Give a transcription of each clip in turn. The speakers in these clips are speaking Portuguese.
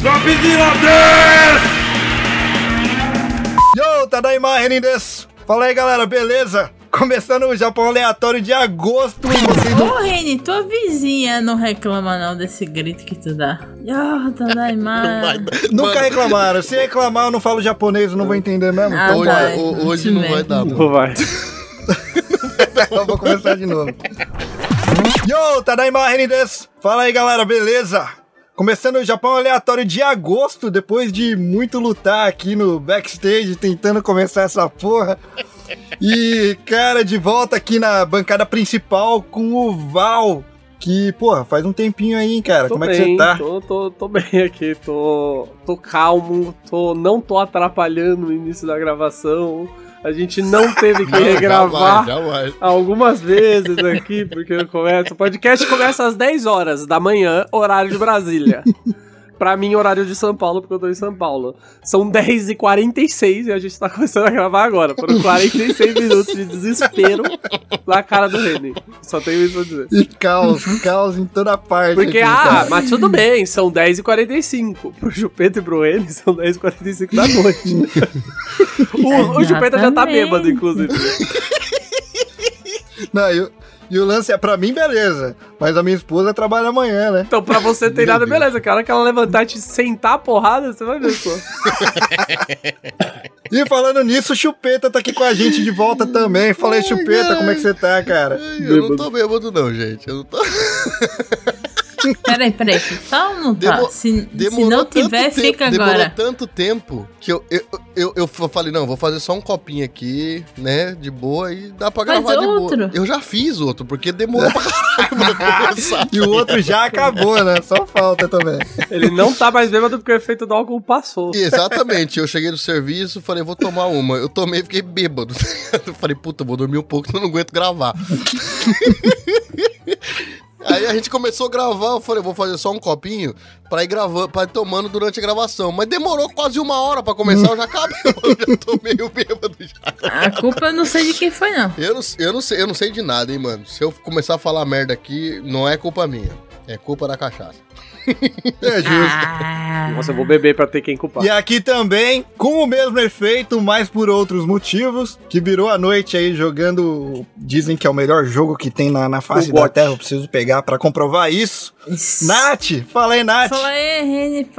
Dropzilla Yo, Tadaima Renin desu. Fala aí, galera, beleza? Começando o Japão Aleatório de agosto vocês... Ô, Reni, tua vizinha não reclama não desse grito que tu dá. Yo, Tadaima. Nunca reclamaram. Se reclamar, eu não falo japonês, eu não vou entender mesmo. Ah, Então, tá. vai. Hoje, hoje Isso não mesmo. vai dar, mano. Não vai. eu vou começar de novo. Yo, Tadaima Renin desu. Fala aí, galera, beleza? Começando o Japão Aleatório de agosto, depois de muito lutar aqui no backstage, tentando começar essa porra. E, cara, de volta aqui na bancada principal com o Val. Que, porra, faz um tempinho aí, hein, cara. Tô Como é bem, que você tá? Tô, tô, tô bem aqui, tô, tô calmo, tô, não tô atrapalhando o início da gravação. A gente não teve que regravar algumas vezes aqui, porque eu começo. O podcast começa às 10 horas da manhã, horário de Brasília. Pra mim, horário de São Paulo, porque eu tô em São Paulo. São 10h46 e a gente tá começando a gravar agora. Foram 46 minutos de desespero na cara do Reni. Só tenho isso pra dizer. E caos, caos em toda parte. Porque, aqui, ah, cara. mas tudo bem, são 10h45. Pro Chupeta e pro N são 10h45 da noite. o, o Chupeta já tá bêbado, inclusive. Não, e, o- e o lance é pra mim, beleza. Mas a minha esposa trabalha amanhã, né? Então, pra você ter nada, Deus. beleza. Que a hora que ela levantar e te sentar a porrada, você vai ver só. E falando nisso, o Chupeta tá aqui com a gente de volta também. Falei, Chupeta, como é que você tá, cara? Ai, Eu não tô bêbado, não, gente. Eu não tô. Peraí, peraí. Ou não tá? Demo- se, se Demorou não tiver, tempo, fica demorou agora. tanto tempo que eu, eu, eu, eu falei, não, vou fazer só um copinho aqui, né? De boa e dá pra Faz gravar de boa. outro. Eu já fiz outro, porque demorou pra caralho pra começar. E o outro já acabou, né? Só falta também. Ele não tá mais bêbado porque o efeito do álcool passou. Exatamente, eu cheguei no serviço, falei, vou tomar uma. Eu tomei e fiquei bêbado. Eu falei, puta, vou dormir um pouco, senão eu não aguento gravar. Aí a gente começou a gravar, eu falei, vou fazer só um copinho pra ir gravando, pra ir tomando durante a gravação. Mas demorou quase uma hora pra começar, eu já acabei, eu já tô meio bêbado já. A culpa eu não sei de quem foi, não. Eu não, eu, não sei, eu não sei de nada, hein, mano. Se eu começar a falar merda aqui, não é culpa minha. É culpa da cachaça. É justo. Ah, Nossa, eu vou beber pra ter quem culpar. E aqui também, com o mesmo efeito, mas por outros motivos, que virou a noite aí jogando. Dizem que é o melhor jogo que tem na, na face O da. Terra. Eu preciso pegar pra comprovar isso. isso. Nath, fala aí, Nath. Fala aí, Reni.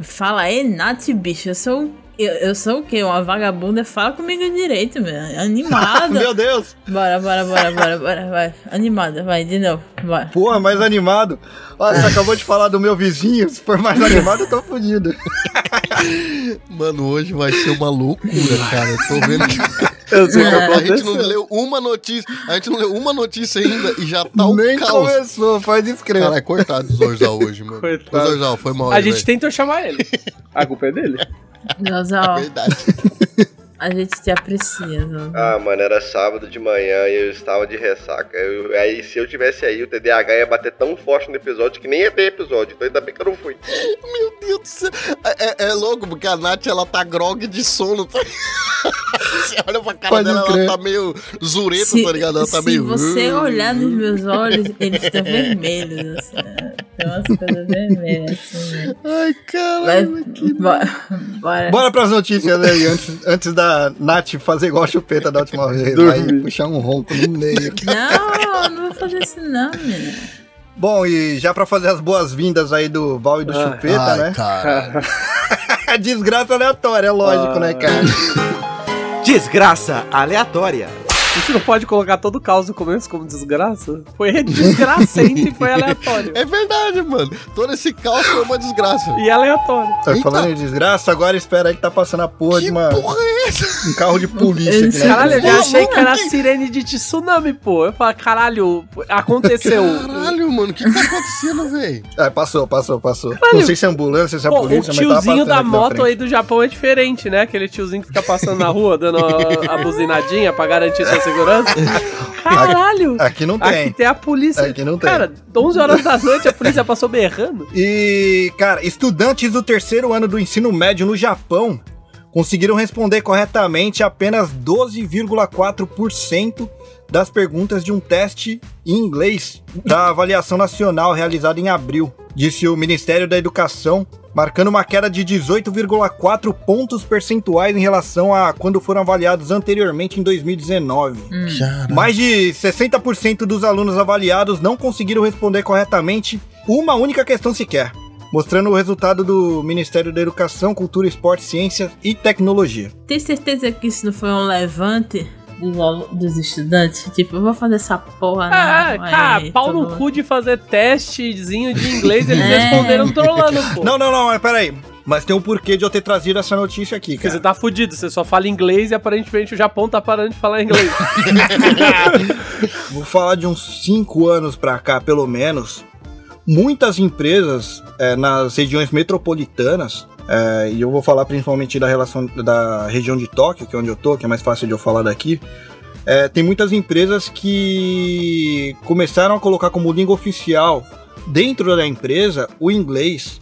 Fala aí, Nath, bicho. Eu sou. Eu, eu sou o quê? Uma vagabunda? Fala comigo direito, meu. Animada. Meu Deus, Bora, bora, bora, bora, bora, vai. Animada, vai, de novo. Vai. porra, mais animado. Ó, você acabou de falar do meu vizinho. Se for mais animado, eu tô fudido. Mano, hoje vai ser uma loucura, cara. Eu tô vendo que. Eu sei o que A gente não leu uma notícia. A gente não leu uma notícia ainda e já tá o Nem caos. começou, faz discreto. Caralho, coitado do Zorzal hoje, mano. Coitado. Ô, Zorzal, foi mal A aí, gente velho. tentou chamar ele. A culpa é dele. Zozal, Verdade. a gente te aprecia, Zozal. Ah, mano, era sábado de manhã e eu estava de ressaca. Eu- aí, se eu tivesse aí, o TDAH ia bater tão forte no episódio que nem ia ter episódio. Então ainda bem que eu não fui. Meu Deus do céu. É, é louco, porque a Nath, ela tá grog de sono. Tá? Você olha pra cara Pode dela, crer. ela tá meio zureta, Se, tá ligado? Ela tá se meio... você olhar nos meus olhos, eles estão vermelhos, assim. né? Tem umas coisas vermelhas, assim. né? Ai, caralho. que- bora, bora. Bora pras notícias aí, antes, antes da Nath fazer igual a chupeta da última vez. Vai puxar um ronco no meio. Não, não vou fazer isso não, menina. Bom, e já pra fazer as boas-vindas aí do Val e do Ai. Chupeta, Ai, né? cara. Desgraça aleatória, é lógico, Ah. né, cara? Desgraça aleatória. A gente não pode colocar todo o caos no começo como desgraça? Foi desgracente e foi aleatório. É verdade, mano. Todo esse caos foi uma desgraça. E aleatório. Tá Eita. falando de desgraça, agora espera aí que tá passando a porra de Que uma, porra é essa? um carro de polícia aqui, né? Caralho, eu já achei que era que- sirene de tsunami, pô. Eu falei, caralho, aconteceu. Caralho, mano. O que tá acontecendo, velho? Ah, passou, passou, passou. Caralho. Não sei se é ambulância, se é Pô, o polícia, mas tava tiozinho da aqui moto aí do Japão é diferente, né? Aquele tiozinho que fica passando na rua dando a, a buzinadinha pra garantir sua segurança. Caralho! Aqui não tem. Aqui tem a polícia. Aqui não tem. Cara, 11 horas da noite a polícia passou berrando. E, cara, estudantes do terceiro ano do ensino médio no Japão conseguiram responder corretamente apenas 12,4% das perguntas de um teste em inglês da avaliação nacional realizada em abril, disse o Ministério da Educação, marcando uma queda de 18,4 pontos percentuais em relação a quando foram avaliados anteriormente em 2019. Mais de 60% dos alunos avaliados não conseguiram responder corretamente uma única questão sequer, mostrando o resultado do Ministério da Educação, Cultura, Esporte, Ciência e Tecnologia. Tem certeza que isso não foi um levante dos, alu- dos estudantes? Tipo, eu vou fazer essa porra, Ah, não. cara, Aí, pau no mundo- cu de fazer testezinho de inglês, eles É. responderam trolando, pô. Não, não, não, mas peraí. Mas tem um porquê de eu ter trazido essa notícia aqui, Porque você cara. tá fudido, você só fala inglês e aparentemente o Japão tá parando de falar inglês. Vou falar de uns 5 anos pra cá, pelo menos. Muitas empresas é, nas regiões metropolitanas, é, e eu vou falar principalmente da relação da região de Tóquio, que é onde eu tô, que é mais fácil de eu falar daqui. é, tem muitas empresas que começaram a colocar como língua oficial dentro da empresa o inglês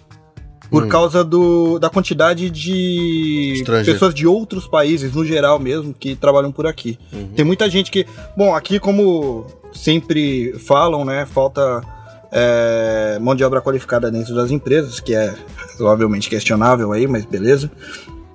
por Hum. causa do, da quantidade de Estrangeiro. pessoas de outros países, no geral mesmo, que trabalham por aqui. Uhum. Tem muita gente que. Bom, aqui, como sempre falam, né? Falta é, mão de obra qualificada dentro das empresas, que é provavelmente questionável aí, mas beleza.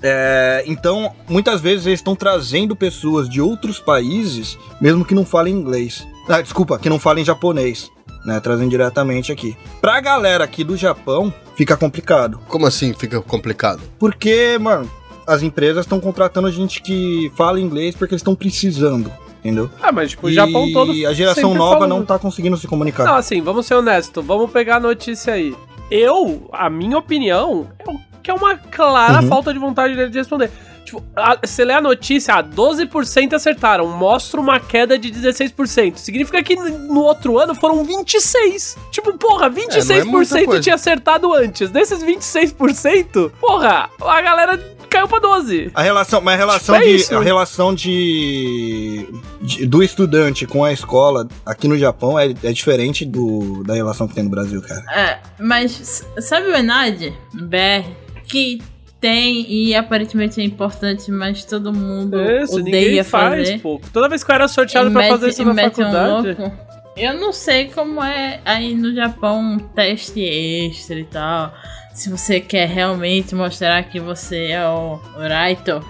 É, então, muitas vezes eles estão trazendo pessoas de outros países, mesmo que não falem inglês. Ah, desculpa, que não falem japonês. Né, trazendo diretamente aqui. Pra galera aqui do Japão, fica complicado. Como assim fica complicado? Porque, mano, as empresas estão contratando gente que fala inglês porque eles estão precisando, entendeu? ah, mas tipo, o E Japão todo. a geração nova não tá conseguindo se comunicar. Não, assim, vamos ser honestos, vamos pegar a notícia aí. Eu, a minha opinião, é que é uma clara Uhum. falta de vontade dele de responder. Tipo, a- você lê a notícia, ah, 12% acertaram, mostra uma queda de 16%. Significa que no outro ano foram 26. Tipo, porra, 26% muita coisa. tinha acertado antes. Desses 26%, porra, a galera caiu pra 12. A relação, mas a relação, Tipo, é de, isso. a relação de, de- do estudante com a escola aqui no Japão é, é diferente do, da relação que tem no Brasil, cara. É, mas sabe o Enad, BR, que tem e aparentemente é importante, mas todo mundo Isso, ninguém odeia faz, fazer. pô. Toda vez que eu era sorteado E pra mete- fazer isso na um faculdade... louco. Eu não sei como é aí no Japão um teste extra e tal. Se você quer realmente mostrar que você é o Raito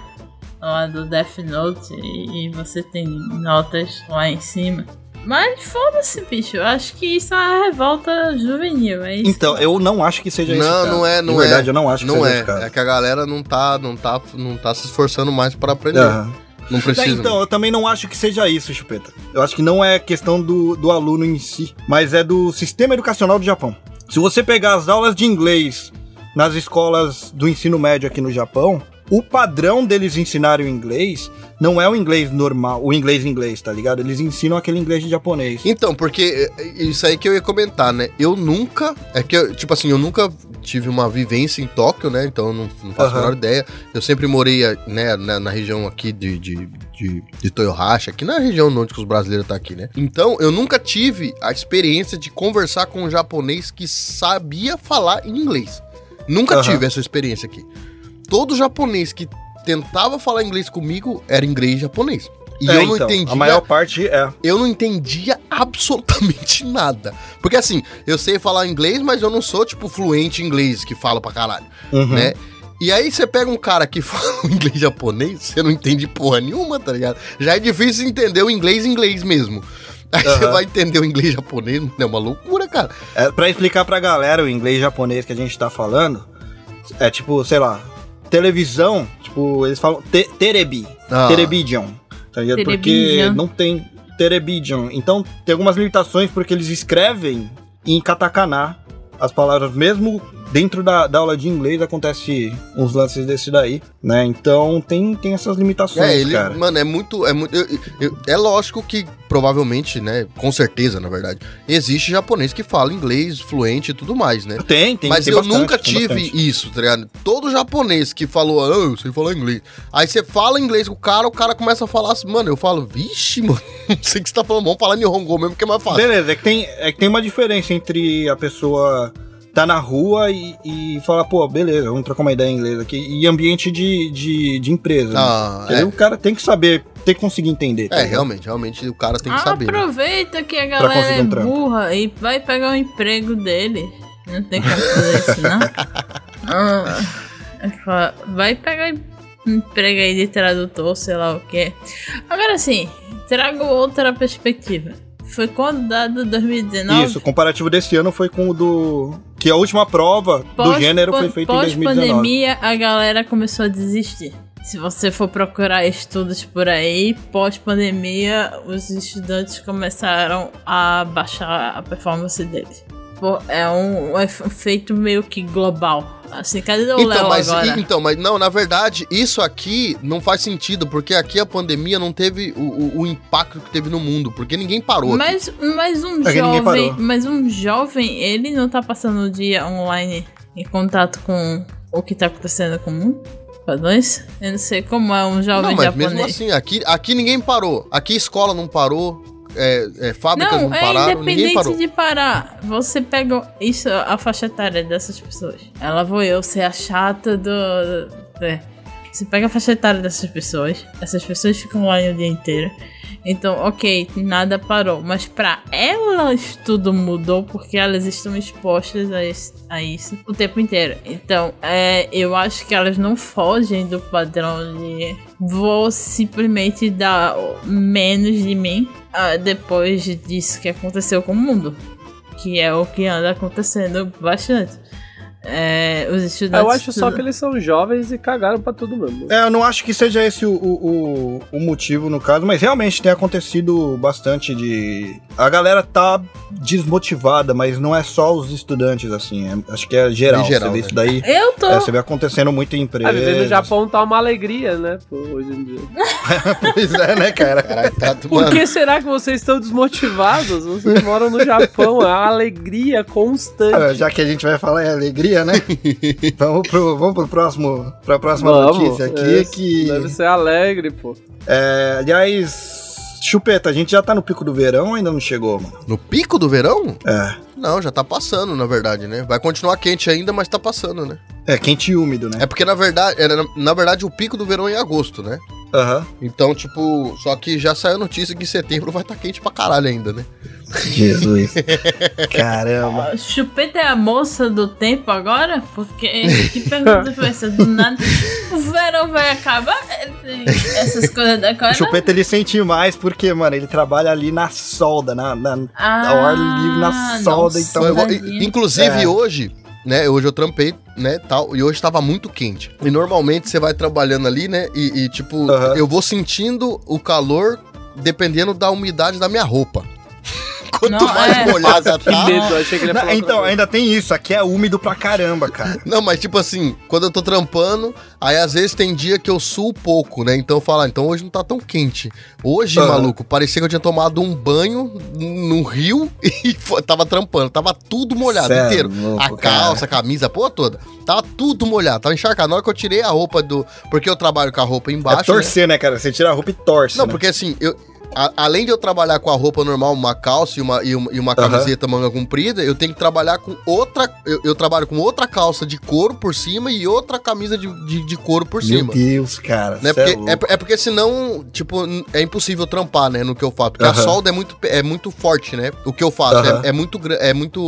lá do Death Note e, e você tem notas lá em cima. Mas foda-se, bicho. Eu acho que isso é uma revolta juvenil. É isso Então, eu não acho que seja isso. Não, cara. não é, não verdade, é. eu não acho que Não seja é. caso. É que a galera não tá, não tá, não tá se esforçando mais para aprender. Aham. Não precisa. Então, eu também não acho que seja isso, Chupeta. Eu acho que não é questão do, do aluno em si, mas é do sistema educacional do Japão. Se você pegar as aulas de inglês nas escolas do ensino médio aqui no Japão, o padrão deles ensinarem o inglês não é o inglês normal, o inglês inglês, tá ligado? Eles ensinam aquele inglês de japonês. Então, porque é, isso aí que eu ia comentar, né? Eu nunca. É que, eu, tipo assim, eu nunca tive uma vivência em Tóquio, né? Então eu não, não faço a Aham. menor ideia. Eu sempre morei né, na, na região aqui de, de, de, de Toyohashi, aqui na região onde os brasileiros tá aqui, né? Então eu nunca tive a experiência de conversar com um japonês que sabia falar em inglês. Nunca Aham. tive essa experiência aqui. Todo japonês que tentava falar inglês comigo era inglês japonês. E É, eu não então, entendia A maior parte é. eu não entendia absolutamente nada. Porque assim, eu sei falar inglês, mas eu não sou, tipo, fluente em inglês, que fala pra caralho, Uhum. né? E aí você pega um cara que fala inglês japonês, você não entende porra nenhuma, tá ligado? Já é difícil entender o inglês inglês mesmo. Aí você Aham. vai entender o inglês japonês, é uma loucura, cara. É, pra explicar pra galera o inglês japonês que a gente tá falando, é tipo, sei lá, televisão, tipo, eles falam te terebi, Ah. television, tá ligado? Porque Television. não tem television. Então tem algumas limitações porque eles escrevem em katakana as palavras, mesmo dentro da, da aula de inglês acontece uns lances desse daí, né? Então tem, tem essas limitações, É, ele, cara. mano, é muito. É, muito eu- eu- é lógico que provavelmente, né? Com certeza, na verdade, existe japonês que fala inglês fluente e tudo mais, né? Tem, tem. Mas tem eu bastante, nunca tive isso, tá ligado? Todo japonês que falou, ah, eu sei falar inglês. Aí você fala inglês com o cara, o cara começa a falar assim, mano, eu falo, vixe, mano, não sei o que você tá falando, vamos falar Nihongo mesmo, que é mais fácil. Beleza, é que, tem, é que tem uma diferença entre a pessoa tá na rua e, e falar, pô, beleza, vamos trocar uma ideia em inglês aqui, e ambiente de, de, de empresa. né? Ah, Entendeu? é. O cara tem que saber, tem que conseguir entender. tá É, realmente, realmente o cara tem que saber. né? aproveita que a galera é um trampo. burra e vai pegar o emprego dele. Não tem como fazer isso, não? Ah, fala, vai pegar emprego aí de tradutor, sei lá o que. Agora sim, trago outra perspectiva. Foi quando dado 2019? Isso, o comparativo desse ano foi com o do. Que a última prova do gênero foi feita em 2019. Pós-pandemia, a galera começou a desistir. Se você for procurar estudos por aí, pós-pandemia, os estudantes começaram a baixar a performance deles. É um, um efeito meio que global. Assim, cadê o Então Léo mas, agora? então, mas não, na verdade, isso aqui não faz sentido, porque aqui a pandemia não teve o, o- o impacto que teve no mundo, porque ninguém parou. aqui. Mas, mas um É jovem, parou. mas um jovem, ele não tá passando o dia online em contato com o que tá acontecendo com o mundo? Padrões? Eu não sei como é um jovem Não, mas japonês. mesmo assim, aqui, aqui ninguém parou. Aqui escola não parou, é, é, fábricas não, Não, é pararam, ninguém independente parou. de parar. Você pega isso, a faixa etária dessas pessoas. Ela vou eu ser a chata do. É. Você pega a faixa etária dessas pessoas. Essas pessoas ficam lá o dia inteiro. Então, ok, nada parou. Mas pra elas tudo mudou porque elas estão expostas a isso, a isso o tempo inteiro. Então, é, eu acho que elas não fogem do padrão de vou simplesmente dar menos de mim ah, depois disso que aconteceu com o mundo. Que é o que anda acontecendo bastante. É, os estudantes. Eu acho só que eles são jovens e cagaram pra tudo mesmo. É, eu não acho que seja esse o, o, o- o motivo no caso, mas realmente tem acontecido bastante de. A galera tá desmotivada, mas não é só os estudantes, assim. é- acho que é geral. Em geral, você vê né? isso daí. Eu tô. é, você vê acontecendo muito em Ah, empresas. viver no Japão tá uma alegria, né? Pô, hoje em dia. pois é, né, cara? Caralho, tá, Por que será que vocês estão desmotivados? Vocês moram no Japão, é uma alegria Ah, constante. Já que a gente vai falar em alegria, né? vamos, pro, vamos pro próximo, pra próxima Vamos, notícia aqui, que... Deve ser alegre, pô. É, aliás, Chupeta, a gente já tá no pico do verão ou ainda não chegou, mano? no pico do verão? É, Não, já tá passando, na verdade, né? Vai continuar quente ainda, mas tá passando, né? é quente e úmido, né? É porque, na verdade, era, na verdade, o pico do verão é em agosto, né? Aham. Então, tipo, só que já saiu a notícia que em setembro vai estar tá quente pra caralho ainda, né? Jesus. Caramba. Chupeta é a moça do tempo agora? Porque que pergunta foi essa? Do nada. O verão vai acabar? Essas coisas da O coisa. Chupeta ele sente mais porque, mano, ele trabalha ali na solda, na, na- ao ar livre, na solda, então- Eu inclusive É. hoje, né? Hoje eu trampei, né, tal, e hoje tava muito quente. E normalmente você vai trabalhando ali, né? E, e, tipo, Aham. eu vou sentindo o calor dependendo da umidade da minha roupa. Quanto Não, mais é. molhada Que tá. medo, achei que ele ia Não, então, ainda tem isso, aqui é úmido pra caramba, cara. Não, mas tipo assim, quando eu tô trampando, aí às vezes tem dia que eu suo pouco, né? Então eu falo, ah, então hoje não tá tão quente. Hoje, Aham. maluco, parecia que eu tinha tomado um banho no rio e tava trampando. Tava tudo molhado Cê é inteiro. louco, a calça, a camisa, a porra toda. Tava tudo molhado, tava encharcado. Na hora que eu tirei a roupa do. Porque eu trabalho com a roupa É embaixo. né? torcer, né, cara? Você tira a roupa e torce. Não, né? porque assim, eu. A- além de eu trabalhar com a roupa normal, uma calça e uma, e uma, e uma camiseta manga comprida, eu tenho que trabalhar com outra. Eu, eu trabalho com outra calça de couro por cima e outra camisa de, de, de couro por Meu cima. Deus, cara. Né? é Porque, é, louco. é porque senão, tipo, é impossível trampar, né, no que eu faço. Porque a Aham. solda é muito, é muito forte, né? O que eu faço Aham. é, é muito, é muito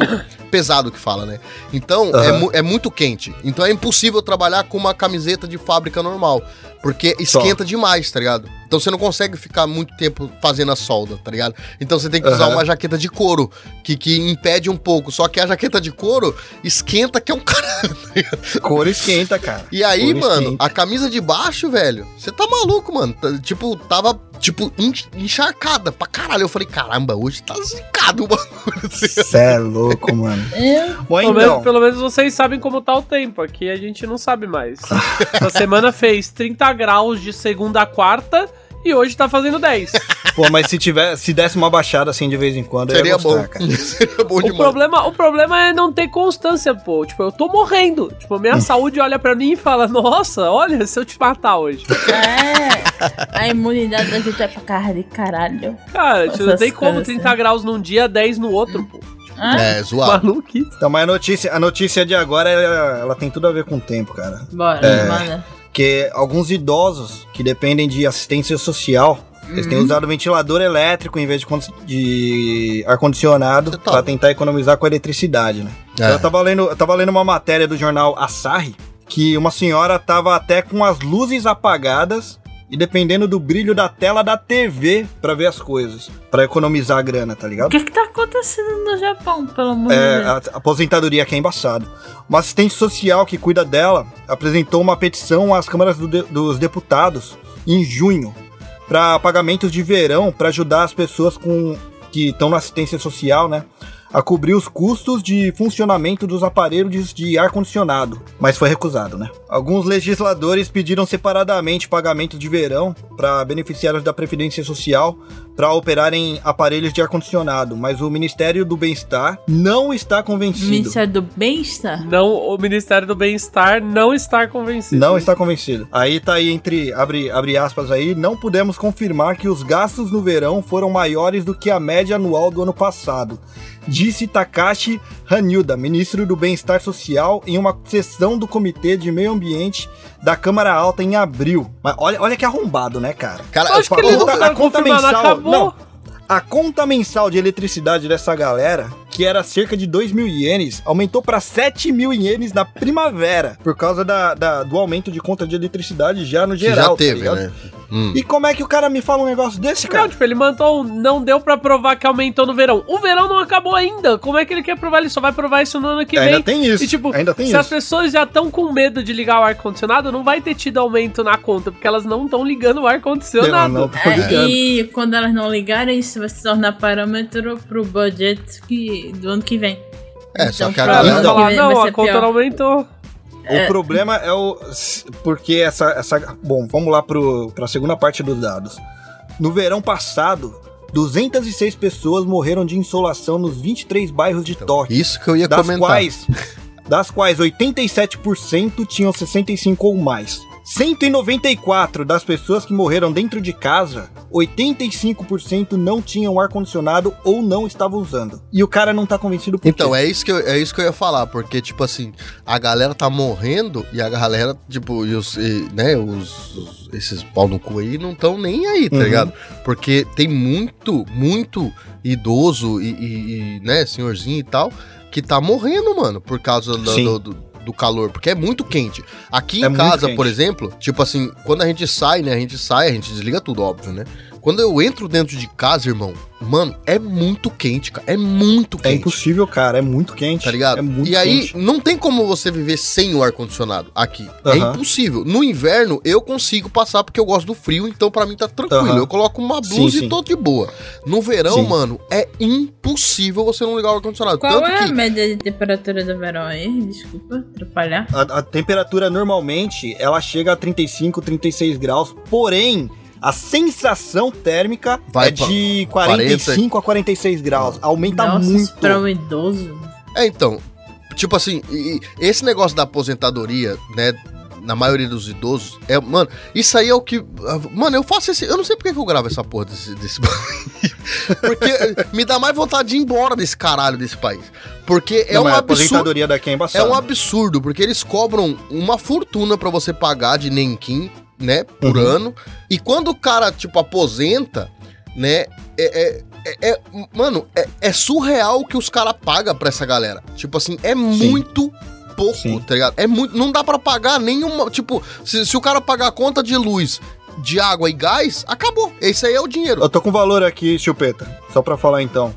pesado que fala, né? Então, é, mu- é muito quente. Então é impossível trabalhar com uma camiseta de fábrica normal. Porque esquenta demais, tá ligado? Então você não consegue ficar muito tempo fazendo a solda, tá ligado? Então você tem que usar Aham. uma jaqueta de couro, que, que impede um pouco. Só que a jaqueta de couro esquenta que é um caralho. Cor esquenta, cara. E aí, Cor mano, esquenta. a camisa de baixo, velho, você tá maluco, mano. Tá- tipo, tava, tipo, en- encharcada pra caralho. Eu falei, caramba, hoje tá zicado o bagulho. Cê é louco, mano. Eu- Bom, Pelo, então. menos, pelo menos vocês sabem como tá o tempo. Aqui a gente não sabe mais. Essa semana fez 30 graus de segunda a quarta e hoje tá fazendo 10. Pô, mas se tiver, se desse uma baixada assim de vez em quando, eu Seria ia bom. gostar, cara. Seria bom O demais. problema, o problema é não ter constância, pô. Tipo, eu tô morrendo. Tipo, a minha saúde olha pra mim e fala: Nossa, olha, se eu te matar hoje. É. A imunidade da gente é pra carro de caralho. Cara, tipo, não tem como coisas, 30 né? graus num dia, 10 no outro, pô. Ah, É, zoado. Maluquice. Então, mas a notícia, a notícia de agora, ela, ela tem tudo a ver com o tempo, cara. Bora, É. manda. Que alguns idosos que dependem de assistência social Eles têm usado ventilador elétrico em vez de, de ar-condicionado tá pra tentar economizar com a eletricidade, né? É. Eu, tava lendo, eu tava lendo uma matéria do jornal Asahi que uma senhora tava até com as luzes apagadas e dependendo do brilho da tela da TV pra ver as coisas, Pra economizar a grana, tá O ligado? que que tá acontecendo no Japão, pelo amor de É, Deus? a, a aposentadoria aqui é embaçado. Uma assistente social que cuida dela apresentou uma petição às câmaras do de- dos deputados em junho para pagamentos de verão para ajudar as pessoas com que estão na assistência social, né? A cobrir os custos de funcionamento dos aparelhos de ar-condicionado, mas foi recusado, né? Alguns legisladores pediram separadamente pagamento de verão para beneficiários da Previdência Social para operarem aparelhos de ar-condicionado, mas o Ministério do Bem-Estar não está convencido. Ministério do Bem-Estar? Não, o Ministério do Bem-Estar não está convencido. Não está convencido. Aí tá aí entre, abre, abre aspas aí, não pudemos confirmar que os gastos no verão foram maiores do que a média anual do ano passado. Disse Takashi Hanyuda, ministro do Bem-Estar Social, em uma sessão do Comitê de Meio Ambiente da Câmara Alta em abril. Mas olha, olha que arrombado, né, cara? Cara, Eu acho que eu- ele a não conta- tá a conta mensal- acabou. não. A conta mensal de eletricidade dessa galera, que era cerca de 2 mil ienes, aumentou para 7 mil ienes na primavera, por causa da, da- do aumento de conta de eletricidade já no que geral. já tá teve, ligado? né? Hum. E como é que o cara me fala um negócio desse, Não, cara? tipo, ele mandou um, não deu pra provar que aumentou no verão. O verão não acabou ainda. Como é que ele quer provar? Ele só vai provar isso no ano que Ainda vem. tem isso. E tipo, ainda tem se isso. as pessoas já estão com medo de ligar o ar-condicionado, não vai ter tido aumento na conta, porque elas não estão ligando o ar-condicionado. não É, ligando. e quando elas não ligarem, isso vai se tornar parâmetro pro budget que, do ano que vem. É, só que a galera- que falar, não, vai a conta pior. não aumentou. O problema é o. Porque essa. essa bom, vamos lá pro, pra segunda parte dos dados. No verão passado, 206 pessoas morreram de insolação nos 23 bairros de Tóquio. Isso que eu ia das comentar. quais das quais 87% tinham 65 ou mais. 194 das pessoas que morreram dentro de casa, 85% não tinham ar condicionado ou não estavam usando. E o cara não tá convencido por Então, quê? é isso, que eu, é isso que eu ia falar, porque, tipo assim, a galera tá morrendo e a galera, tipo, e os, e, né, os, os- esses pau no cu aí não estão nem aí, tá Uhum. ligado? Porque tem muito, muito idoso e, e- e, né, senhorzinho e tal, que tá morrendo, mano, por causa do, do- do- do calor, porque é muito quente. Aqui É em casa, por exemplo, tipo assim, quando a gente sai, né, a gente sai, a gente desliga tudo, óbvio, né? Quando eu entro dentro de casa, irmão, mano, é muito quente, cara, é muito É quente. impossível, cara. É muito quente. Tá ligado? É muito e aí, quente. não tem como você viver sem o ar-condicionado aqui. É Aham. impossível. No inverno, eu consigo passar porque eu gosto do frio, então pra mim tá tranquilo. Aham. Eu coloco uma Sim, blusa sim. e tô de boa. No verão, Sim. mano, é impossível você não ligar o ar-condicionado. Qual Tanto é a que. média de temperatura do verão aí? Desculpa atrapalhar. A, a temperatura normalmente ela chega a 35, 36 graus, porém a sensação térmica Vai é de 45 a 46 graus. Aumenta Nossa, muito. Pra um idoso. É, então. Tipo assim, e- e esse negócio da aposentadoria, né? Na maioria dos idosos, é, mano, isso aí é o que. Mano, eu faço esse. Eu não sei porque que eu gravo essa porra desse. desse porque me dá mais vontade de ir embora desse caralho desse país. Porque é Não, um mas a absurdo. aposentadoria daqui é É um absurdo, porque eles cobram uma fortuna pra você pagar de Nenquim, né, por Uhum. ano. E quando o cara, tipo, aposenta, né, é. é- é- é- mano, é, é surreal o que os caras pagam pra essa galera. Tipo assim, é muito pouco, Sim. tá ligado? É muito. Não dá pra pagar nenhuma. Tipo, se, se o cara pagar a conta de luz, de água e gás, acabou. Esse aí é o dinheiro. Eu tô com valor aqui, Chupeta, só pra falar então.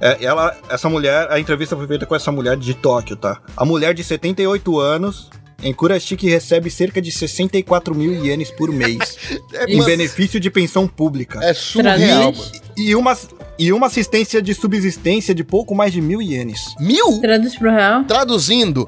É, ela, essa mulher, a entrevista foi feita com essa mulher de Tóquio, tá? A mulher de 78 anos, em Kurashiki, recebe cerca de 64 mil ienes por mês, É, em benefício de pensão pública. é surreal, mano. E uma, e uma assistência de subsistência de pouco mais de mil ienes. Mil? Traduz pro real. Traduzindo,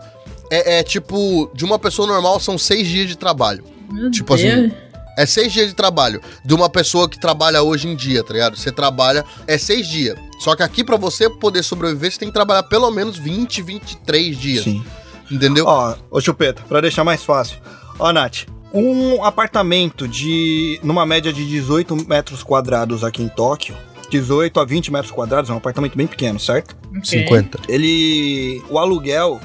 é, é tipo, de uma pessoa normal são seis dias de trabalho. Meu Tipo Deus. assim, É seis dias de trabalho. De uma pessoa que trabalha hoje em dia, tá ligado? Você trabalha, é seis dias. Só que aqui, pra você poder sobreviver, você tem que trabalhar pelo menos 20, 23 dias. Sim. Entendeu? Ó, ô Chupeta, pra deixar mais fácil. Ó, Nath, um apartamento de. numa média de 18 metros quadrados aqui em Tóquio. 18 a 20 metros quadrados, é um apartamento bem pequeno, certo? Ok. 50. Ele. O aluguel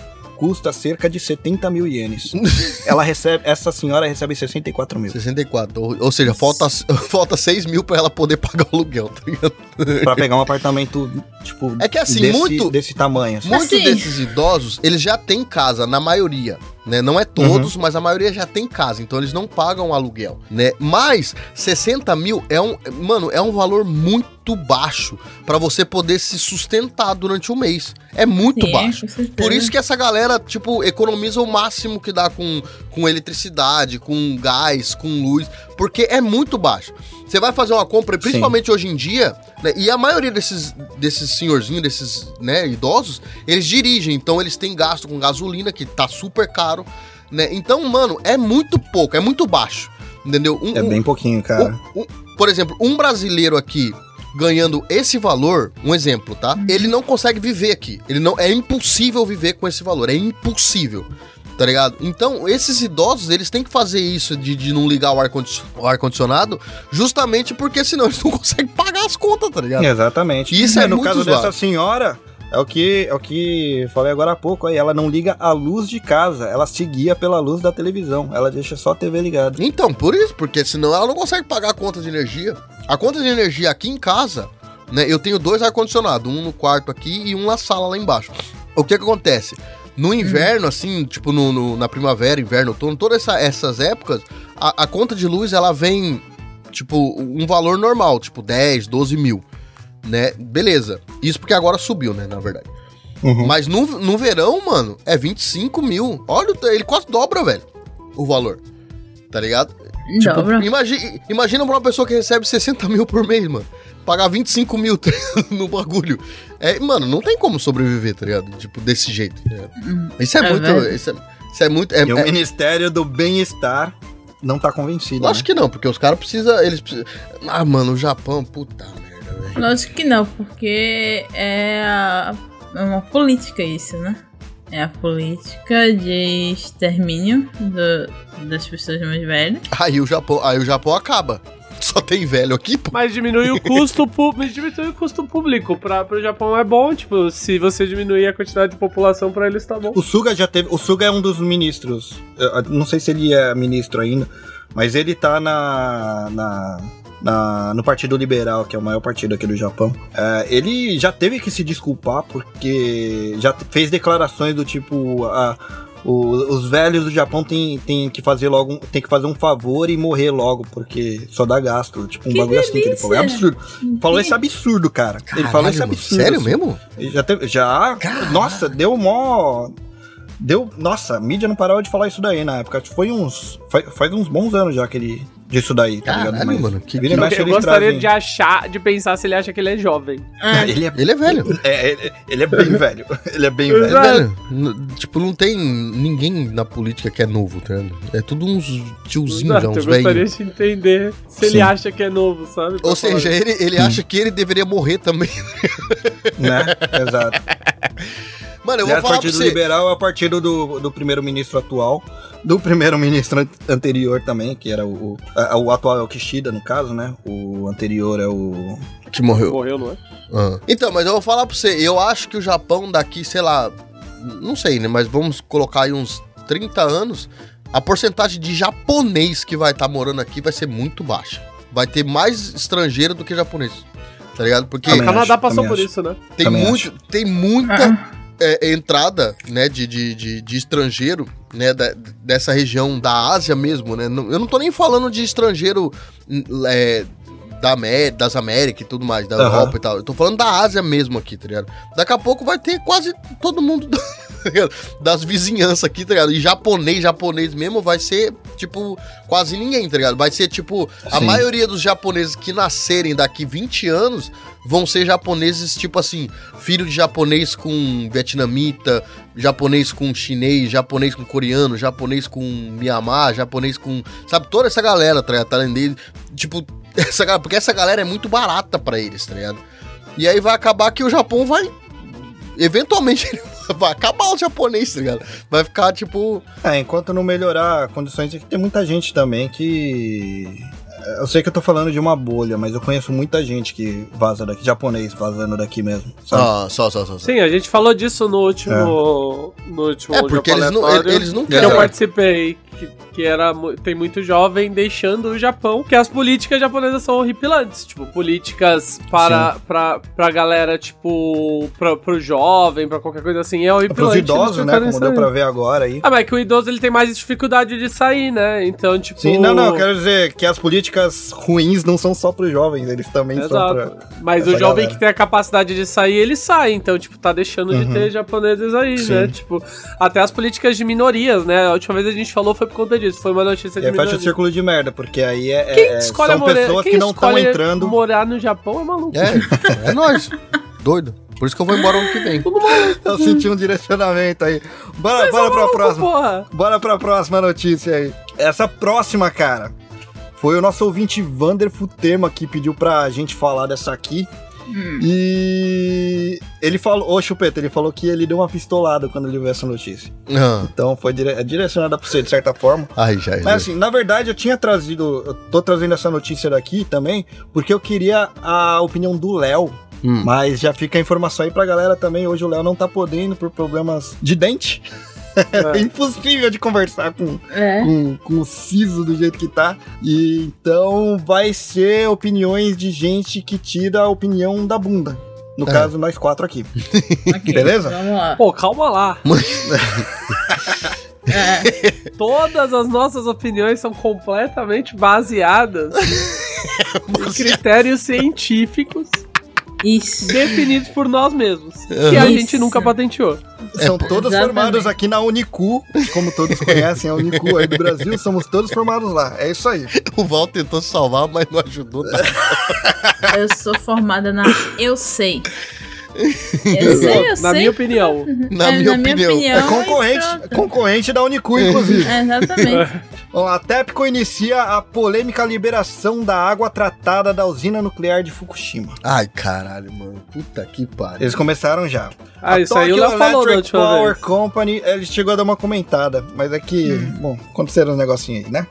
custa cerca de 70 mil ienes. Ela recebe, essa senhora recebe 64 mil. 64. Ou, ou seja, falta, falta 6 mil pra ela poder pagar o aluguel, tá ligado? Pra pegar um apartamento, tipo, É que assim, desse, muito- desse tamanho. assim. Muitos Assim. desses idosos, eles já têm casa, na maioria. Né? Não é todos, mas a maioria já tem casa, então eles não pagam aluguel, né? Mas 60 mil é um, mano, é um valor muito baixo pra você poder se sustentar durante um mês. É muito Sim, baixo. Por isso que essa galera, tipo, economiza o máximo que dá com, com eletricidade, com gás, com luz, porque é muito baixo. Você vai fazer uma compra, principalmente hoje em dia, né, e a maioria desses, desses senhorzinhos, desses né, idosos, eles dirigem, então eles têm gasto com gasolina, que tá super caro, né? Então, mano, é muito pouco, é muito baixo, entendeu? Um- É bem pouquinho, cara. um- um- por exemplo, um brasileiro aqui ganhando esse valor, um exemplo, tá? Ele não consegue viver aqui. Ele não é impossível viver com esse valor, é impossível. Tá ligado? Então, esses idosos, eles têm que fazer isso de, de não ligar o ar-condi- o ar-condicionado, justamente porque senão eles não conseguem pagar as contas, tá ligado? Exatamente. Isso é no muito caso zoado. dessa senhora, é o que é o que falei agora há pouco aí, ela não liga a luz de casa, ela se guia pela luz da televisão, ela deixa só a TV ligada. Então, por isso, porque senão ela não consegue pagar a conta de energia. A conta de energia aqui em casa, né? Eu tenho dois ar-condicionados, um no quarto aqui e um na sala lá embaixo. O que que acontece? No inverno, assim, tipo no, no- na primavera, inverno, outono, todas essa- essas épocas, a, a conta de luz ela vem, tipo, um valor normal, tipo 10, 12 mil, né? Beleza. Isso porque agora subiu, né, na verdade. Uhum. Mas no, no verão, mano, é 25 mil. Olha, o- ele quase dobra, velho, o valor. Tá ligado? Tipo, Dobra. imagi- imagina pra uma pessoa que recebe 60 mil por mês, mano. Pagar 25 mil tá no bagulho. É, mano, não tem como sobreviver, tá ligado? Tipo, desse jeito. tá ligado? Isso é, É muito. Isso é, isso é muito. É, E o é- Ministério do Bem-Estar não tá convencido. lógico que não, porque os caras precisam. Eles precisam. Ah, mano, o Japão, puta merda, velho. Lógico que não, porque é, a- é uma política isso, né? É a política de extermínio do- das pessoas mais velhas. Aí o Japão, aí o Japão acaba. Só tem velho aqui, pô. Mas diminui o custo, mas diminui o custo público. Pra, pro Japão é bom, tipo, se você diminuir a quantidade de população pra eles tá bom. O Suga já teve. O Suga é um dos ministros. Eu- não sei se ele é ministro ainda, mas ele tá na. na- na- no Partido Liberal, que é o maior partido aqui do Japão. É, ele já teve que se desculpar porque já fez declarações do tipo. ah, o- os velhos do Japão tem, tem que fazer logo um- tem que fazer um favor e morrer logo, porque só dá gasto. Tipo, um Que bagulho assim que ele falou. É delícia! absurdo. Falou esse absurdo, cara. ele falou esse Caralho, absurdo. Sério assim. mesmo? Já teve, já. Caralho. Nossa, deu mó. Deu. Nossa, a mídia não parava de falar isso daí na época. Foi uns. Faz, faz uns bons anos já que ele. Disso daí, tá ligado? Caralho, mano, que- que- Eu eles gostaria trazem- de achar, de pensar se ele acha que ele é jovem. Ah, Ele é, Ele é velho. é, ele- ele é bem velho. Ele é bem É velho. Velho. Tipo, não tem ninguém na política que é novo, tá ligado? É tudo uns tiozinhos já, uns eu gostaria velhos. de entender se Sim. ele acha que é novo, sabe? Ou falar seja, ele, ele acha que ele deveria morrer também. Né? Exato. Mano, eu Já vou o falar pra Partido você. Liberal é o partido do, do primeiro-ministro atual. Do primeiro-ministro an- anterior também, que era o, o, a- o atual é o Kishida, no caso, né? O anterior é o. Que morreu. Morreu, não é? Ah. Então, mas eu vou falar pra você. Eu acho que o Japão daqui, sei lá. Não sei, né? Mas vamos colocar aí uns 30 anos. A porcentagem de japonês que vai estar morando aqui vai ser muito baixa. Vai ter mais estrangeiro do que japonês. Tá ligado? Porque O Canadá acho, passou por acho. isso, né? tem, também muito, tem muita ah, é, entrada, né, de, de, de, de estrangeiro, né, da- dessa região da Ásia mesmo, né? Eu não tô nem falando de estrangeiro é, da Amé- das Américas e tudo mais, da Aham. Europa e tal. Eu tô falando da Ásia mesmo aqui, tá ligado? Daqui a pouco vai ter quase todo mundo das vizinhanças aqui, tá ligado? E japonês, japonês mesmo vai ser, tipo, quase ninguém, tá ligado? Vai ser, tipo, a Sim. maioria dos japoneses que nascerem daqui 20 anos vão ser japoneses, tipo assim, filho de japonês com vietnamita, japonês com chinês, japonês com coreano, japonês com Myanmar, japonês com. Sabe, toda essa galera, tá ligado? Tailandês, Tipo, essa, galera- porque essa galera é muito barata pra eles, tá ligado? E aí vai acabar que o Japão vai. Eventualmente ele vai acabar o japonês, tá ligado? Vai ficar tipo. É, enquanto não melhorar condições, aqui tem muita gente também que Eu sei que eu tô falando de uma bolha, mas eu conheço muita gente que vaza daqui, japonês vazando daqui mesmo. Sabe? Ah, só, só, só. só. Sim, a gente falou disso no último. No último É, porque eles não, eles não que eu querem. participei. Que, que era, tem muito jovem deixando o Japão, que as políticas japonesas são horripilantes. Tipo, políticas para pra, pra galera, tipo, pra, pro jovem, pra qualquer coisa assim, é horripilante. Pros eles idosos, né? Como deu pra ver agora aí. Ah, mas é que o idoso ele tem mais dificuldade de sair, né? Então, tipo. Sim, não, não, eu quero dizer que as políticas ruins não são só pros jovens, eles também são pra. Exato. Mas o jovem galera. que tem a capacidade de sair, ele sai. Então, tipo, tá deixando de Uhum. ter japoneses aí, Sim. né? Tipo, até as políticas de minorias, né? A última vez a gente falou foi por conta disso. Foi uma notícia E de aí fecha o círculo de merda, porque aí é, Quem é- escolhe são morar, pessoas quem que não estão entrando. morar no Japão é maluco. É, é nóis. Doido. Por isso que eu vou embora ano que vem. Tudo maluco. Eu senti um direcionamento aí. Bora, Mas bora é pra maluco, próxima. porra. Bora pra próxima notícia aí. Essa próxima, cara, foi o nosso ouvinte Vander Futema que pediu pra gente falar dessa aqui. E ele falou, ô Chupeta, ele falou que ele deu uma pistolada quando ele viu essa notícia. Ah, Então foi dire- é direcionada pra você, de certa forma. Ai, já. Mas assim, na verdade eu tinha trazido, eu tô trazendo essa notícia daqui também, porque eu queria a opinião do Léo. Hum. Mas já fica a informação aí pra galera também. Hoje o Léo não tá podendo por problemas de dente. É impossível de conversar com, É. com, com o siso do jeito que tá. E então vai ser opiniões de gente que tira a opinião da bunda. No É. caso, nós quatro aqui. Ok, Beleza? Vamos lá. Pô, calma lá. É, Todas as nossas opiniões são completamente baseadas em critérios científicos isso. definidos por nós mesmos. Que a Isso. gente nunca patenteou. São todos Exatamente. formados aqui na Unicu, como todos conhecem a Unicu aí do Brasil, somos todos formados lá. É isso aí. O Val tentou salvar, mas não ajudou nada. Eu sou formada na Eu Sei. Eu sei, eu Na sei. minha opinião. Na É, minha na minha opinião. opinião. É concorrente, e pronto. concorrente da Unicu, inclusive. É, exatamente. Bom, a TEPCO inicia a polêmica liberação da água tratada da usina nuclear de Fukushima. Ai, caralho, mano. Puta que pariu. Eles começaram já. Ah, A isso aí o Tokyo Léo falou da Electric última Power vez. Company, ele chegou a dar uma comentada, mas é que, bom, aconteceram uns negocinhos aí, né?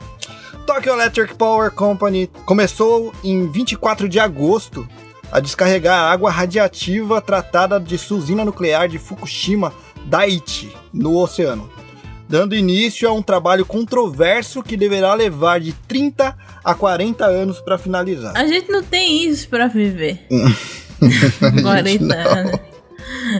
Tokyo Electric Power Company começou em 24 de agosto a descarregar a água radiativa tratada de sua usina nuclear de Fukushima Daiichi, no oceano, dando início a um trabalho controverso que deverá levar de 30 a 40 anos para finalizar. A gente não tem isso pra viver. 40 anos.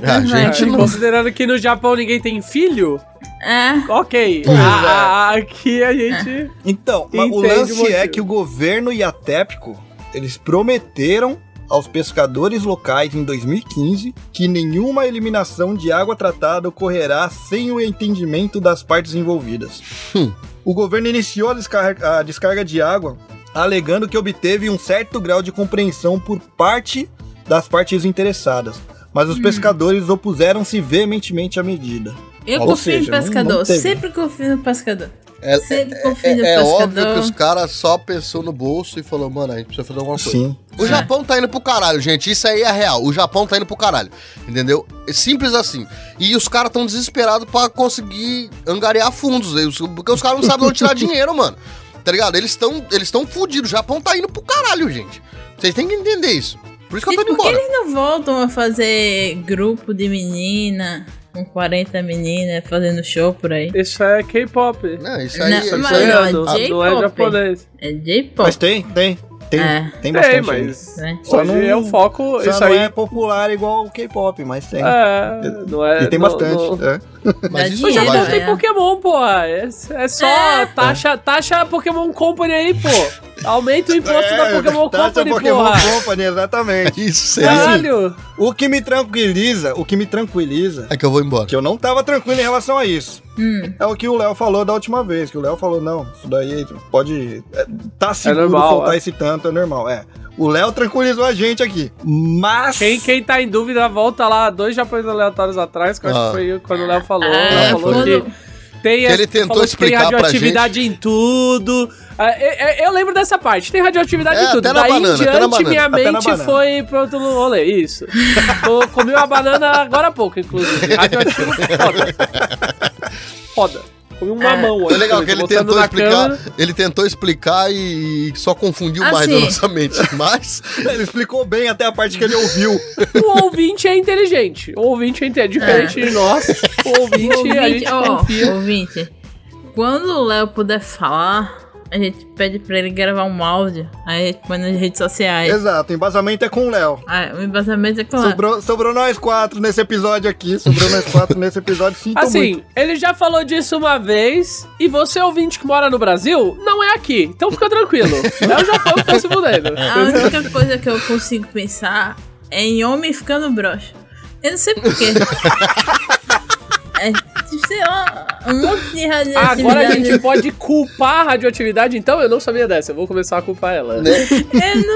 A gente não. Considerando que no Japão ninguém tem filho, É. ok. Pois A- a- aqui a gente. Então, o Entende o lance é que o governo e a TEPCO, eles prometeram aos pescadores locais em 2015 que nenhuma eliminação de água tratada ocorrerá sem o entendimento das partes envolvidas. Hum. O governo iniciou a descarga, a descarga de água alegando que obteve um certo grau de compreensão por parte das partes interessadas, mas os pescadores opuseram-se veementemente à medida. Eu Ou confio seja, em pescador. não. Sempre confio no pescador. É, Sempre é, no é óbvio que os caras só pensou no bolso e falou, mano, a gente precisa fazer alguma coisa. Sim. O Japão tá indo pro caralho, gente. Isso aí é real. O Japão tá indo pro caralho. Entendeu? É simples assim. E os caras tão desesperados pra conseguir angariar fundos. Porque os caras não sabem onde tirar dinheiro, mano. Tá ligado? Eles estão eles tão fudidos. O Japão tá indo pro caralho, gente. Vocês têm que entender isso. Por isso que eu tô indo por que embora. eles não voltam a fazer grupo de menina, com 40 meninas, fazendo show por aí? Isso é K-pop. Não, isso aí. Não, isso mas aí não, é é- não, é japonês. É J-pop. Mas tem, tem. Tem, É. tem Tem, bastante. mas. né? Só não- é o foco. Só Isso não aí. é popular igual o K-pop, mas tem. É, não é. e tem não- bastante. não- é. Mas isso. Japão tem é. Pokémon, porra. É, é só É. taxa, taxa Pokémon Company aí, pô. Aumenta o imposto da Pokémon taxa Company, É, Pokémon porra. Company, exatamente. Isso seria. Caralho. o que me tranquiliza, o que me tranquiliza, É que eu vou embora. que eu não tava tranquilo em relação a isso. Hum. É o que o Léo falou da última vez, que o Léo falou, não, isso daí pode... é, tá seguro normal, faltar é. esse tanto, é normal, é. O Léo tranquilizou a gente aqui, mas... Quem, quem tá em dúvida, volta lá dois Japões aleatórios atrás, que eu acho Ah. que foi quando o Léo falou. Ah, Ele falou que tem, Que ele tentou falou que explicar tem pra radioatividade em tudo. Ah, eu, lembro dessa parte, tem radioatividade É, em tudo. até na Daí banana, em até na diante, banana. minha Até na mente banana. foi pro outro rolê. Isso. Eu comi uma banana agora há pouco, inclusive. Radioativo, foda. Foda. Comi um É. mamão. É legal que ele tentou na explicar, câmera. ele tentou explicar e só confundiu mais Assim. a nossa mente. Mas Ele explicou bem até a parte que ele ouviu. O ouvinte é inteligente. O ouvinte é inteligente. Diferente de nós, o ouvinte, a gente Ouvinte, ó, confia. ouvinte, quando o Léo puder falar, a gente pede pra ele gravar um áudio, aí a gente põe nas redes sociais. Exato, o embasamento é com o Léo. Ah, o embasamento é com o Léo. Sobrou, sobrou nós quatro nesse episódio aqui. Sobrou nós quatro nesse episódio. Sinto muito. Assim, ele já falou disso uma vez, e você, ouvinte que mora no Brasil, não é aqui. Então fica tranquilo. É o Japão que tá se fudendo. A única coisa que eu consigo pensar é em homem ficando broxa. Eu não sei porquê. é, sei lá, um monte de radioatividade. Agora a gente pode culpar a radioatividade, então? Eu não sabia dessa. Eu vou começar a culpar ela. Eu não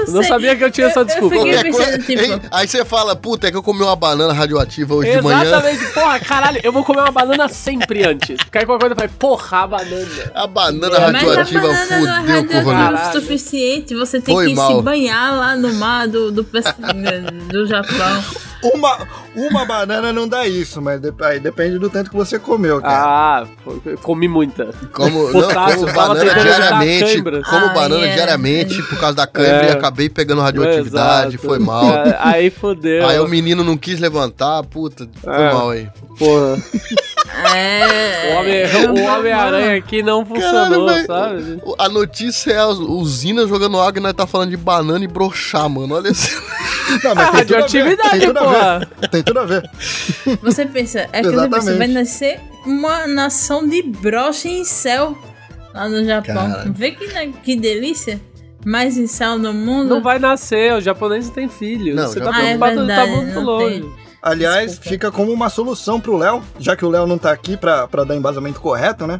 sei. Não sabia que eu tinha essa Eu- desculpa. Eu fiquei qualquer coisa- pensando, tipo... Aí você fala, puta, é que eu comi uma banana radioativa hoje de manhã. Exatamente, porra, caralho, eu vou comer uma banana sempre antes. Porque aí qualquer coisa vai, porra, a banana. A banana Mas a radioativa banana não é fudeu com o rolê. radioativa o suficiente. Você tem Foi que mal. se banhar lá no mar do, do, pes- do Japão. Uma, uma banana não dá isso, mas de- aí depende do tanto que você comeu, cara. Ah, comi muita. Como, não, como banana diariamente, como Ah, banana é. diariamente por causa da câimbra É. e acabei pegando radioatividade, Exato. foi mal. É, Aí fodeu. Aí o menino não quis levantar, puta, foi É. mal aí. Porra. É. O Homem- Homem-Aranha aqui não funcionou, sabe? A notícia é a usina jogando água e nós tá falando de banana e broxar, mano. Olha assim. Não, mas tem tudo a ver, radioatividade, tem tudo a ver. Tem tudo a ver. Você pensa, é que você vai nascer uma nação de brocha em céu lá no Japão. Cara. Vê que, ne- que delícia. Mais em céu no mundo. Não vai nascer, os japoneses têm filhos. Não, Você já- tá Ah, é preocupado, tá verdade, muito longe. tem. Aliás, Desculpa. fica como uma solução pro Léo, já que o Léo não tá aqui pra, pra dar embasamento correto, né?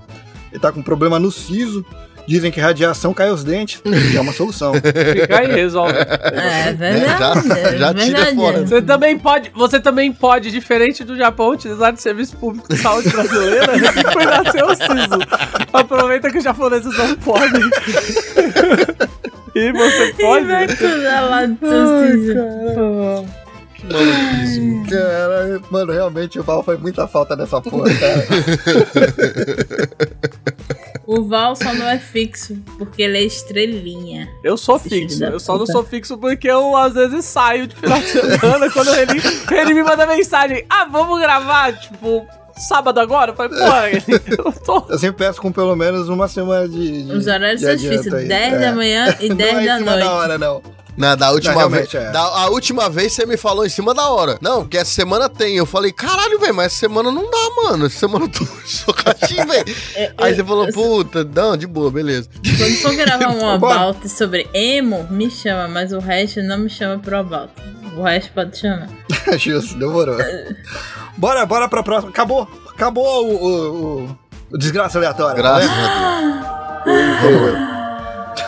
Ele tá com problema no siso. Dizem que radiação cai os dentes. E é uma solução. Fica aí, resolve. É verdade. Já- é já tira verdade. fora. Você também pode, você também pode, diferente do Japão, utilizar de serviço público de saúde brasileira e foi nascer o SISO. Aproveita que os japoneses não podem. e você E pode. vai cuidar lá do seu siso, por favor. Cara, mano, realmente o Val faz muita falta nessa porra, cara. O Val só não é fixo, porque ele é estrelinha. Eu sou fixo. Eu só não sou fixo porque eu às vezes saio de final de semana quando ele, ele me manda mensagem. Ah, vamos gravar, tipo, sábado agora? Eu falei, porra, ele, eu tô. Eu sempre peço com pelo menos uma semana de. de Os horários são difíceis. aí. 10 É. da manhã e 10 não é da em cima noite. da hora, não. Não, da última Não, vez. é. Da, a última vez você me falou em cima da hora. Não, porque essa semana tem. Eu falei, caralho, velho, mas essa semana não dá, mano. Essa semana eu tô socadinho, velho. Aí você falou, puta, não, de boa, beleza. Quando for gravar um about sobre emo, me chama, mas o resto não me chama pro about. O resto pode chamar. Justo, demorou. Bora, bora pra próxima. Acabou. Acabou o, o, o- o desgraça aleatória. Graças né? a Deus.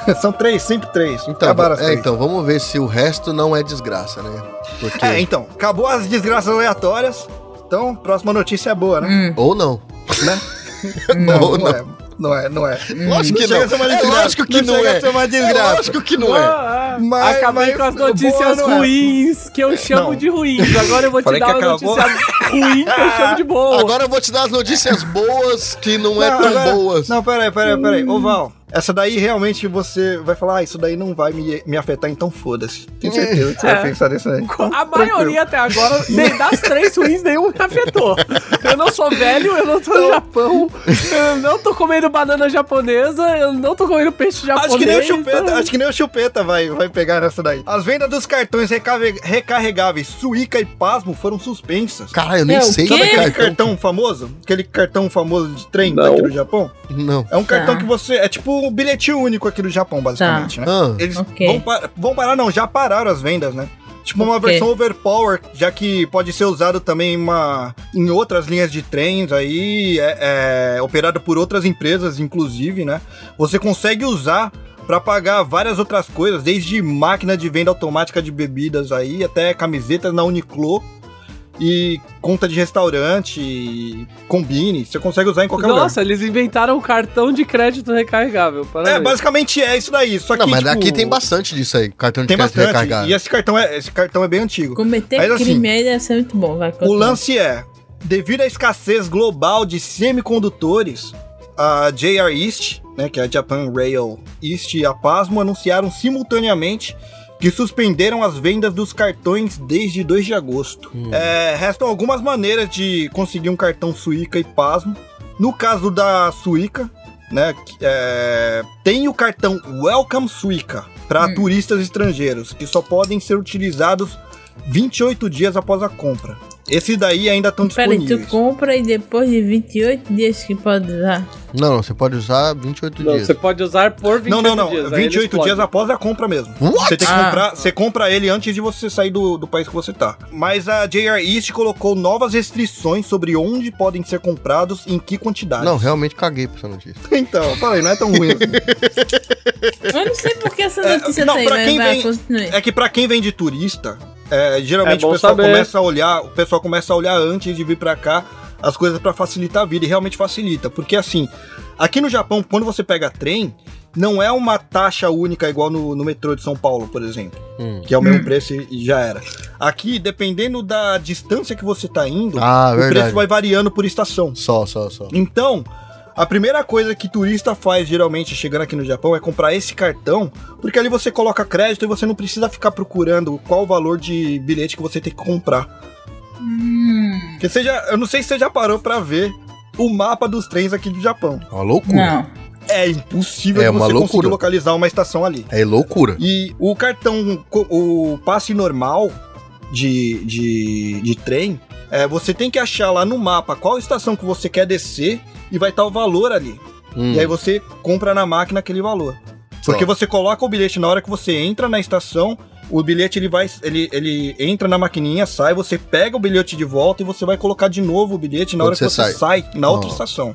São três, sempre três. Então, Acabaram as é, três. então, vamos ver se o resto não é desgraça, né? Porque. É, então, acabou as desgraças aleatórias. Então, próxima notícia é boa, né? Hum. Ou não. Né? Não, não, não. é. Não é, não é. Lógico que não. a ser uma É desgraça. lógico que não chega é. a ser uma É desgraça. lógico que não é. Mas- Acabei mas com as boa notícias não é. ruins, que eu chamo Não. de ruins. Agora eu vou te Falei dar que uma acabou. notícia ruim que eu chamo de boa. Agora eu vou te dar as notícias boas que não, é tão agora- boas. Não, peraí, peraí, peraí. Ô, Val, essa daí realmente você vai falar, ah, isso daí não vai me, me afetar, então foda-se. Tenho certeza que você É. vai pensar nisso aí. A maioria até agora, nem das três ruins, nenhum me afetou. Eu não sou velho, eu não tô no Japão, eu não tô comendo banana japonesa, eu não tô comendo peixe japonês. Acho que nem o chupeta, acho que nem o chupeta vai, vai pegar nessa daí. As vendas dos cartões recarre- recarregáveis Suica e Pasmo foram suspensas. Cara, eu nem É, sei que é Aquele cartão. cartão famoso? Aquele cartão famoso de trem Não. daqui do Japão? Não. É um cartão Tá. que você. É tipo um bilhete único aqui do Japão, basicamente, né? Ah, Eles Ok. vão, pa- vão parar, não, já pararam as vendas, né? Tipo uma versão overpower, já que pode ser usado também em uma, em outras linhas de trens aí, é, é, operado por outras empresas, inclusive, né? Você consegue usar pra pagar várias outras coisas, desde máquina de venda automática de bebidas aí, até camisetas na Uniqlo e conta de restaurante, e combine, você consegue usar em qualquer lugar. Nossa, eles inventaram um cartão de crédito recarregável. É, Parabéns. basicamente é isso daí, só que não, mas tipo, aqui tem bastante disso aí, cartão de tem crédito bastante. recarregado. E esse cartão é, esse cartão é bem antigo. Cometer Mas, assim, crime aí deve ser muito bom. Vai, O lance é, devido à escassez global de semicondutores, a JR East, né, que é a Japan Rail East e a Pasmo anunciaram simultaneamente que suspenderam as vendas dos cartões desde 2 de agosto. É, restam algumas maneiras de conseguir um cartão Suica e Pasmo. No caso da Suica, né, é, tem o cartão Welcome Suica para turistas estrangeiros, que só podem ser utilizados 28 dias após a compra. Esses daí ainda estão Peraí, disponíveis. tu compra e depois de 28 dias que pode usar. Não, não, você pode usar 28 Não, dias. você pode usar por 28 Não, não, não. dias. aí ele 28 explode. dias após a compra mesmo. What? Você tem que Ah. comprar, você compra ele antes de você sair do, do país que você tá. Mas a JR East colocou novas restrições sobre onde podem ser comprados e em que quantidade. Não, realmente caguei pra essa notícia. Então, eu falei, não é tão ruim assim. Eu não sei por que essa É, notícia não, tem, pra mas quem vai, vem-. É que pra quem vem de turista, é, geralmente É o pessoal saber. começa a olhar, o pessoal começa a olhar antes de vir pra cá as coisas pra facilitar a vida e realmente facilita, porque assim, aqui no Japão, quando você pega trem, não é uma taxa única igual no, no metrô de São Paulo, por exemplo, Hum. que é o mesmo preço e já era. Aqui, dependendo da distância que você tá indo, Ah, o verdade. preço vai variando por estação. Só, só, só. Então, a primeira coisa que turista faz geralmente chegando aqui no Japão é comprar esse cartão, porque ali você coloca crédito e você não precisa ficar procurando qual o valor de bilhete que você tem que comprar. Hum, você já, eu não sei se você já parou pra ver o mapa dos trens aqui do Japão. É uma loucura. não. É impossível É você conseguir loucura. localizar uma estação ali. É loucura. E o cartão, o passe normal de, de, de trem, é, você tem que achar lá no mapa qual estação que você quer descer e vai estar o valor ali. Hum. E aí você compra na máquina aquele valor. Porque Só. você coloca o bilhete na hora que você entra na estação, o bilhete ele vai, ele, ele entra na maquininha, sai, você pega o bilhete de volta e você vai colocar de novo o bilhete na Quando hora que você você sai, na outra Oh. estação.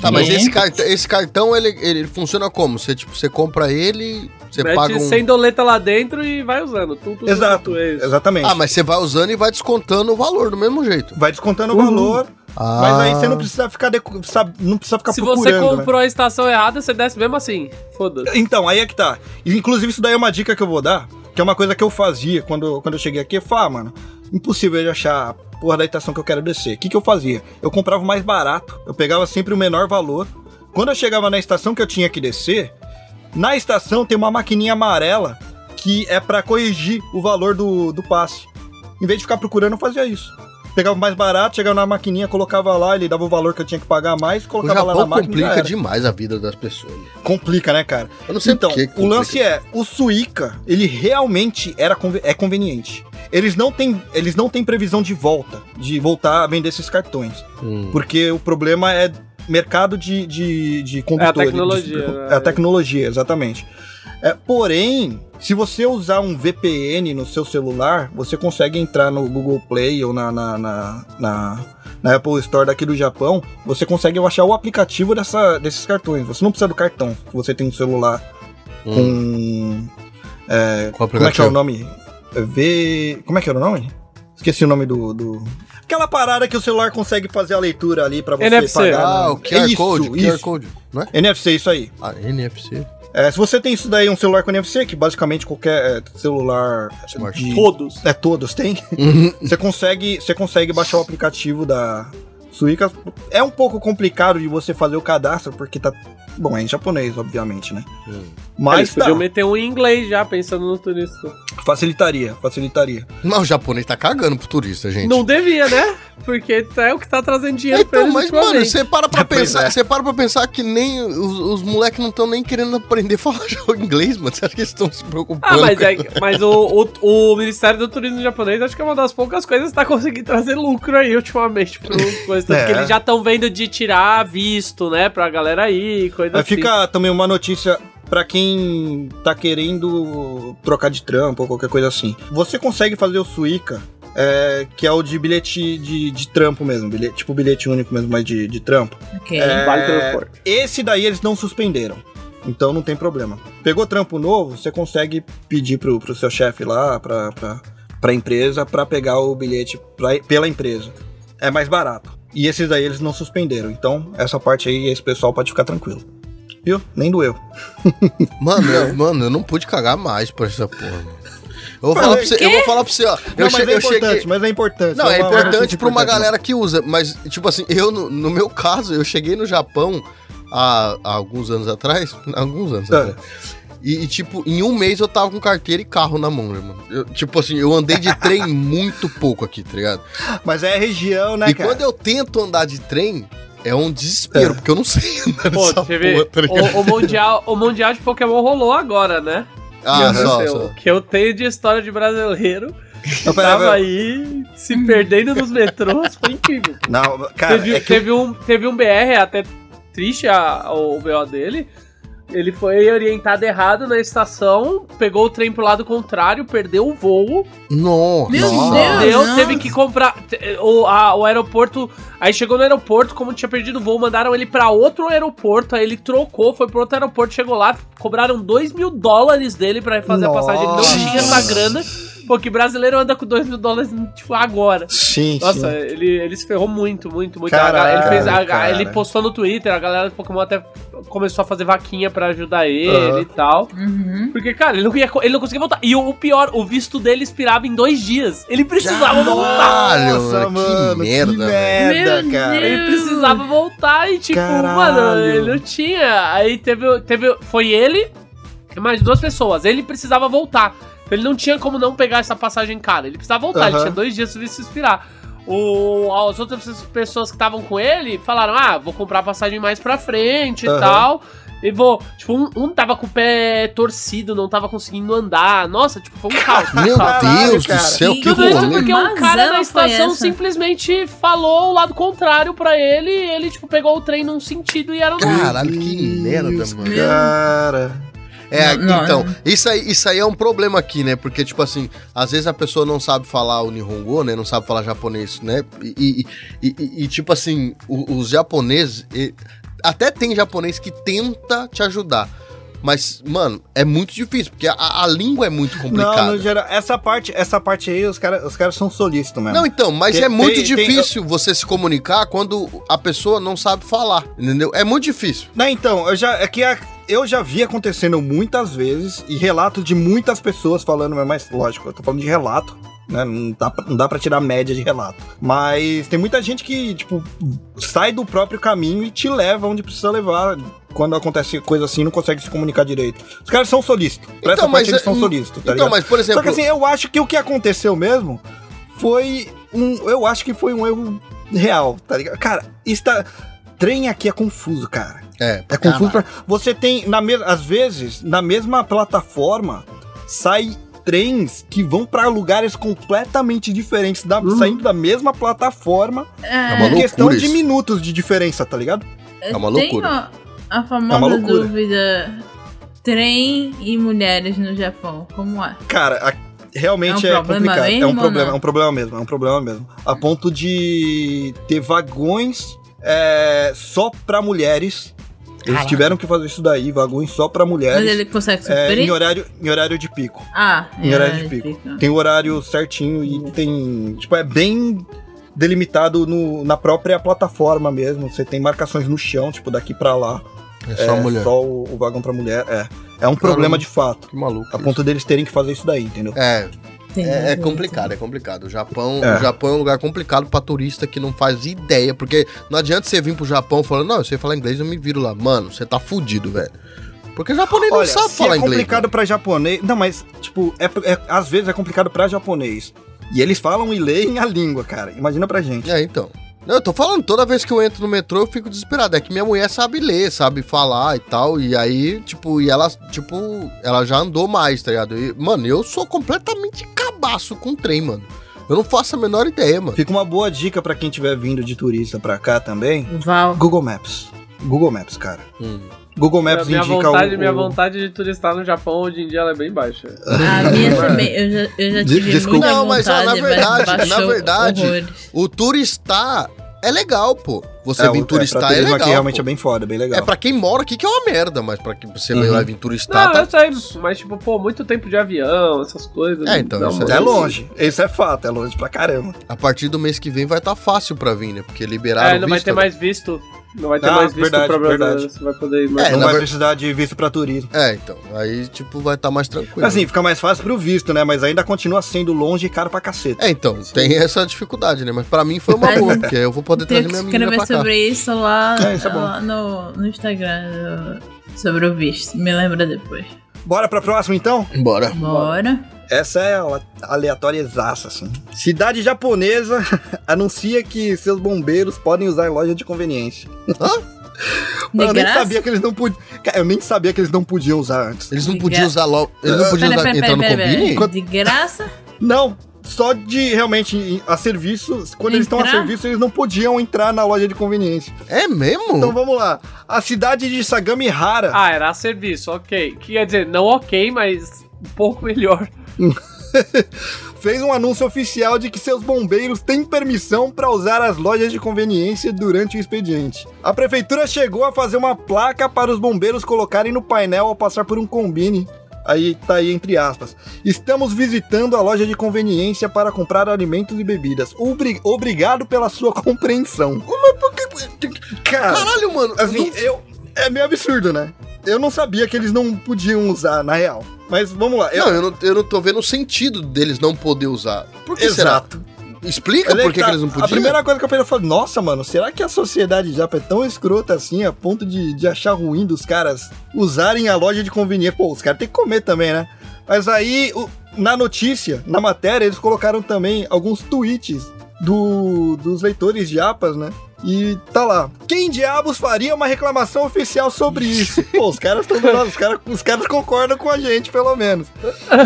Tá, mas Ok. esse cartão, esse cartão ele, ele funciona como? Você, tipo, você compra ele, você Mete paga um... 100 doleta lá dentro e vai usando. Tum, tum, Exato, tum, tum, é exatamente. Ah, mas você vai usando e vai descontando o valor do mesmo jeito. Vai descontando o Uhum. valor, Ah. mas aí você não precisa ficar, deco- sabe, não precisa ficar Se você procurando, né? comprou a estação errada, você desce mesmo assim. Foda-se. Então, aí é que tá. Inclusive, isso daí é uma dica que eu vou dar, que é uma coisa que eu fazia quando, quando eu cheguei aqui. Eu falei, ah, mano, impossível de achar a porra da estação que eu quero descer. O que, que eu fazia? Eu comprava o mais barato, eu pegava sempre o menor valor. Quando eu chegava na estação que eu tinha que descer, na estação tem uma maquininha amarela que é pra corrigir o valor do, do passe. Em vez de ficar procurando, eu fazia isso. Pegava mais barato, chegava na maquininha, colocava lá, ele dava o valor que eu tinha que pagar a mais, colocava lá na máquina. e complica demais a vida das pessoas. Complica, né, cara? Eu não sei então, que o lance é, o Suica, ele realmente era é conveniente. Eles não têm, eles não têm previsão de volta, de voltar a vender esses cartões, Hum. porque o problema é mercado de, de, de condutores. tecnologia, de- né? É a tecnologia, exatamente. É, porém, se você usar um VPN no seu celular, você consegue entrar no Google Play ou na, na, na, na- na Apple Store daqui do Japão, você consegue baixar o aplicativo dessa, desses cartões. Você não precisa do cartão, você tem um celular Hum. com. é, Qual como é que é o nome? V. Como é que era o nome? Esqueci o nome do. do... Aquela parada que o celular consegue fazer a leitura ali pra você NFC. pagar. Ah, na- o QR isso, Code, QR isso. Code, não é? NFC, isso aí. Ah, NFC. É, se você tem isso daí, um celular com NFC, que basicamente qualquer é, celular de- Todos. É, todos têm. Uhum. você consegue, você consegue baixar o aplicativo da Suica. É um pouco complicado de você fazer o cadastro, porque tá. Bom, é em japonês, obviamente, né? Hum. Mas Eles tá, podiam meter um em inglês já, pensando no turista. Facilitaria, facilitaria. Mas o japonês tá cagando pro turista, gente. Não devia, né? Porque é o que tá trazendo dinheiro pra Então, eles mas, mano, você para pra Pois pensar, é. você para pra pensar que nem os, os moleques não estão nem querendo aprender a falar inglês, mano. Você acha que eles estão se preocupando? Ah, mas, com- é, mas o, o, o Ministério do Turismo japonês acho que é uma das poucas coisas que tá conseguindo trazer lucro aí ultimamente. Pro coisa, tanto É. que eles já estão vendo de tirar visto, né? Pra galera aí, coisa Aí assim. fica também uma notícia pra quem tá querendo trocar de trampo ou qualquer coisa assim. Você consegue fazer o Suica, é, que é o de bilhete de, de trampo mesmo, bilhete, tipo bilhete único mesmo, mas de, de trampo. Ok. É, Vale transporte. Esse daí eles não suspenderam. Então não tem problema. Pegou trampo novo, você consegue pedir pro, pro seu chefe lá, pra, pra, pra empresa, pra pegar o bilhete pra- pela empresa. É mais barato. E esses daí eles não suspenderam. Então, essa parte aí, esse pessoal pode ficar tranquilo. Viu? Nem doeu. Mano, eu, mano, eu não pude cagar mais por essa porra. mano. Eu vou falar é pra você, eu vou falar pra você, ó. Não, Eu mas cheguei, é eu importante, cheguei. mas é importante. Não, é uma importante pra uma importante. galera que usa, mas, tipo assim, eu, no, no meu caso, eu cheguei no Japão há, há alguns anos atrás. Alguns anos É. atrás. E, e, tipo, em um mês eu tava com carteira e carro na mão, mano? Eu, tipo assim, eu andei de trem muito pouco aqui, tá ligado? Mas é a região, né, e cara? quando eu tento andar de trem, é um desespero, É. porque eu não sei andar Pô, nessa porra, tá ligado? o, o mundial, o Mundial de Pokémon rolou agora, né? Ah, Que só, eu- só. Que eu tenho de história de brasileiro. Pera, Tava pera. aí se perdendo nos metrôs, foi incrível. Não, cara, teve, é que teve, um, teve um BR, até triste a, o BO dele. Ele foi orientado errado na estação, pegou o trem pro lado contrário, perdeu o voo. Nossa. Meu Nossa. Deus! Deu, não. teve que comprar. O, a- o aeroporto. Aí chegou no aeroporto, como tinha perdido o voo, mandaram ele pra outro aeroporto. Aí ele trocou, foi pro outro aeroporto, chegou lá, cobraram 2 mil dólares dele pra fazer a passagem. Ele não Nossa. tinha essa grana. Porque brasileiro anda com 2 mil dólares, tipo, agora. Sim, Nossa, sim. ele, ele se ferrou muito, muito, muito. Caralho, ele, fez, a- cara. ele postou no Twitter, a galera do Pokémon até começou a fazer vaquinha pra ajudar ele Aham. e tal. Uhum. Porque, cara, ele não, ia, ele não conseguia voltar. E o, o pior, o visto dele expirava em dois dias. Ele precisava voltar. Caralho, Nossa, mano, que merda, que velho. merda, cara. Deus. Ele precisava voltar e, tipo, Caralho. mano, ele não tinha. Aí teve. teve foi ele e mais duas pessoas. Ele precisava voltar. Então ele não tinha como não pegar essa passagem cara. Ele precisava voltar. Ele Aham. tinha dois dias pra se expirar. O, as outras pessoas que estavam com ele falaram: Ah, vou comprar a passagem mais pra frente e Aham. tal. E vou. Tipo, um, um tava com o pé torcido, não tava conseguindo andar. Nossa, tipo, foi um caos. Meu Caralho, Deus cara. do céu, E que Tudo isso porque um cara foi estação simplesmente falou o lado contrário pra ele e ele, tipo, pegou o trem num sentido e era no Caralho, que merda, mano. Cara. É, Não, então, não. isso aí, isso aí é um problema aqui, né? Porque, tipo assim, às vezes a pessoa não sabe falar o Nihongo, né? Não sabe falar japonês, né? E, e- e- e, tipo assim, o- os japoneses. até tem japonês que tenta te ajudar. Mas, mano, é muito difícil, porque a, a língua é muito Não, complicada. no geral, essa parte, essa parte aí, os caras os caras são solistas mesmo. Não, então, mas Tem- é muito tem- tem- difícil você se comunicar quando a pessoa não sabe falar, entendeu? É muito difícil. Não, então, eu já, é que a- eu já vi acontecendo muitas vezes e relatos de muitas pessoas falando, mas lógico, eu tô falando de relato, né? Não dá, pra, não dá pra tirar média de relato. Mas tem muita gente que, tipo, sai do próprio caminho e te leva onde precisa levar. Quando acontece coisa assim, não consegue se comunicar direito. Os caras são solistas. Pra essa parte, eles é- são solistas, tá Então, ligado? mas, por exemplo. Só que assim, eu acho que o que aconteceu mesmo foi um. Eu acho que foi um erro real, tá ligado? Cara, está. Trem aqui é confuso, cara. É, É confuso pra... Você tem, na me... às vezes, na mesma plataforma, sai trens que vão pra lugares completamente diferentes, da... Uhum. saindo da mesma plataforma, É, uma em questão loucura de isso. minutos de diferença, tá ligado? É uma Tem loucura. a, a É famosa uma loucura. dúvida: trem e mulheres no Japão, como é? Cara, a- realmente É um é, complicado. é mesmo um ou problema, não? é um problema mesmo, é um problema mesmo. A ponto de ter vagões é, só pra mulheres. Eles tiveram que fazer isso daí, vagões só pra Mas mulheres. ele consegue é, suprir? em, horário, em horário de pico. Ah, Em horário de pico. Tem o horário certinho e tem. Tipo, é bem delimitado no- na própria plataforma mesmo. Você tem marcações no chão, tipo, daqui pra lá. É só é, mulher. Só o, o vagão pra mulher. É. É um problema de fato. Que maluco. A ponto deles terem que fazer isso daí, entendeu? É, Tem é, é razão, complicado, é complicado. O Japão, É. o Japão é um lugar complicado pra turista que não faz ideia, porque não adianta você vir pro Japão falando, não, eu sei falar inglês, eu me viro lá. Mano, você tá fudido, velho. Porque o japonês não Olha, sabe se falar é inglês. complicado pra japonês. Não, mas, tipo, é, é- às vezes é complicado pra japonês. E eles falam e leem a língua, cara. Imagina pra gente. É, então. Não, eu tô falando, toda vez que eu entro no metrô eu fico desesperado. É que minha mulher sabe ler, sabe falar e tal. E aí, tipo, e ela, tipo, ela já andou mais, tá ligado? E, mano, eu sou completamente cabaço com trem, mano. Eu não faço a menor ideia, mano. Fica uma boa dica pra quem tiver vindo de turista pra cá também. Val. Google Maps. Google Maps, cara. Hum. Google Maps minha, indica vontade, o, minha vontade de turistar no Japão hoje em dia ela é bem baixa. A minha também, eu já, eu já tive desculpa. muita Não, mas, ó, vontade, na verdade- mas na verdade, horrores. O turistar é legal, pô. Você É, vir é, turistar pra é, turismo legal. aqui realmente pô. é bem foda, bem legal. É pra quem mora aqui que é uma merda, mas pra que você Uhum. vai vir turistar, Não, tá... eu sei, mas tipo, pô, muito tempo de avião, essas coisas. É, então, isso É longe. Isso é fato, é longe pra caramba. a partir do mês que vem vai estar fácil pra vir, né? Porque liberaram É, não vai ter mais visto. Não vai ter Ah, mais visto verdade, pra verdade. Você vai poder ir mais. É, não vai ver- precisar de visto pra turismo. É, então. Aí, tipo, vai estar mais tranquilo. Assim, fica mais fácil pro visto, né? Mas ainda continua sendo longe e caro pra caceta. É, então, tem essa dificuldade, né? Mas pra mim foi uma boa, porque eu vou poder trazer minha menina escrever pra cá. sobre isso lá, É, isso é lá no, no Instagram sobre o visto. Me lembra depois. Bora pra próxima, então? Bora. Bora. Essa é a aleatória exaça, assim. Cidade japonesa anuncia que seus bombeiros podem usar loja de conveniência. De eu nem sabia que eles não podiam. Eu nem sabia que eles não podiam usar antes. Eles não De podiam gra- usar logo. Eles não podiam Pera, usar, pera, entrar no pera, pera, combine? pera. De graça? Não, só de realmente a serviço. Quando eles estão a Entrar? serviço, eles não podiam entrar na loja de conveniência. É mesmo? Então vamos lá. A cidade de Sagamihara. Ah, era a serviço, ok. Que quer dizer, não ok, mas um pouco melhor. fez um anúncio oficial de que seus bombeiros têm permissão para usar as lojas de conveniência durante o expediente. A prefeitura chegou a fazer uma placa para os bombeiros colocarem no painel ao passar por um combine. Aí tá aí entre aspas. Estamos visitando a loja de conveniência para comprar alimentos e bebidas. Obri- obrigado pela sua compreensão. Cara, Caralho, mano. assim, não- eu é meio absurdo, né? Eu não sabia que eles não podiam usar na real. Mas vamos lá. Eu, Não, eu não, eu não tô vendo o sentido deles não poder usar. Por que Exato. será? Explica Olha por que, tá, que eles não podiam. A primeira coisa que eu pensei foi, nossa, mano, será que a sociedade japa é tão escrota assim, a ponto de, de achar ruim dos caras usarem a loja de conveniência? Pô, os caras têm que comer também, né? Mas aí, na notícia, na matéria, eles colocaram também alguns tweets do, dos leitores japas, né? E tá lá. Quem diabos faria uma reclamação oficial sobre isso? Pô, os caras estão do lado, os caras, os caras concordam com a gente, pelo menos.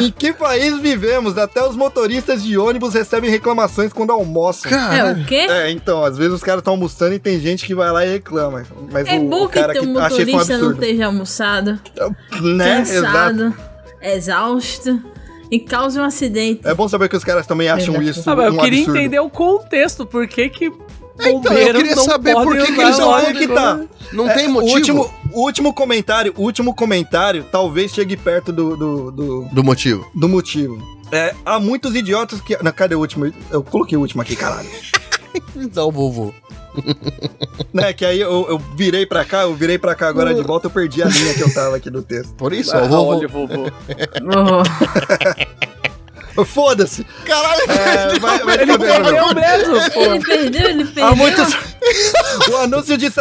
Em que país vivemos? Até os motoristas de ônibus recebem reclamações quando almoçam. É Cara, o quê? É, então, às vezes os caras estão almoçando e tem gente que vai lá e reclama. Mas É o, bom o que teu achei foi um motorista não esteja almoçado, Né? Exato. cansado, exausto e cause um acidente. É bom saber que os caras também acham Exato. isso Ah, um eu queria absurdo. entender o contexto, por que que É, então, eu queria não saber por que que eles não tá. conveniência? não É, tem O motivo último, o último comentário, o último comentário talvez chegue perto do, do, do, do motivo. do motivo. É, há muitos idiotas que. Não, cadê o último? Eu coloquei o último aqui, caralho. Então, vovô. né, que aí eu, eu virei pra cá, eu virei pra cá agora de volta, eu perdi a linha que eu tava aqui no texto. Por isso, Ah, ó, vovô. olha, vovô. Foda-se! Caralho, É, vai, vai Ele perdeu mesmo, pô. ele perdeu, ele perdeu. Há muitos. o anúncio de.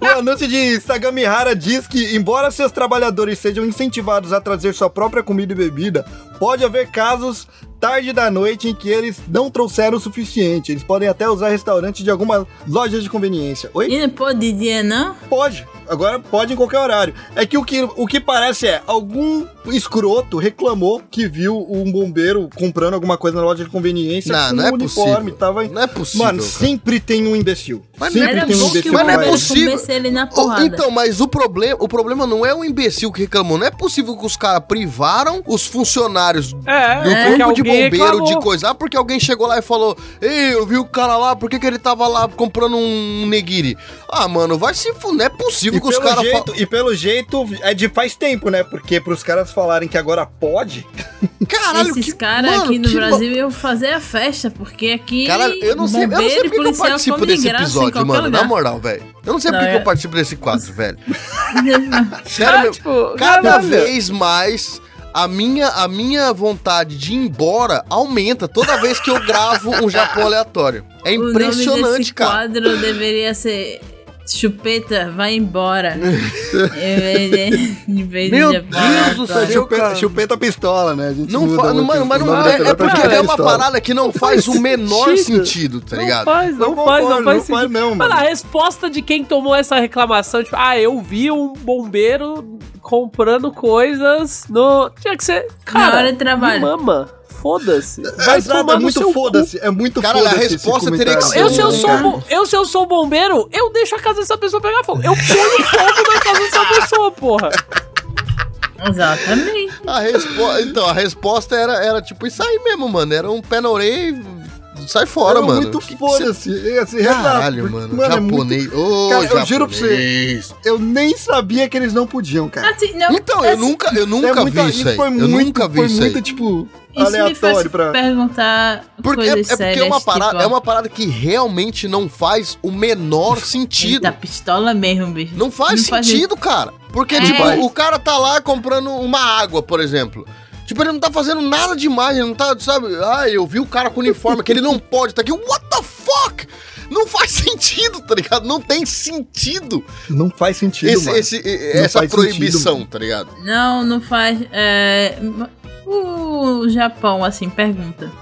O anúncio de Sagamihara diz que, embora seus trabalhadores sejam incentivados a trazer sua própria comida e bebida, pode haver casos tarde da noite em que eles não trouxeram o suficiente. Eles podem até usar restaurantes de algumas lojas de conveniência. Oi? E não pode de dia, não? Pode. Agora pode em qualquer horário. É que o que, o que parece é, algum escroto reclamou que viu um bombeiro comprando alguma coisa na loja de conveniência Não, com não um é uniforme. possível. Tava Não é possível. Mano, cara. sempre tem um imbecil. Mas sempre Era tem um imbecil. mas não é possível. ele na porrada. então, mas o problema, o problema não é o imbecil que reclamou. Não é possível que os caras privaram os funcionários É, do porque corpo de alguém bombeiro reclamou. de coisa. Ah, porque alguém chegou lá e falou: Ei, eu vi o cara lá, por que, que ele tava lá comprando um negiri? Ah, mano, vai se fuder. Não é possível E que os caras. jeito, e pelo jeito é de faz tempo, né? Porque pros caras falarem que agora pode. Caralho, Esses que- caras aqui no Brasil iam fazer a festa, porque aqui Caralho, eu não sei, eu não sei porque que eu participo de desse episódio, mano. Na lugar. moral, velho. Eu não sei Não, porque que é- eu participo desse quadro, velho. Sério, Ah, meu. tipo, Cada vez mais a minha, a minha vontade de ir embora aumenta toda vez que eu gravo um Japão aleatório. É o nome impressionante, desse cara. quadro deveria ser Chupeta, vai embora. de, vez Meu de Deus do céu. Chupeta, chupeta pistola, né? A gente Não muda fa... muito Mano, mas não, é, é porque é uma parada que não faz o menor sentido. sentido, tá Não ligado? faz, não, Não faz, não concordo, faz não faz sentido. não, Mano, mano. a resposta de quem tomou essa reclamação, tipo, ah, eu vi um bombeiro comprando coisas no... Tinha que ser... Cara, hora de trabalho. mama. Foda-se. Vai Exato, tomar é muito foda-se. É muito Cara, foda-se. a resposta teria que ser Eu se eu, sou, bo- eu, se eu sou bombeiro, eu deixo a casa dessa pessoa pegar fogo. Eu ponho fogo na casa dessa pessoa, porra. Exatamente. A respo... Então, a resposta era, era tipo isso aí mesmo, mano. Era um pé na orelha, sai fora, é mano. muito Que que foda-se. Assim, Caralho, Renato, mano. é muito- japonês. Cara, eu juro pra você. japonês. Eu nem sabia que eles não podiam, cara. Assim, não, Então, eu assim, nunca, eu É nunca muita- vi isso aí. foi Eu muito, nunca vi foi isso aí. muito, tipo, Isso me faz aleatório pra... perguntar Porque é, coisas é porque é uma, parada, tipo, é uma parada que realmente não faz o menor sentido. Eita, pistola mesmo, bicho. Não faz sentido, cara. Porque, É. tipo, o cara tá lá comprando uma água, por exemplo. Tipo, ele não tá fazendo nada demais, ele não tá, sabe? Ah, eu vi o cara com uniforme que ele não pode, tá aqui. What the fuck? Não faz sentido, tá ligado? Não tem sentido Não faz sentido, esse, mano. esse- essa faz proibição, sentido, tá ligado? Não, não faz. É, o Japão, assim, pergunta.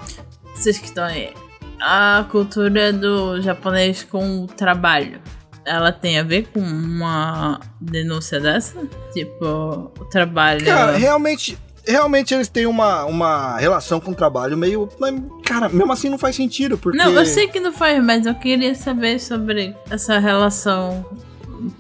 Vocês que estão aí. A cultura do japonês com o trabalho. Ela tem a ver com uma denúncia dessa? Tipo, o trabalho. Cara, realmente, realmente eles têm uma, uma relação com o trabalho meio... Cara, mesmo assim não faz sentido, porque... Não, eu sei que não faz, mas eu queria saber sobre essa relação.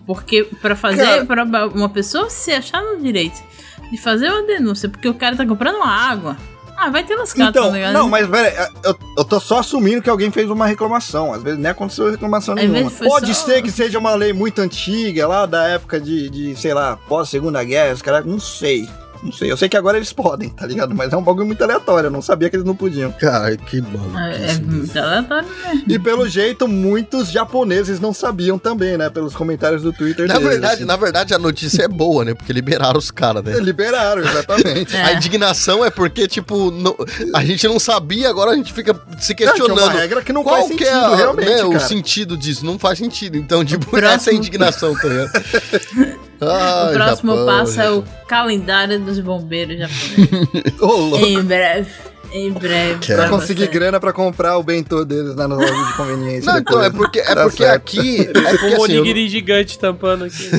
Porque pra fazer, Cara- pra uma pessoa se achar no direito de fazer uma denúncia, porque o cara tá comprando uma água. Ah, vai ter lascado, Então, tá ligado? não, mas velho, eu, eu tô só assumindo que alguém fez uma reclamação. Às vezes nem aconteceu reclamação Às nenhuma. Pode só- ser que seja uma lei muito antiga, lá da época de, de sei lá, pós-segunda guerra, os caras, não sei. Não sei. Eu sei que agora eles podem, tá ligado? Mas é um bagulho muito aleatório. Eu não sabia que eles não podiam. Cara, que maluco. É, é muito aleatório mesmo. E pelo jeito, muitos japoneses não sabiam também, né? Pelos comentários do Twitter Na deles, verdade, assim. na verdade, a notícia é boa, né? Porque liberaram os caras, né? Liberaram, exatamente. É. A indignação é porque, tipo, não- a gente não sabia, agora a gente fica se É, que é questionando. uma regra que não Qual faz que sentido, é a- realmente, né, o sentido disso? Não faz sentido. Então, tipo, próximo- essa é a indignação, tá ligado? o próximo Japão, passo é Japão. o calendário dos bombeiros japoneses. Em breve. Em breve. Quero. Pra pra conseguir você. grana pra comprar o bentô deles lá na loja de conveniência. Não, então, é porque, é Tá porque certo. aqui. É Com porque, um assim, eu, onigiri gigante tampando aqui.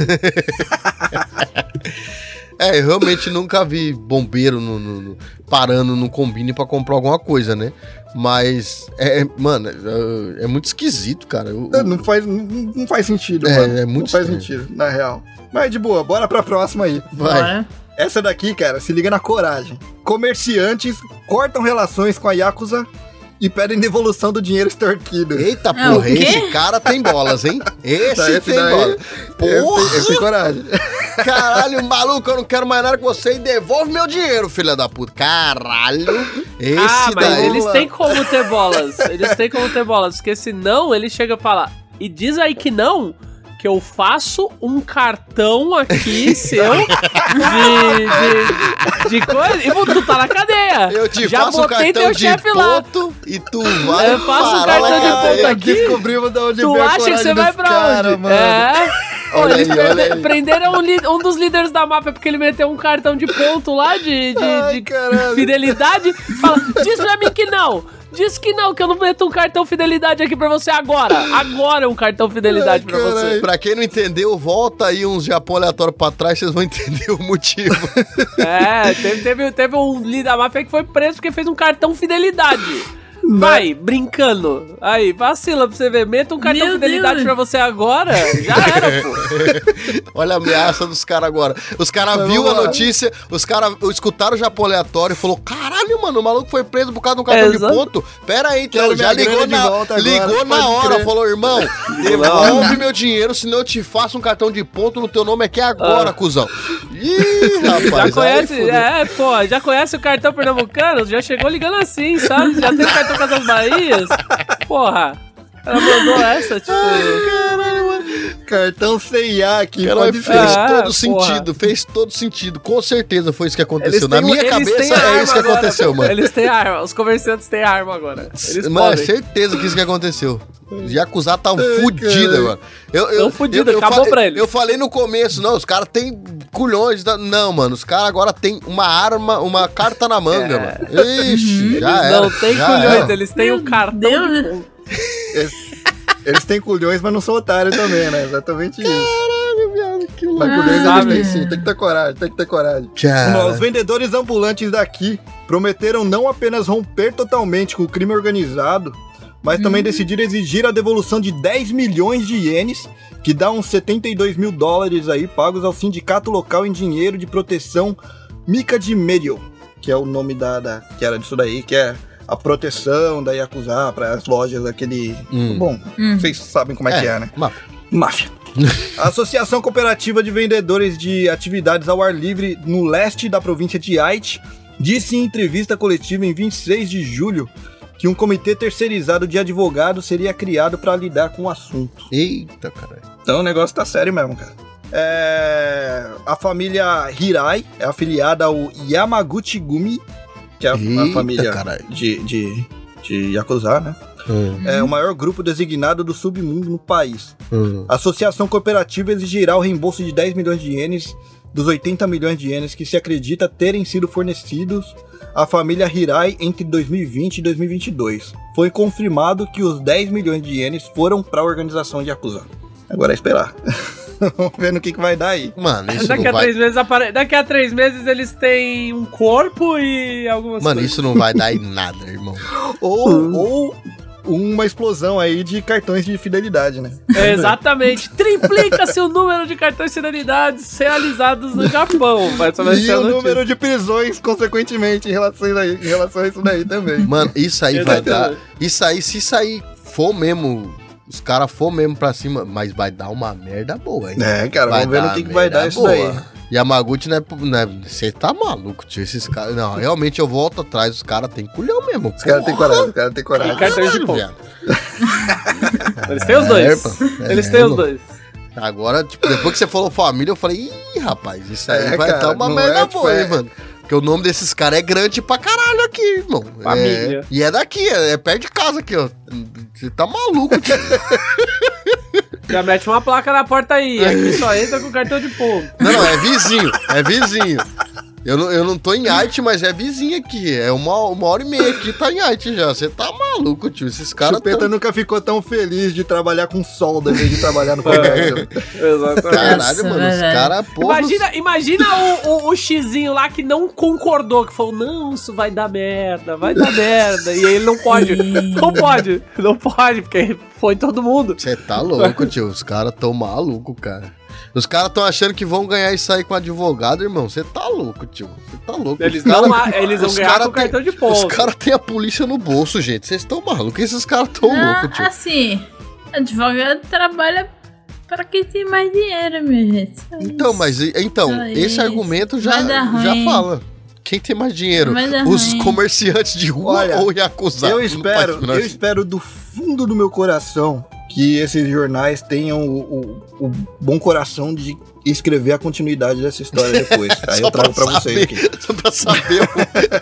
é, eu realmente nunca vi bombeiro no, no- no- parando no combine pra comprar alguma coisa, né? Mas, é, mano, é, é muito esquisito, cara. Eu- É, Não faz, não, não faz sentido, É, mano. é muito Não faz estranho. sentido, na real. Mas de boa, bora pra próxima aí. Vai. Bora. Essa daqui, cara, se liga na coragem. Comerciantes cortam relações com a Yakuza e pedem devolução do dinheiro extorquido. Eita, É, o porra, esse cara tem bolas, hein? Esse Tá, esse tem daí- bola. Esse, Porra! tem- esse tem coragem. Caralho, maluco, eu não quero mais nada com você e devolve meu dinheiro, filha da puta. Caralho, esse ah, mas daí. eles têm como ter bolas. Eles têm como ter bolas. Porque senão ele chega e fala. E diz aí que não. Que eu faço um cartão aqui seu de, de, de coisa. E tu tá na cadeia. Eu te Já faço um botei cartão teu de chefe lá. ponto e tu vai Eu faço um parar cartão de ponto cadeia. aqui. Descobrimos de onde Tu acha que você vai pra cara, onde? mano. É. Olha eles aí, olha aí. prenderam um, um dos líderes da máfia porque ele meteu um cartão de ponto lá de, de- Ai, de fidelidade. Fala, diz pra mim que não. Diz que não, que eu não meto um cartão fidelidade aqui pra você agora. Agora é um cartão fidelidade Ai, pra você. caralho. Pra quem não entendeu, volta aí uns Japão aleatórios pra trás, vocês vão entender o motivo. É, teve, teve, teve um líder da máfia que foi preso porque fez um cartão fidelidade. Vai, brincando. Aí, vacila pra você ver. Meta um cartão Meu fidelidade Deus. pra você agora. Já era, pô. Olha a ameaça dos caras agora. Os caras viu a notícia, os caras escutaram o Japão aleatório e falou: caralho, mano, o maluco foi preso por causa de um cartão Exato. de ponto. Pera aí, então. Quero Já ligou de na, volta agora, ligou na hora, crer. falou: irmão, devolve meu dinheiro, senão eu te faço um cartão de ponto no teu nome aqui agora, Ah. cuzão. Ih, rapaz. Já conhece, é, pô, já conhece o cartão pernambucano? Já chegou ligando assim, sabe? Já tem o cartão Casas Bahias? Porra, ela mandou essa, tipo. Cartão CIA aqui, Cara, pode fez Ah, todo porra. sentido, fez todo sentido. Com certeza foi isso que aconteceu. Eles Na têm, minha eles cabeça têm é isso que agora, aconteceu, mano. Eles têm arma, os comerciantes têm arma agora. Eles Mano, é podem. certeza que isso que aconteceu. Acusar tá Ai, fudido, cara. mano. Eu, eu, Tão fudido, eu- eu acabou fa- pra eles. Eu falei no começo, não, os caras têm culhões. da- Não, mano, os caras agora têm uma arma, uma carta na manga, É. mano. Ixi, já era. Não tem já culhões, era. eles têm o cartão Deus. Ponto. Eles têm culhões, mas não são otários também, né? Exatamente isso. Caralho, viado, que louco. Mas culhões eles Sabe? têm sim, tem que ter coragem, tem que ter coragem. Cara. Os vendedores ambulantes daqui prometeram não apenas romper totalmente com o crime organizado, mas também decidiram exigir a devolução de 10 milhões de ienes, que dá uns 72 mil dólares aí, pagos ao sindicato local em dinheiro de proteção Mica de Medio, que é o nome da, da- que era disso daí, que é a proteção da Yakuza para as lojas daquele. Hum. Bom, Hum. vocês sabem como é, que é, né? Máfia. A Associação Cooperativa de Vendedores de Atividades ao Ar Livre no leste da província de Haiti disse em entrevista coletiva em 26 de julho que um comitê terceirizado de advogados seria criado para lidar com o assunto. eita, caralho. Então o negócio tá sério mesmo, cara. É, A família Hirai é afiliada ao Yamaguchi Gumi, que é a, a Eita, família de, de, de Yakuza, né? Hum, É o maior grupo designado do submundo no país. hum. A associação cooperativa exigirá o reembolso de 10 milhões de ienes dos 80 milhões de ienes que se acredita terem sido fornecidos à família Hirai entre 2020 e 2022. Foi confirmado que os 10 milhões de ienes foram para a organização de Yakuza. Agora é esperar. Vamos ver no que, que vai dar aí. Mano, isso Daqui não a, vai. três meses apare... Daqui a três meses eles têm um corpo e algumas Mano, coisas. isso não vai dar em nada, irmão. Ou, ou uma explosão aí de cartões de fidelidade, né? É, exatamente. Triplica-se o número de cartões de fidelidades realizados no Japão. E o número de prisões, consequentemente, em relação a, em relação a isso daí também. Mano, isso aí vai dar. Isso aí, se isso aí for mesmo. Os caras for mesmo pra cima, mas vai dar uma merda boa, hein? É, cara, Vai vamos ver no dar que, que vai dar isso boa. daí. Yamaguchi, né? né, Você tá maluco, tio. Esses caras. Não, realmente eu volto atrás. Os caras têm culhão mesmo. Os caras têm coragem, os caras têm coragem. Tem cartões de ponto. Eles têm os É, dois. pô. Eles É, têm os mano. dois. Agora, tipo, depois que você falou família, eu falei, ih, rapaz, isso aí É, vai cara, dar uma merda é, tipo, boa, é- hein, mano. Porque o nome desses caras é grande pra caralho aqui, irmão. Família. É, e é daqui, é, é perto de casa aqui, ó. Você tá maluco, tio. Já mete uma placa na porta aí. Aqui só entra com cartão de ponto. Não, não, é vizinho, é vizinho. Eu não, eu não tô em arte, mas é vizinho aqui. É uma, uma hora e meia aqui, tá em arte já. Você tá maluco, tio. Esses caras Chupeta tão... nunca ficou tão feliz de trabalhar com solda em vez de trabalhar no comércio. Exatamente. Caralho, Nossa, mano, os caras, porra. Imagina, imagina o, o, o xizinho lá que não concordou, que falou, não, isso vai dar merda, vai dar merda. E aí ele não pode. Não pode, não pode, porque foi todo mundo. Você tá louco, tio. Os caras tão maluco, cara. Os caras tão achando que vão ganhar isso aí com advogado, irmão. Você tá louco, tio. Você tá louco. Eles, Os cara- não, eles vão os ganhar com tem- cartão de Os ponto. caras têm a polícia no bolso, gente. Vocês estão malucos. Esses caras tão Ah, loucos, tio. assim, advogado trabalha para quem tem mais dinheiro, minha gente. Só Então, isso. mas e- então, Só esse isso. argumento já, já fala. Quem tem mais dinheiro? Os ruim. comerciantes de rua Olha, ou Yakuza? Eu espero, eu espero do fundo do meu coração que esses jornais tenham o, o- o bom coração de escrever a continuidade dessa história depois. Aí Só eu trago pra pra vocês aqui. Só pra saber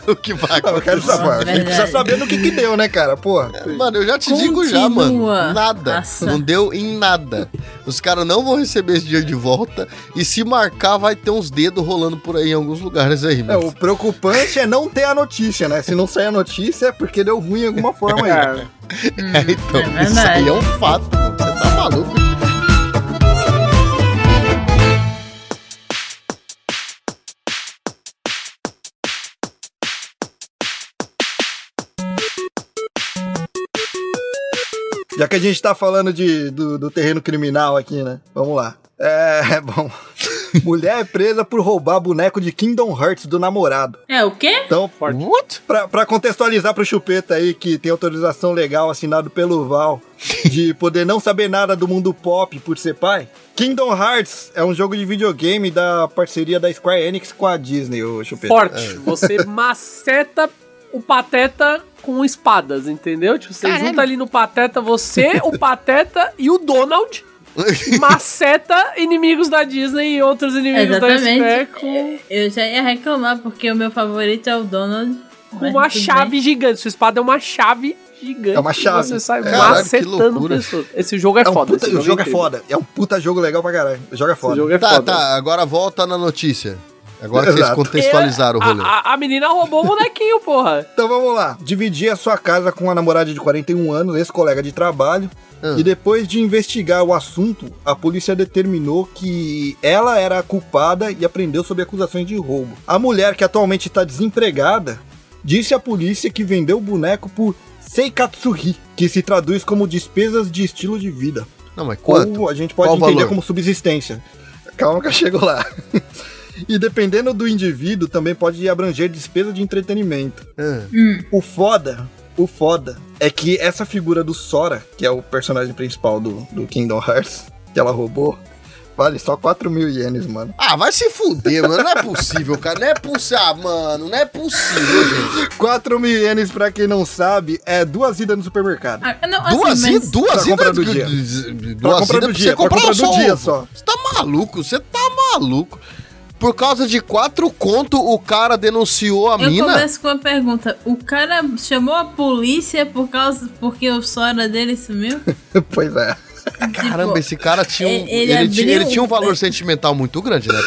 o, o que vai Não, eu quero acontecer. saber. A gente precisa saber no que que deu, né, cara? Porra. Mano, eu já te digo já, mano. Continua. Nada. Nossa. Não deu em nada. Os caras não vão receber esse dinheiro de volta. E se marcar, vai ter uns dedos rolando por aí em alguns lugares aí, É, mano. o preocupante é não ter a notícia, né? Se não sair a notícia é porque deu ruim de alguma forma aí. É, então, é isso aí é um fato. Você tá maluco? Já que a gente tá falando de, do, do terreno criminal aqui, né? Vamos lá. É, bom. Mulher é presa por roubar boneco de Kingdom Hearts do namorado. É o quê? Então, What? pra, pra contextualizar pro Chupeta aí, que tem autorização legal assinado pelo Val, de poder não saber nada do mundo pop por ser pai, Kingdom Hearts é um jogo de videogame da parceria da Square Enix com a Disney, o Chupeta. forte. Você maceta o Pateta com espadas, entendeu? Tipo, você junta ali no Pateta você, o Pateta e o Donald. Maceta inimigos da Disney e outros inimigos da Exatamente. Square com, Eu já ia reclamar porque o meu favorito é o Donald. com uma chave bem. gigante. Sua espada é uma chave gigante. É uma chave. Você sai Caralho, macetando pessoas. Esse jogo é, É um foda. puta, esse o jogo é incrível. foda. É um puta jogo legal pra caralho. O jogo é foda. jogo é Tá, foda. tá, agora volta na notícia. Agora que vocês Exato. contextualizaram o É, rolê. A, a- a menina roubou o bonequinho, porra. Então vamos lá. Dividir a sua casa com uma namorada de 41 anos, ex-colega de trabalho. Ah. E depois de investigar o assunto, a polícia determinou que ela era a culpada e aprendeu sobre acusações de roubo. A mulher, que atualmente está desempregada, disse à polícia que vendeu o boneco por Seikatsuhi, que se traduz como despesas de estilo de vida. Não, mas quanto? Ou a gente pode Qual entender valor? como subsistência. Calma que eu chego lá. E dependendo do indivíduo, também pode abranger despesa de entretenimento. Ah, O foda, o foda, é que essa figura do Sora, que é o personagem principal do, do Kingdom Hearts, que ela roubou, vale só 4 mil ienes, mano. Ah, vai se fuder, mano. Não é possível, cara. Não é possível. Ah, mano, não é possível, gente. 4 mil ienes, pra quem não sabe, é duas idas no supermercado. Ah, não, Duas assim, idas? mas- Duas idas? do dia. Duas comprar do idas dia, você pra comprar comprar do só dia ovo. só. Você tá maluco? Você tá maluco. Por causa de quatro conto, o cara denunciou a Eu mina? começo com uma pergunta. O cara chamou a polícia por causa porque o Sora dele sumiu? pois é. Caramba, Tipo, esse cara tinha um, ele- ele, ele tinha, ele tinha um valor sentimental muito grande, né?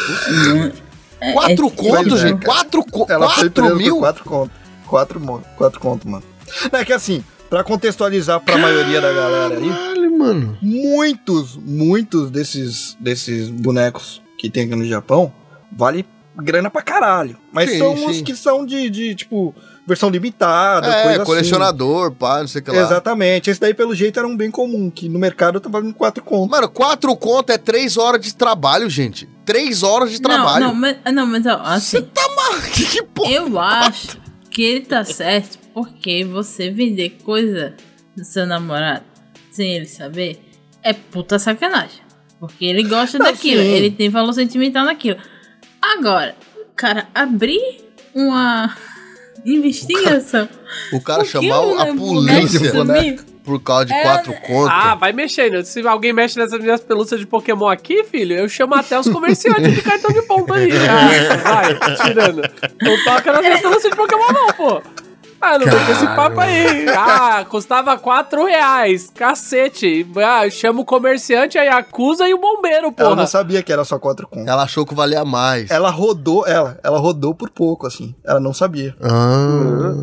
Quatro é- conto, Pois é, gente. Quatro, Ela foi quatro mil? por 4 conto. 4 mo- quatro conto, mano. Não, é que assim, pra contextualizar pra maioria da galera aí, Caralho, mano. muitos, muitos desses, desses bonecos que tem aqui no Japão vale grana pra caralho. Mas Sim, são sim. os que são de, de, tipo, versão limitada, É, coisa colecionador, pá, não sei o que assim. lá. Exatamente. Esse daí, pelo jeito, era um bem comum, que no mercado tá valendo 4 conto. Mano, quatro conto é três horas de trabalho, gente. Três horas de trabalho. Não, não, mas, não, mas ó, Você assim, tá maluco? Que, que porra? eu acho que ele tá certo porque você vender coisa do seu namorado sem ele saber é puta sacanagem. Porque ele gosta Não, daquilo, sim. ele tem valor sentimental naquilo. Agora, o cara abrir uma investigação. O cara Por que chamar o a polícia sumiu? por causa de É, quatro conto. Ah, vai mexendo. Se alguém mexe nessas minhas pelúcias de Pokémon aqui, filho, eu chamo até os comerciantes de cartão de ponto aí. Ah, vai, tirando. Não toca nas minhas pelúcias de Pokémon, não, pô. Ah, não vem com esse papo aí. Ah, custava 4 reais. Cacete. Ah, chama o comerciante, a Yakuza e o bombeiro, Ela porra. não sabia que era só 4 conto. Ela achou que valia mais. Ela rodou, ela, ela rodou por pouco, assim. Ela não sabia. Ah,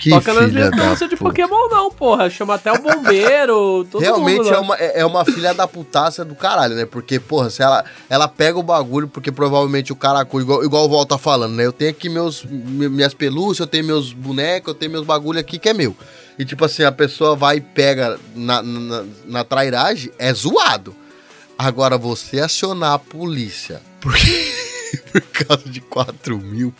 que Toca nas pelúcias de puta. Pokémon, não, porra. Chama até o bombeiro, todo Realmente mundo. é uma, é é uma filha da putácia do caralho, né? Porque, porra, se ela, ela pega o bagulho, porque provavelmente o cara, igual, igual o Val tá falando, né? Eu tenho aqui meus, mi- minhas pelúcias, eu tenho meus bonecos, eu tenho meus bagulho aqui que é meu. E tipo assim, a pessoa vai e pega na, na, na trairagem, é zoado. Agora, você acionar a polícia por, por causa de 4 mil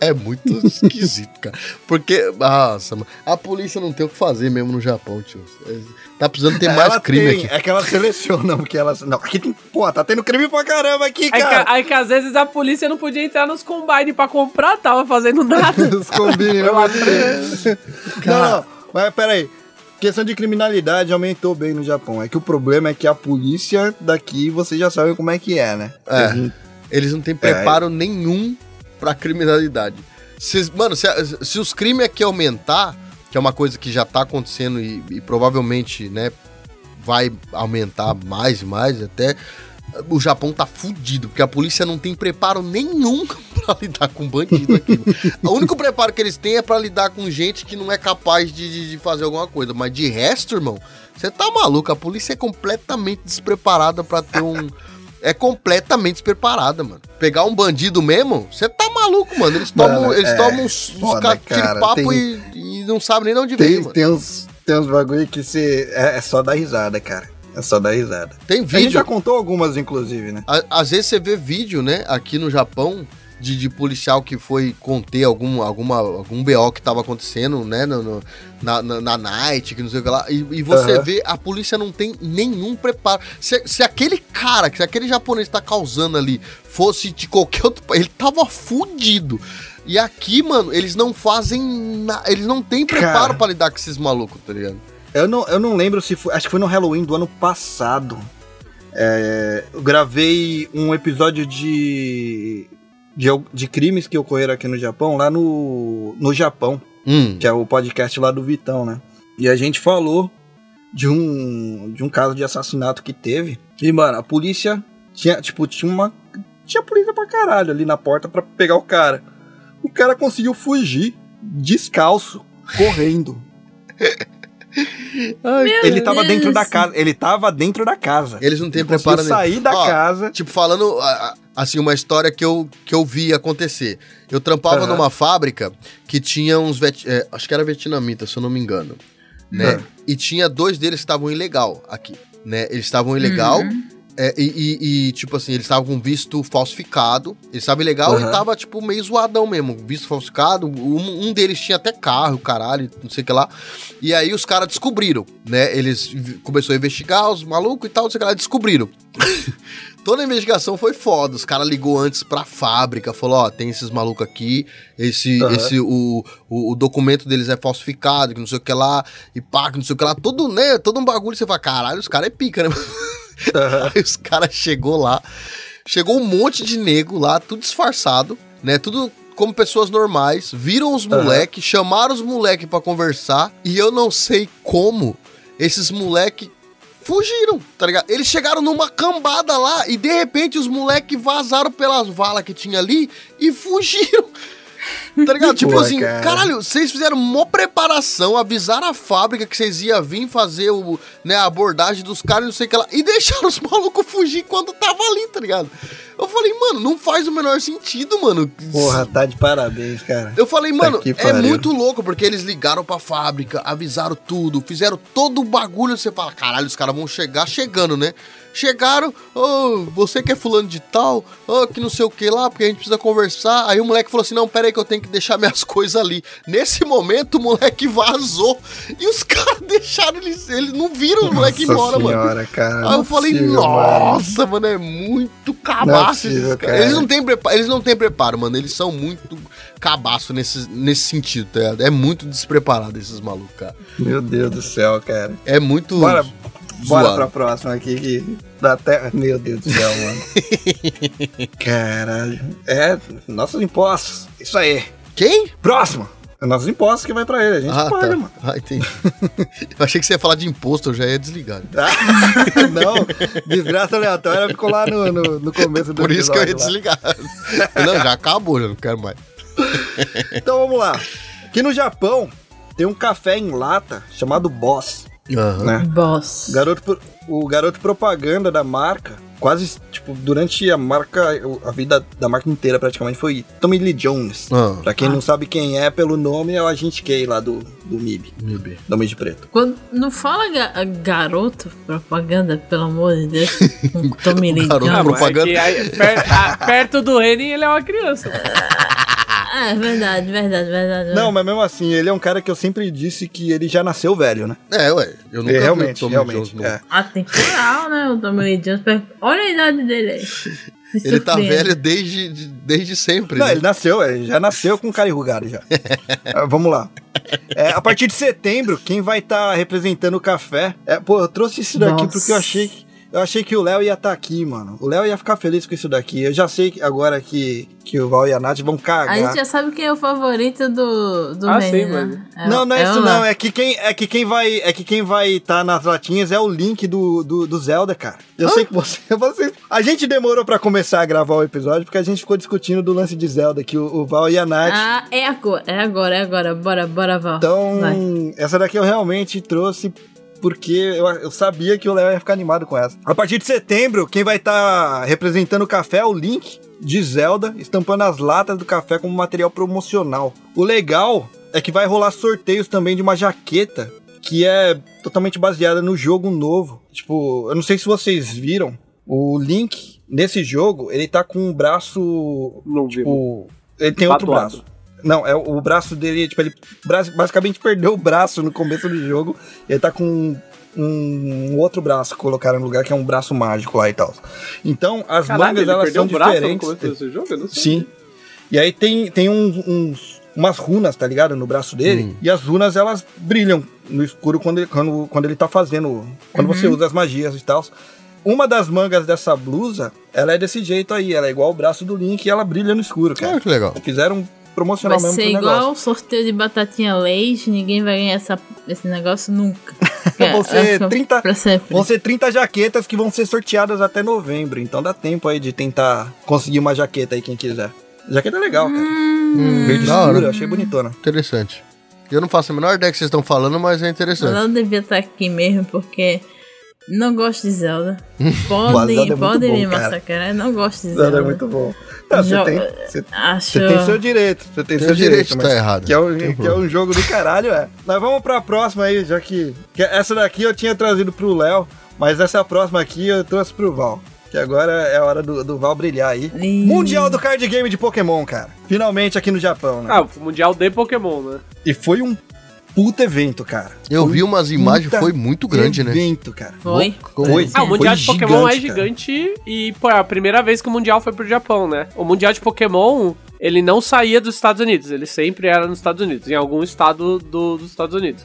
é muito esquisito, cara. Porque, nossa, mano, a polícia não tem o que fazer mesmo no Japão, tio. É, Tá precisando ter mais Ela crime tem- aqui. É que ela seleciona, porque ela. Não, aqui tem. Pô, tá tendo crime pra caramba aqui, Aí, cara. que, aí que às vezes a polícia não podia entrar nos combine pra comprar, tava fazendo nada. Os combine, não Não, não, mas peraí. Questão de criminalidade aumentou bem no Japão. É que o problema é que a polícia daqui, vocês já sabem como é que é, né? É. Eles não têm preparo nenhum pra criminalidade. Se, mano, se, se os crimes aqui aumentar, que é uma coisa que já tá acontecendo e, e provavelmente, né, vai aumentar mais e mais até, o Japão tá fudido, porque a polícia não tem preparo nenhum pra lidar com bandido aqui. o único preparo que eles têm é pra lidar com gente que não é capaz de, de- de fazer alguma coisa. Mas de resto, irmão, você tá maluco. A polícia é completamente despreparada pra ter um. É completamente despreparada, mano. Pegar um bandido mesmo, você tá maluco, mano. Eles tomam, Mano, eles é tomam uns, uns foda, cara. tira-papo Tem- e, e não sabem nem de onde veio, Tem, mano. tem, uns, tem uns bagulho que você. É, é só dar risada, cara. É só dar risada. Tem A gente vídeo. já contou algumas, inclusive, né? A- Às vezes você vê vídeo, né, aqui no Japão, de, de policial que foi conter algum, alguma, algum BO que tava acontecendo, né, no, no- na, na, na night, que não sei o que lá, e, e você Aham. vê a polícia não tem nenhum preparo. Se, se aquele cara, se aquele japonês tá causando ali, fosse de qualquer outro país, ele tava fudido. E aqui, mano, eles não fazem nada, eles não têm preparo pra lidar com esses malucos, tá ligado? Eu não, eu não lembro se foi. Acho que foi no Halloween do ano passado. É, eu gravei um episódio de, de. de crimes que ocorreram aqui no Japão, lá no. no Japão, Hum, que é o podcast lá do Vitão, né? E a gente falou de um. de um caso de assassinato que teve. E, mano, a polícia tinha, tipo, tinha uma. Tinha polícia pra caralho ali na porta pra pegar o cara. O cara conseguiu fugir descalço, correndo. Ele tava Deus. dentro da casa. Ele tava dentro da casa. eles não têm preparo nenhum. sair da Ó, casa. Tipo, falando, assim, uma história que eu, que eu vi acontecer. Eu trampava Aham. numa fábrica que tinha uns, vet- é, acho que era vietnamita, se eu não me engano, né? Ah. E tinha dois deles que estavam ilegal aqui, né? Eles estavam ilegal É, e, e- e, tipo assim, eles estavam com visto falsificado. Eles estavam legal e Aham. tava, tipo, meio zoadão mesmo. Visto falsificado. Um, um deles tinha até carro, caralho, não sei o que lá. E aí os caras descobriram, né? Eles começou a investigar os malucos e tal, não sei o que lá, descobriram. Toda a investigação foi foda. Os caras ligou antes pra fábrica, falou: ó, tem esses malucos aqui, esse, Aham. esse o, o, o documento deles é falsificado, que não sei o que lá, e pá, que não sei o que lá. Todo, né? Todo um bagulho, você fala, caralho, os caras é pica, né? Aham. Aí os caras chegou lá, chegou um monte de nego lá, tudo disfarçado, né? Tudo como pessoas normais, viram os moleque, chamaram os moleque pra conversar, e eu não sei como esses moleque fugiram, tá ligado? Eles chegaram numa cambada lá e de repente os moleque vazaram pelas valas que tinha ali e fugiram. Tá ligado? tipo assim, cara. caralho, vocês fizeram uma preparação, avisaram a fábrica que vocês iam vir fazer o, né, a abordagem dos caras, não sei o que lá, e deixaram os malucos fugir quando tava ali, tá ligado? Eu falei, mano, não faz o menor sentido, mano. Porra, tá de parabéns, cara. Eu falei, mano, que é pariu. muito louco, porque eles ligaram pra fábrica, avisaram tudo, fizeram todo o bagulho. Você fala, caralho, os caras vão chegar chegando, né? Chegaram, ô, você que é fulano de tal, ô, que não sei o que lá, porque a gente precisa conversar. Aí o moleque falou assim: não, pera aí que eu tenho que deixar minhas coisas ali. Nesse momento, o moleque vazou e os caras deixaram eles, eles não viram o moleque Nossa embora, mano. senhora, cara. Aí eu é falei, possível, mano. nossa, mano, é muito cabaço possível, esses caras. cara. Eles não têm preparo, eles não têm preparo, mano. Eles são muito cabaço nesse, nesse sentido, tá ligado? É muito despreparado esses malucos, cara. Meu Deus do céu, cara. É muito. Bora, bora zoado. pra próxima aqui que da terra. Meu Deus do céu, mano. Caralho. É, nossos impostos. Isso aí. Quem? Próximo. É nossos impostos que vai pra ele. A gente Ah, paga, tá. mano. Ah, entendi. eu achei que você ia falar de imposto, eu já ia desligar. Ah, não, desgraça aleatória ficou lá no, no, no começo do Por isso que eu ia lá. desligar. não, já acabou, já não quero mais. Então vamos lá. Aqui no Japão tem um café em lata chamado Boss, Aham. né? Boss. O garoto, o garoto propaganda da marca, quase, tipo, durante a marca, a vida da marca inteira praticamente foi Tommy Lee Jones. Ah, Pra quem não sabe quem é pelo nome, é o agente K lá do, do MIB, do Homem de Preto. Quando, não fala ga- garoto, propaganda, pelo amor de Deus. Tommy Lee Garoto Jones. Ah, mas propaganda. é que aí, per- ah, perto do Reni, ele é uma criança. Ah, é verdade, verdade, verdade. Não, mas mesmo assim, ele é um cara que eu sempre disse que ele já nasceu velho, né? É, ué. Eu nunca É, vi o realmente, Tommy realmente. Jones é. Atemporal, né? O Tommy Lee Jones. Olha a idade dele aí. Ele tá velho desde, de- desde sempre. Não, né? ele nasceu, ele já nasceu com cara enrugado já. Ah, vamos lá. É, a partir de setembro, quem vai estar representando o café. É, pô, eu trouxe isso daqui Nossa. porque eu achei que. Eu achei que o Léo ia estar aqui, mano. O Léo ia ficar feliz com isso daqui. Eu já sei agora que, que o Val e a Nath vão A cagar. gente já sabe quem é o favorito do, do Ah, sim, né? É- Não, não é, isso o não. É que quem é que quem vai é que quem vai estar nas latinhas é o link do, do, do Zelda, cara. Eu sei que você, você a gente demorou pra começar a gravar o episódio porque a gente ficou discutindo do lance de Zelda que o, o Val e a Nath Ah, é agora, é agora, é agora. Bora, bora, Val. Então, Vai. essa daqui eu realmente trouxe porque eu, eu sabia que o Léo ia ficar animado com essa. A partir de setembro, quem vai estar representando o café é o Link de Zelda, estampando as latas do café como material promocional. O legal é que vai rolar sorteios também de uma jaqueta que é totalmente baseada no jogo novo. Tipo, eu não sei se vocês viram, o Link nesse jogo, ele tá com um braço Não vi. Tipo, ele tem outro Tatuado. braço. Não, é o, braço dele, tipo, ele basicamente perdeu o braço no começo do jogo. Ele tá com um, um outro braço que colocaram no lugar, que é um braço mágico lá e tal. Então, as Caralho, mangas, ele elas perdeu são o braço no diferentes. começo desse jogo? Eu não sei. Sim. E aí tem, tem uns, uns- umas runas, tá ligado? No braço dele. Hum. E as runas, elas brilham no escuro quando ele, quando, quando ele tá fazendo. Quando você usa as magias e tal. Uma das mangas dessa blusa, ela é desse jeito aí. Ela é igual o braço do Link e ela brilha no escuro, cara. Ah, que legal. Fizeram um promocional Vai mesmo ser pro igual o sorteio de batatinha leite, ninguém vai ganhar essa, esse negócio nunca. Vão ser É, 30 Pra sempre. Vão ser 30 jaquetas que vão ser sorteadas até novembro. Então dá tempo aí de tentar conseguir uma jaqueta aí, quem quiser. Jaqueta é legal, cara. Hum, Verde escuro, eu achei bonitona. Interessante. Eu não faço a menor ideia que vocês estão falando, mas é eu interessante. não devia estar aqui mesmo, porque não gosto de Zelda. Zelda Podem, é muito podem bom, me cara. massacrar, não gosto de Zelda Zelda. é muito bom. Não, você tem, você, Acho... você tem seu direito. Você tem, Tem seu direito direito, de tá mas errado. Que é, um, que é um jogo do caralho, é. Mas vamos pra próxima aí, já que, que essa daqui eu tinha trazido pro Léo. Mas essa próxima aqui eu trouxe pro Val. Que agora é a hora do, do Val brilhar aí. Ih. Mundial do Card Game de Pokémon, cara. Finalmente aqui no Japão, né? Ah, o Mundial de Pokémon, né? E foi um puta evento, cara. Eu Foi vi umas imagens, foi muito grande, né? evento, cara. Foi. Foi. Ah, o Mundial Foi de Pokémon é gigante, cara. gigante e, pô, é a primeira vez que o Mundial foi pro Japão, né? O Mundial de Pokémon, ele não saía dos Estados Unidos, ele sempre era nos Estados Unidos, em algum estado do- dos Estados Unidos.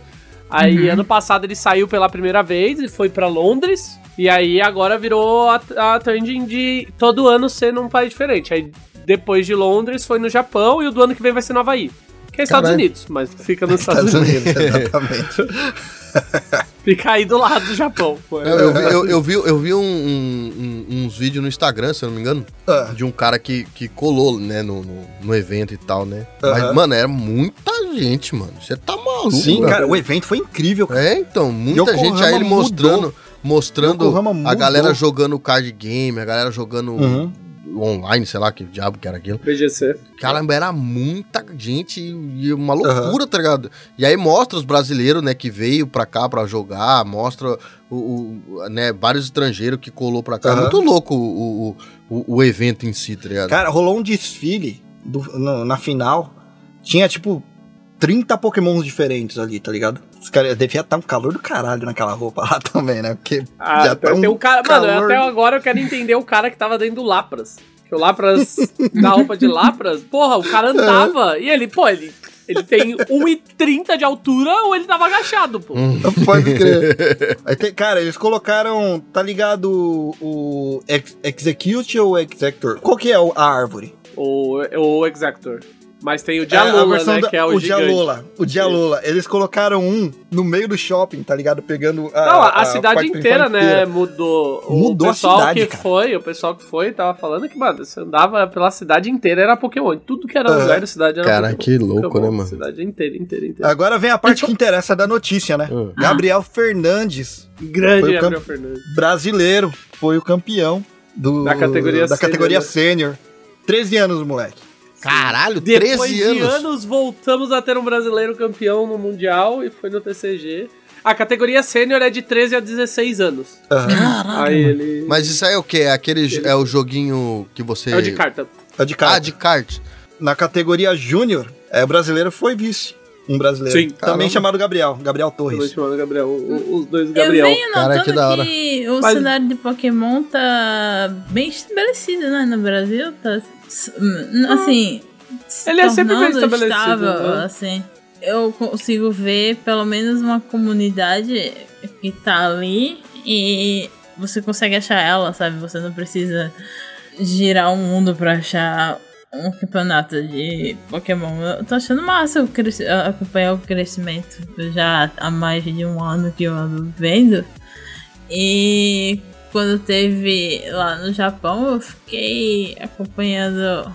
Aí, ano passado, ele saiu pela primeira vez e foi pra Londres, e aí agora virou a, a trending de todo ano ser num país diferente. Aí, depois de Londres, foi no Japão e o do ano que vem vai ser no Havaí. Que é Estados Caralho. Unidos, mas fica nos Estados, Estados Unidos. Unidos, exatamente. Fica aí do lado do Japão. pô. Eu, eu vi, eu, eu vi, eu vi um- um- uns vídeos no Instagram, se eu não me engano, Ah. de um cara que, que colou, né, no, no, no evento e tal, né? Mas, Aham. mano, era muita gente, mano. Você tá maluco, Sim, mano. cara, o evento foi incrível, cara. É, então, muita Yokohama gente aí ele mudou. mostrando, mostrando a galera jogando card game, a galera jogando Uhum. Online, sei lá que diabo que era aquilo. BGC. Caramba, era muita gente e uma loucura, tá ligado? E aí mostra os brasileiros, né, que veio pra cá pra jogar, mostra o, o- né, vários estrangeiros que colou pra cá. Aham. Muito louco o, o, o, o evento em si, tá ligado? Cara, rolou um desfile do- no- na final. Tinha, tipo, 30 pokémons diferentes ali, tá ligado? Os caras devia estar um calor do caralho naquela roupa lá também, né? Porque Ah, já tá tem um um cara. Mano, calor. até agora eu quero entender o cara que tava dentro do Lapras. Que o Lapras, na roupa de Lapras, porra, o cara andava e ele, pô, ele, ele tem 1,30 de altura ou ele tava agachado, pô. Hum. Pode crer. Aí tem- cara, eles colocaram, tá ligado o, o ex- Execute ou Exector? Qual que é o- a árvore? O, o Exactor. Mas tem o É, a Dialola, versão né? da- que é o, o gigante. Dialola. O Dialola. Eles colocaram um no meio do shopping, tá ligado? Pegando a, Não, a, a cidade inteira, né, inteira. mudou. Mudou o a pessoal cidade, que cara. foi, o pessoal que foi tava falando que, mano, você andava pela cidade inteira, era Pokémon. Tudo que era lugar da cidade era Cara, Pokémon. que louco, Pokémon, né, mano? Cidade inteira, inteira, inteira. Agora vem a parte que interessa da notícia, né? Hum. Gabriel Fernandes, Grande Gabriel camp- Fernandes. brasileiro, foi o campeão do, Da categoria da sênior, categoria né? sênior. 13 anos, moleque. Caralho, Depois 13 de anos. anos, voltamos a ter um brasileiro campeão no Mundial e foi no TCG. A categoria sênior é de 13 a 16 anos. Aham. Aí ele. Mas isso aí é o quê? É aquele é o joguinho que você É o de carta. É de cara. Ah, de kart. Na categoria júnior, é, o brasileiro foi vice. Um brasileiro. Sim. Também Caramba. chamado Gabriel. Gabriel Também Torres. chamado Gabriel. o- Os dois Eu Gabriel. venho Cara, que da hora. que o Mas- cenário de Pokémon tá bem estabelecido, né? No Brasil, tá hum, assim. Ele é sempre bem estabelecido, estável, né? assim. Eu consigo ver pelo menos uma comunidade que tá ali e você consegue achar ela, sabe? Você não precisa girar o mundo pra achar um campeonato de Pokémon. Eu tô achando massa eu cresci- acompanhar o crescimento já há mais de um ano que eu ando vendo. E quando teve lá no Japão, eu fiquei acompanhando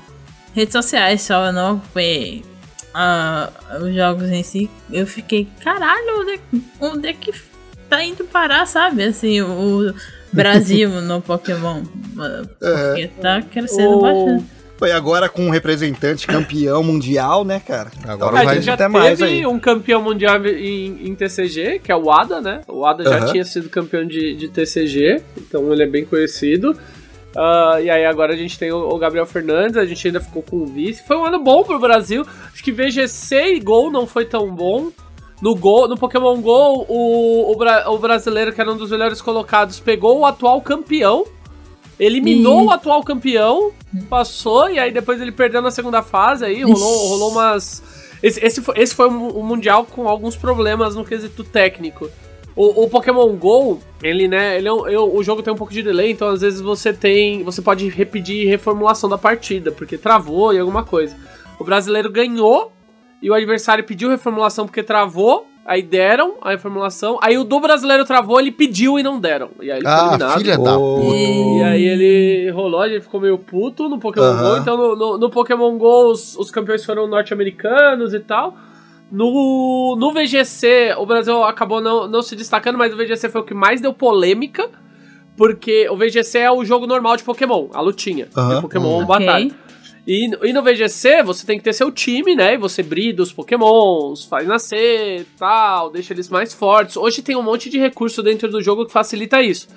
redes sociais só, eu não acompanhei ah, os jogos em si. Eu fiquei, caralho, onde é, onde é que tá indo parar, sabe? Assim, o Brasil no Pokémon. Porque tá crescendo O- bastante. Foi agora com um representante campeão mundial, né, cara? Agora a vai gente já até teve mais aí. um campeão mundial em, em TCG, que é o Ada, né? O Ada já Aham. tinha sido campeão de, de TCG, então ele é bem conhecido. Ah, e aí agora a gente tem o, Gabriel Fernandes, a gente ainda ficou com o vice. Foi um ano bom pro Brasil. Acho que VGC e Gol não foi tão bom. No, Gol, no Pokémon GO, o, o, o brasileiro, que era um dos melhores colocados, pegou o atual campeão, eliminou Ih. o atual campeão, passou, e aí depois ele perdeu na segunda fase, aí rolou, rolou umas. Esse, esse, foi, esse foi um, um mundial com alguns problemas no quesito técnico. O, o Pokémon GO, ele, né, ele é um- eu- o jogo tem um pouco de delay, então às vezes você tem. Você pode repetir reformulação da partida, porque travou e alguma coisa. O brasileiro ganhou e o adversário pediu reformulação porque travou. Aí deram a reformulação. Aí o do brasileiro travou, ele pediu e não deram. E aí ele Ah, eliminado. filha da puta. E aí ele rolou, ele ficou meio puto no Pokémon Aham. GO. Então no, no- no Pokémon GO os, os campeões foram norte-americanos e tal. No, no VGC, o Brasil acabou não, não se destacando, mas o VGC foi o que mais deu polêmica. Porque o VGC é o jogo normal de Pokémon, a lutinha. Aham. De Pokémon Hum. Batalha. Ok. E, no- e no VGC você tem que ter seu time, né? E você brida os pokémons, faz nascer, tal, deixa eles mais fortes. Hoje tem um monte de recurso dentro do jogo que facilita isso.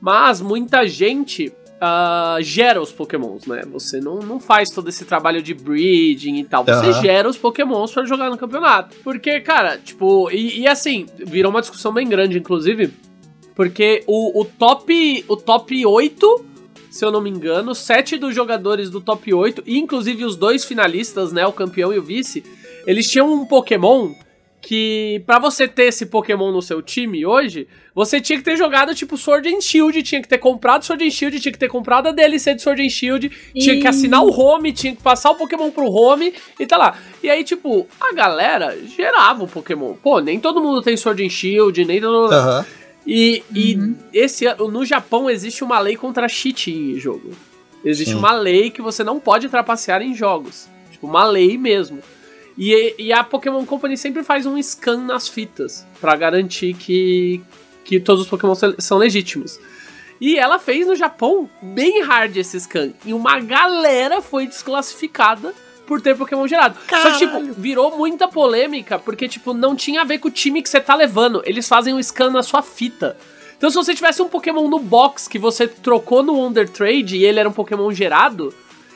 Mas muita gente ah, gera os pokémons, né? Você não, não faz todo esse trabalho de breeding e tal. Você Aham. gera os pokémons pra jogar no campeonato. Porque, cara, tipo... E, e assim, virou uma discussão bem grande, inclusive. Porque o, o top o top 8, se eu não me engano, sete dos jogadores do top 8, e inclusive os dois finalistas, né, o campeão e o vice, eles tinham um Pokémon que pra você ter esse Pokémon no seu time hoje, você tinha que ter jogado tipo Sword and Shield, tinha que ter comprado Sword and Shield, tinha que ter comprado a DLC de Sword and Shield, tinha que assinar o home, tinha que passar o Pokémon pro home e tá lá. E aí, tipo, a galera gerava o Pokémon. Pô, nem todo mundo tem Sword and Shield, nem todo mundo... Aham. E, e esse ano, no Japão existe uma lei contra cheating em jogo. Existe Sim. uma lei que você não pode trapacear em jogos. Tipo, uma lei mesmo. E, e a Pokémon Company sempre faz um scan nas fitas pra garantir que, que todos os Pokémon são legítimos. E ela fez no Japão bem hard esse scan. E uma galera foi desclassificada por ter Pokémon gerado. Só que, tipo, virou muita polêmica, porque, tipo, não tinha a ver com o time que você tá levando. Eles fazem um scan na sua fita. Então, se você tivesse um Pokémon no box que você trocou no Wonder Trade e ele era um Pokémon gerado,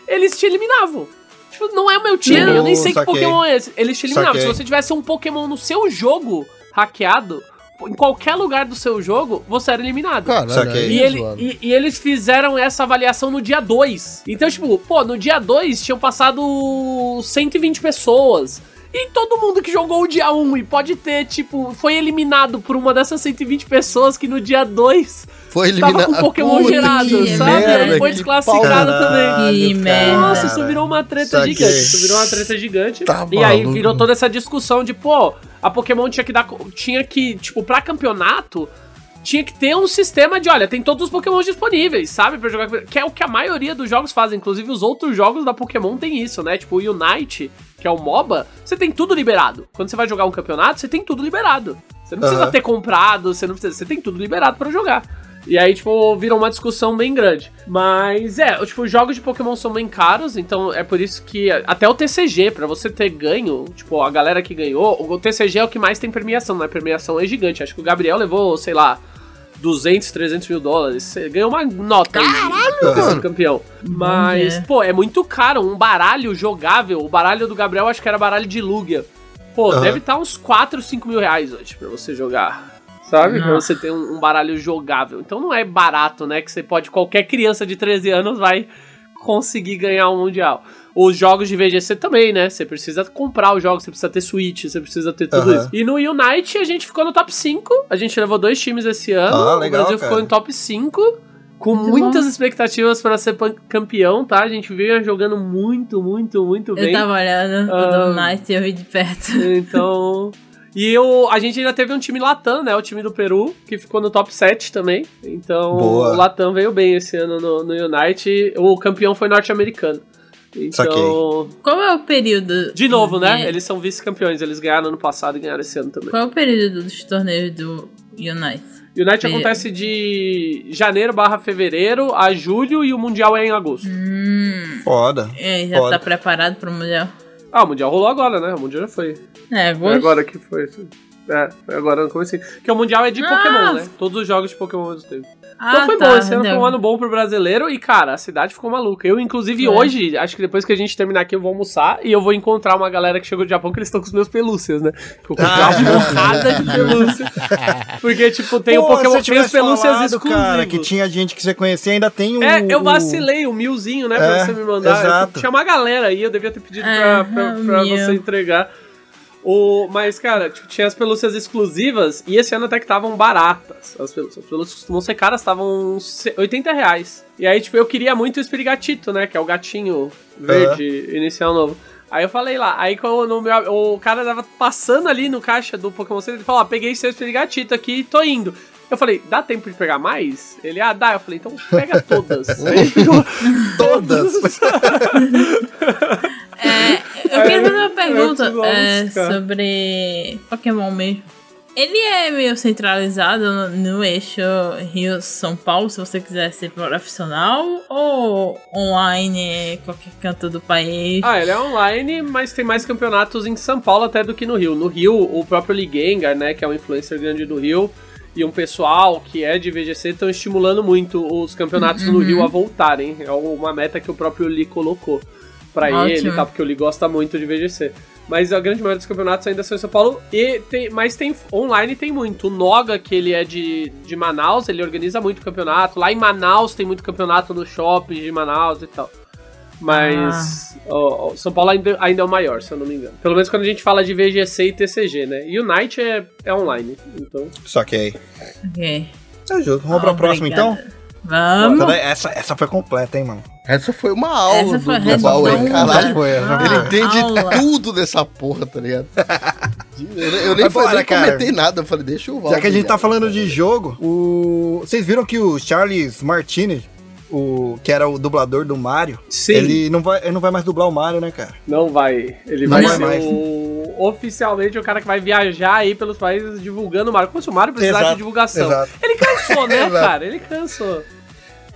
eles te eliminavam. Tipo, não é o meu time, eu nem sei que Saquei. Pokémon é esse. Eles te eliminavam. Saquei. Se você tivesse um Pokémon no seu jogo hackeado, em qualquer lugar do seu jogo, você era eliminado. Caralho, aí E, é ele- e- e eles fizeram essa avaliação no dia 2. Então, tipo, pô, no dia 2 tinham passado 120 pessoas. E todo mundo que jogou o dia 1 um, e pode ter, tipo, foi eliminado por uma dessas 120 pessoas que no dia 2 Foi tava eliminado. com Pokémon Puta gerado, sabe? merda, Aí foi desclassificado também. Que cara. merda. Nossa, isso virou uma treta Saquei. gigante. Isso virou uma treta gigante. Tá e aí virou toda essa discussão de, pô, a Pokémon tinha que dar. Tinha que, tipo, pra campeonato, tinha que ter um sistema de, olha, tem todos os Pokémon disponíveis, sabe? Pra jogar. Que é o que a maioria dos jogos fazem. Inclusive, os outros jogos da Pokémon tem isso, né? Tipo, o Unite, que é o MOBA, você tem tudo liberado. Quando você vai jogar um campeonato, você tem tudo liberado. Você não precisa Aham. ter comprado, você não precisa. Você tem tudo liberado pra jogar. E aí, tipo, virou uma discussão bem grande. Mas é, tipo, os jogos de Pokémon são bem caros, então é por isso que até o TCG, pra você ter ganho, tipo, a galera que ganhou, o TCG é o que mais tem premiação, né? A premiação é gigante. Acho que o Gabriel levou, sei lá, 200, 300 mil dólares. Você ganhou uma nota Caralho, aí, mano. campeão. Mas, pô, é muito caro. Um baralho jogável, o baralho do Gabriel acho que era baralho de Lugia. Pô, Aham. deve estar uns 4, 5 mil reais hoje pra você jogar. Sabe? Pra Nossa. você ter um, um baralho jogável. Então não é barato, né? Que você pode, qualquer criança de 13 anos vai conseguir ganhar um mundial. Os jogos de VGC também, né? Você precisa comprar os jogos, você precisa ter Switch, você precisa ter tudo Aham. isso. E no Unite a gente ficou no top 5. A gente levou dois times esse ano. Ah, legal, o Brasil cara. ficou em top 5. Com Muito muitas bom. expectativas para ser campeão, tá? A gente veio jogando muito, muito, muito bem. Eu tava olhando Ah. o do Night e eu vi de perto. Então. E eu, a gente ainda teve um time Latam, né? O time do Peru, que ficou no top 7 também. Então, Boa. o Latam veio bem esse ano no, no Unite. O campeão foi norte-americano. Então. Qual é o período? de novo, né? É, Eles são vice-campeões. Eles ganharam ano passado e ganharam esse ano também. Qual é o período dos torneios do Unite? Unite É. acontece de janeiro barra fevereiro a julho e o Mundial é em agosto. Hum. Foda. É, já Foda. tá preparado pro Mundial? Ah, o Mundial rolou agora, né? O Mundial já foi. É, Foi agosto. agora que foi. É, foi agora no começo. Porque o Mundial é de Ah! Pokémon, né? Todos os jogos de Pokémon mesmo teve. Ah, Então foi tá, bom, esse ano foi um ano bom pro brasileiro e, cara, a cidade ficou maluca. Eu, inclusive, É. hoje, acho que depois que a gente terminar aqui, eu vou almoçar e eu vou encontrar uma galera que chegou do Japão que eles estão com os meus pelúcias, né? Eu comprei Ah. uma porrada de pelúcia. Porque, tipo, tem o Pô, Pokémon, se tem os tivesse pelúcias falado, exclusivos. cara, que tinha gente que você conhecia, ainda tem um... É, eu o- vacilei, o milzinho, né, pra É, você me mandar. exato. Tinha uma galera aí, eu devia ter pedido É, pra, pra, o pra você entregar. O, mas, cara, tipo, tinha as pelúcias exclusivas e esse ano até que estavam baratas. As pelúcias, as pelúcias costumam ser caras, estavam uns 80 reais. E aí, tipo, eu queria muito o Espirigatito, né, que é o gatinho verde inicial novo. Aí eu falei lá, aí quando o, meu- o cara tava passando ali no caixa do Pokémon Center, ele falou, ó, peguei seu Espirigatito aqui e tô indo. Eu falei, dá tempo de pegar mais? Ele, ah, dá. Eu falei, então pega todas. Aí ele pegou Todas. É, eu queria fazer uma É, pergunta é, sobre Pokémon mesmo. Ele é meio centralizado no, no eixo Rio-São Paulo, se você quiser ser profissional, ou online em qualquer canto do país? Ah, ele é online, mas tem mais campeonatos em São Paulo até do que no Rio. No Rio, o próprio Ligengar, né, que é um influencer grande do Rio, e um pessoal que é de VGC estão estimulando muito os campeonatos no Rio a voltarem. É uma meta que o próprio Lee colocou pra Ótimo. ele, tá? Porque o Lee gosta muito de VGC. Mas a grande maioria dos campeonatos ainda são em São Paulo. E tem, mas tem online tem muito. O Noga, que ele é de, de Manaus, ele organiza muito campeonato. Lá em Manaus tem muito campeonato no shopping de Manaus e tal. Mas ó, ó, São Paulo ainda, ainda é o maior, se eu não me engano. Pelo menos quando a gente fala de VGC e TCG, né? E o Night é, é online. Então. Só que aí. Ok. É justo. Vamos pra próxima então? Vamos. Essa, daí- essa, essa foi completa, hein, mano? Essa foi uma aula foi- do Huawei, foi caralho. Foi, essa Ele entende Aula. tudo dessa porra, tá ligado? Eu, eu nem bora, falei, cara. comentei nada. Eu falei, deixa o Val. Já que a gente tá falando de jogo, o... vocês viram que o Charles Martinez, o... que era o dublador do Mario, Sim. ele não, vai, ele não vai mais dublar o Mario, né, cara? Não vai. Ele Não vai, vai ser mais. o, oficialmente o cara que vai viajar aí pelos países divulgando o Mario. Como se o Mario precisasse Exato, de divulgação. exato. Ele cansou, né, cara? Ele cansou.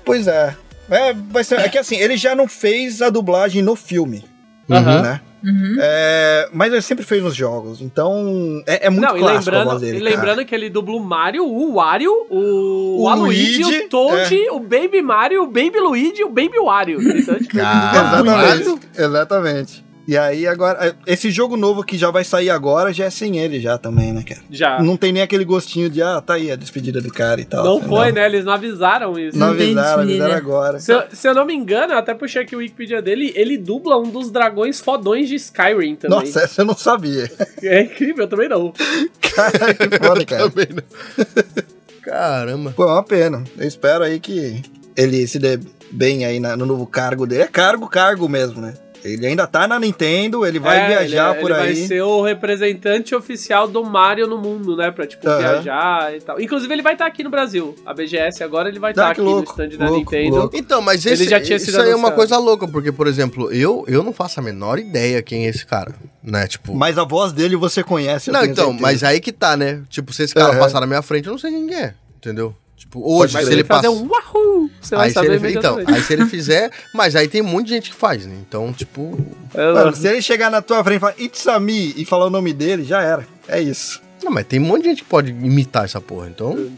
Pois é. É, vai ser, é que assim, ele já não fez a dublagem no filme, Aham. né? Uhum. É, mas ele sempre fez nos jogos, então é, é muito Não, e clássico a lembrando, voz dele, e cara. lembrando que ele dubla o Mario, o Wario, o, O Waluigi, Luigi, o Toad, é. o Baby Mario, o Baby Luigi e o Baby Wario. Exatamente, exatamente. E aí agora, esse jogo novo que já vai sair agora já é sem ele já também, né, cara? já. Não tem nem aquele gostinho de, ah, tá aí a despedida do cara e tal. Não foi, né? Eles não avisaram isso. Não Não avisaram, avisaram agora. Se eu, se eu não me engano, eu até puxei aqui o Wikipedia dele, ele dubla um dos dragões fodões de Skyrim também. Nossa, essa eu não sabia. É incrível, eu também não. Cara, que foda, cara. Também não. Caramba. Pô, é uma pena. Eu espero aí que ele se dê bem aí na- no novo cargo dele. É cargo, cargo mesmo, né? Ele ainda tá na Nintendo, ele vai É, viajar ele, por ele aí. vai ser o representante oficial do Mario no mundo, né? Pra, tipo, Aham. viajar e tal. Inclusive, ele vai estar aqui no Brasil. A BGS agora ele vai estar Ah, aqui que louco, no stand da louco, Nintendo. louco. Então, mas Ele esse, já tinha sido isso aí é uma coisa louca, porque, por exemplo, eu, eu não faço a menor ideia quem é esse cara, né? Tipo... Mas a voz dele você conhece, não, então, certeza. mas aí que tá, né? Tipo, se esse cara Aham. passar na minha frente, eu não sei quem é, entendeu? Tipo, hoje, se ele fazer passa... um wahoo! Você vai Aí se, saber ele, então, aí se ele fizer, mas aí tem um monte de gente que faz, né? Então, tipo, É, Mano, se ele chegar na tua frente e falar It's a me e falar o nome dele, já era. É isso. não, mas tem um monte de gente que pode imitar essa porra, então,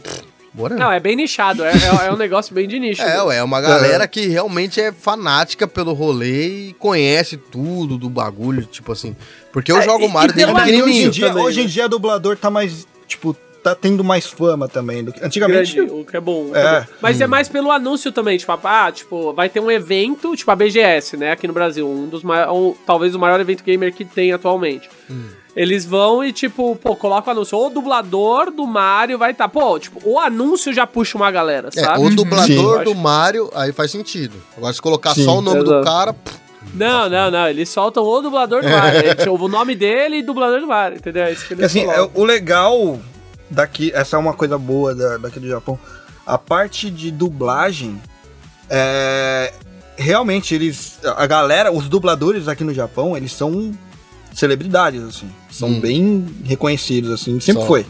bora. Não, é bem nichado. É, é, é um negócio bem de nicho. É, né? ué, é uma galera que realmente é fanática pelo rolê e conhece tudo do bagulho, tipo assim. Porque eu É, jogo Mario e desde Mas hoje em pequenininho. dia, hoje em né? dia dublador tá mais, tipo, tá tendo mais fama também. Do que... Antigamente, Grande, o que é bom. que É. Mas é mais pelo anúncio também, tipo, ah, tipo, vai ter um evento, tipo a BGS, né, aqui no Brasil, um dos maiores, talvez o maior evento gamer que tem atualmente. Eles vão e, tipo, pô, coloca o anúncio. O dublador do Mario vai estar. Pô, tipo, o anúncio já puxa uma galera, É, sabe? o dublador Sim. do Mario, aí faz sentido. Agora, se colocar Sim. só o nome do Exato. cara, pff, Não, não, não. Eles soltam o dublador do Mario. É, tipo, o nome dele e dublador do Mario, entendeu? É isso que eles assim, é, o legal daqui, essa é uma coisa boa da, daqui do Japão. A parte de dublagem, é, realmente eles, a galera, os dubladores aqui no Japão, eles são celebridades, assim, são Hum. bem reconhecidos, assim, sempre Só. foi,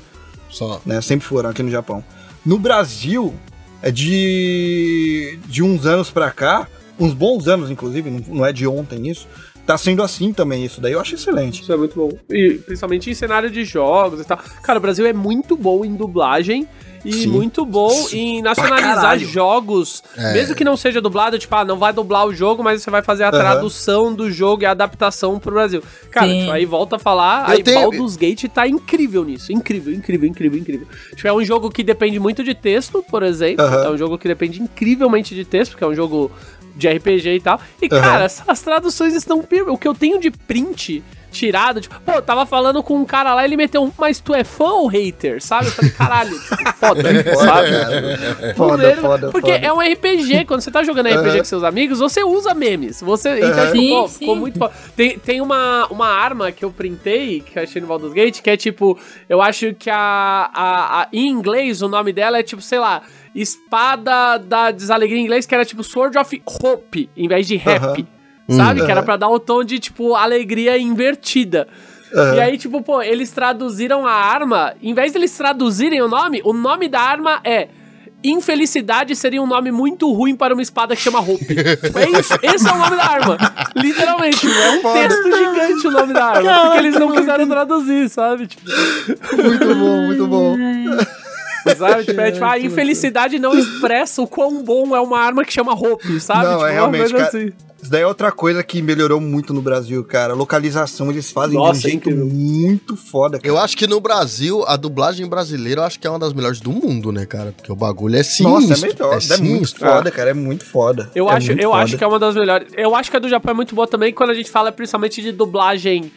só. né, sempre foram aqui no Japão. No Brasil, é de, de uns anos pra cá, uns bons anos, inclusive, não, não é de ontem isso, tá sendo assim também isso daí, eu acho excelente. Isso é muito bom. E principalmente em cenário de jogos e tal. Cara, o Brasil é muito bom em dublagem. E Sim. muito bom em nacionalizar jogos. É. Mesmo que não seja dublado, tipo, ah, não vai dublar o jogo, mas você vai fazer a Aham. tradução do jogo e a adaptação pro Brasil. Cara, tipo, aí volta a falar, Eu aí tenho- Baldur's Gate tá incrível nisso. Incrível, incrível, incrível, incrível. Tipo, é um jogo que depende muito de texto, por exemplo. Aham. É um jogo que depende incrivelmente de texto, porque é um jogo de RPG e tal. E, Aham. cara, as, as traduções estão. O que eu tenho de print tirado, tipo, pô, eu tava falando com um cara lá, ele meteu um, mas tu é fã ou hater? Sabe? Eu falei, caralho, tipo, foda, Foda, sabe? cara. Foda, Maneiro, foda, Porque foda. é um RPG, quando você tá jogando RPG com seus amigos, você usa memes. Você, então, Aham. tipo, Sim, pô, sim. ficou muito foda. Tem, tem uma, uma arma que eu printei, que eu achei no Baldur's Gate, que é tipo, eu acho que a, a, a- em inglês o nome dela é tipo, sei lá, espada da desalegria em inglês, que era tipo Sword of Hope, em vez de rap. Aham. Sabe? Hum. que era pra dar o tom de, tipo, alegria invertida. Aham. E aí, tipo, pô, eles traduziram a arma. Em vez deles traduzirem o nome, o nome da arma é. Infelicidade seria um nome muito ruim para uma espada que chama Hope. É isso. Esse é o nome da arma. Literalmente. É um texto gigante o nome da arma. porque eles não quiseram traduzir, sabe? Tipo, Muito bom, muito bom. Sabe? Tipo, é, tipo, a infelicidade não expressa o quão bom é uma arma que chama Hope, sabe? Não, tipo, é uma realmente, coisa cara, assim. Isso daí é outra coisa que melhorou muito no Brasil, cara. Localização eles fazem Nossa, de um é jeito incrível. muito foda, cara. Eu acho que no Brasil, a dublagem brasileira, eu acho que é uma das melhores do mundo, né, cara? Porque o bagulho é sinistro. Nossa, é melhor. É, muito sinistro. foda, cara. É muito foda. Eu, é acho, muito eu foda. acho que é uma das melhores. Eu acho que a do Japão é muito boa também quando a gente fala principalmente de dublagem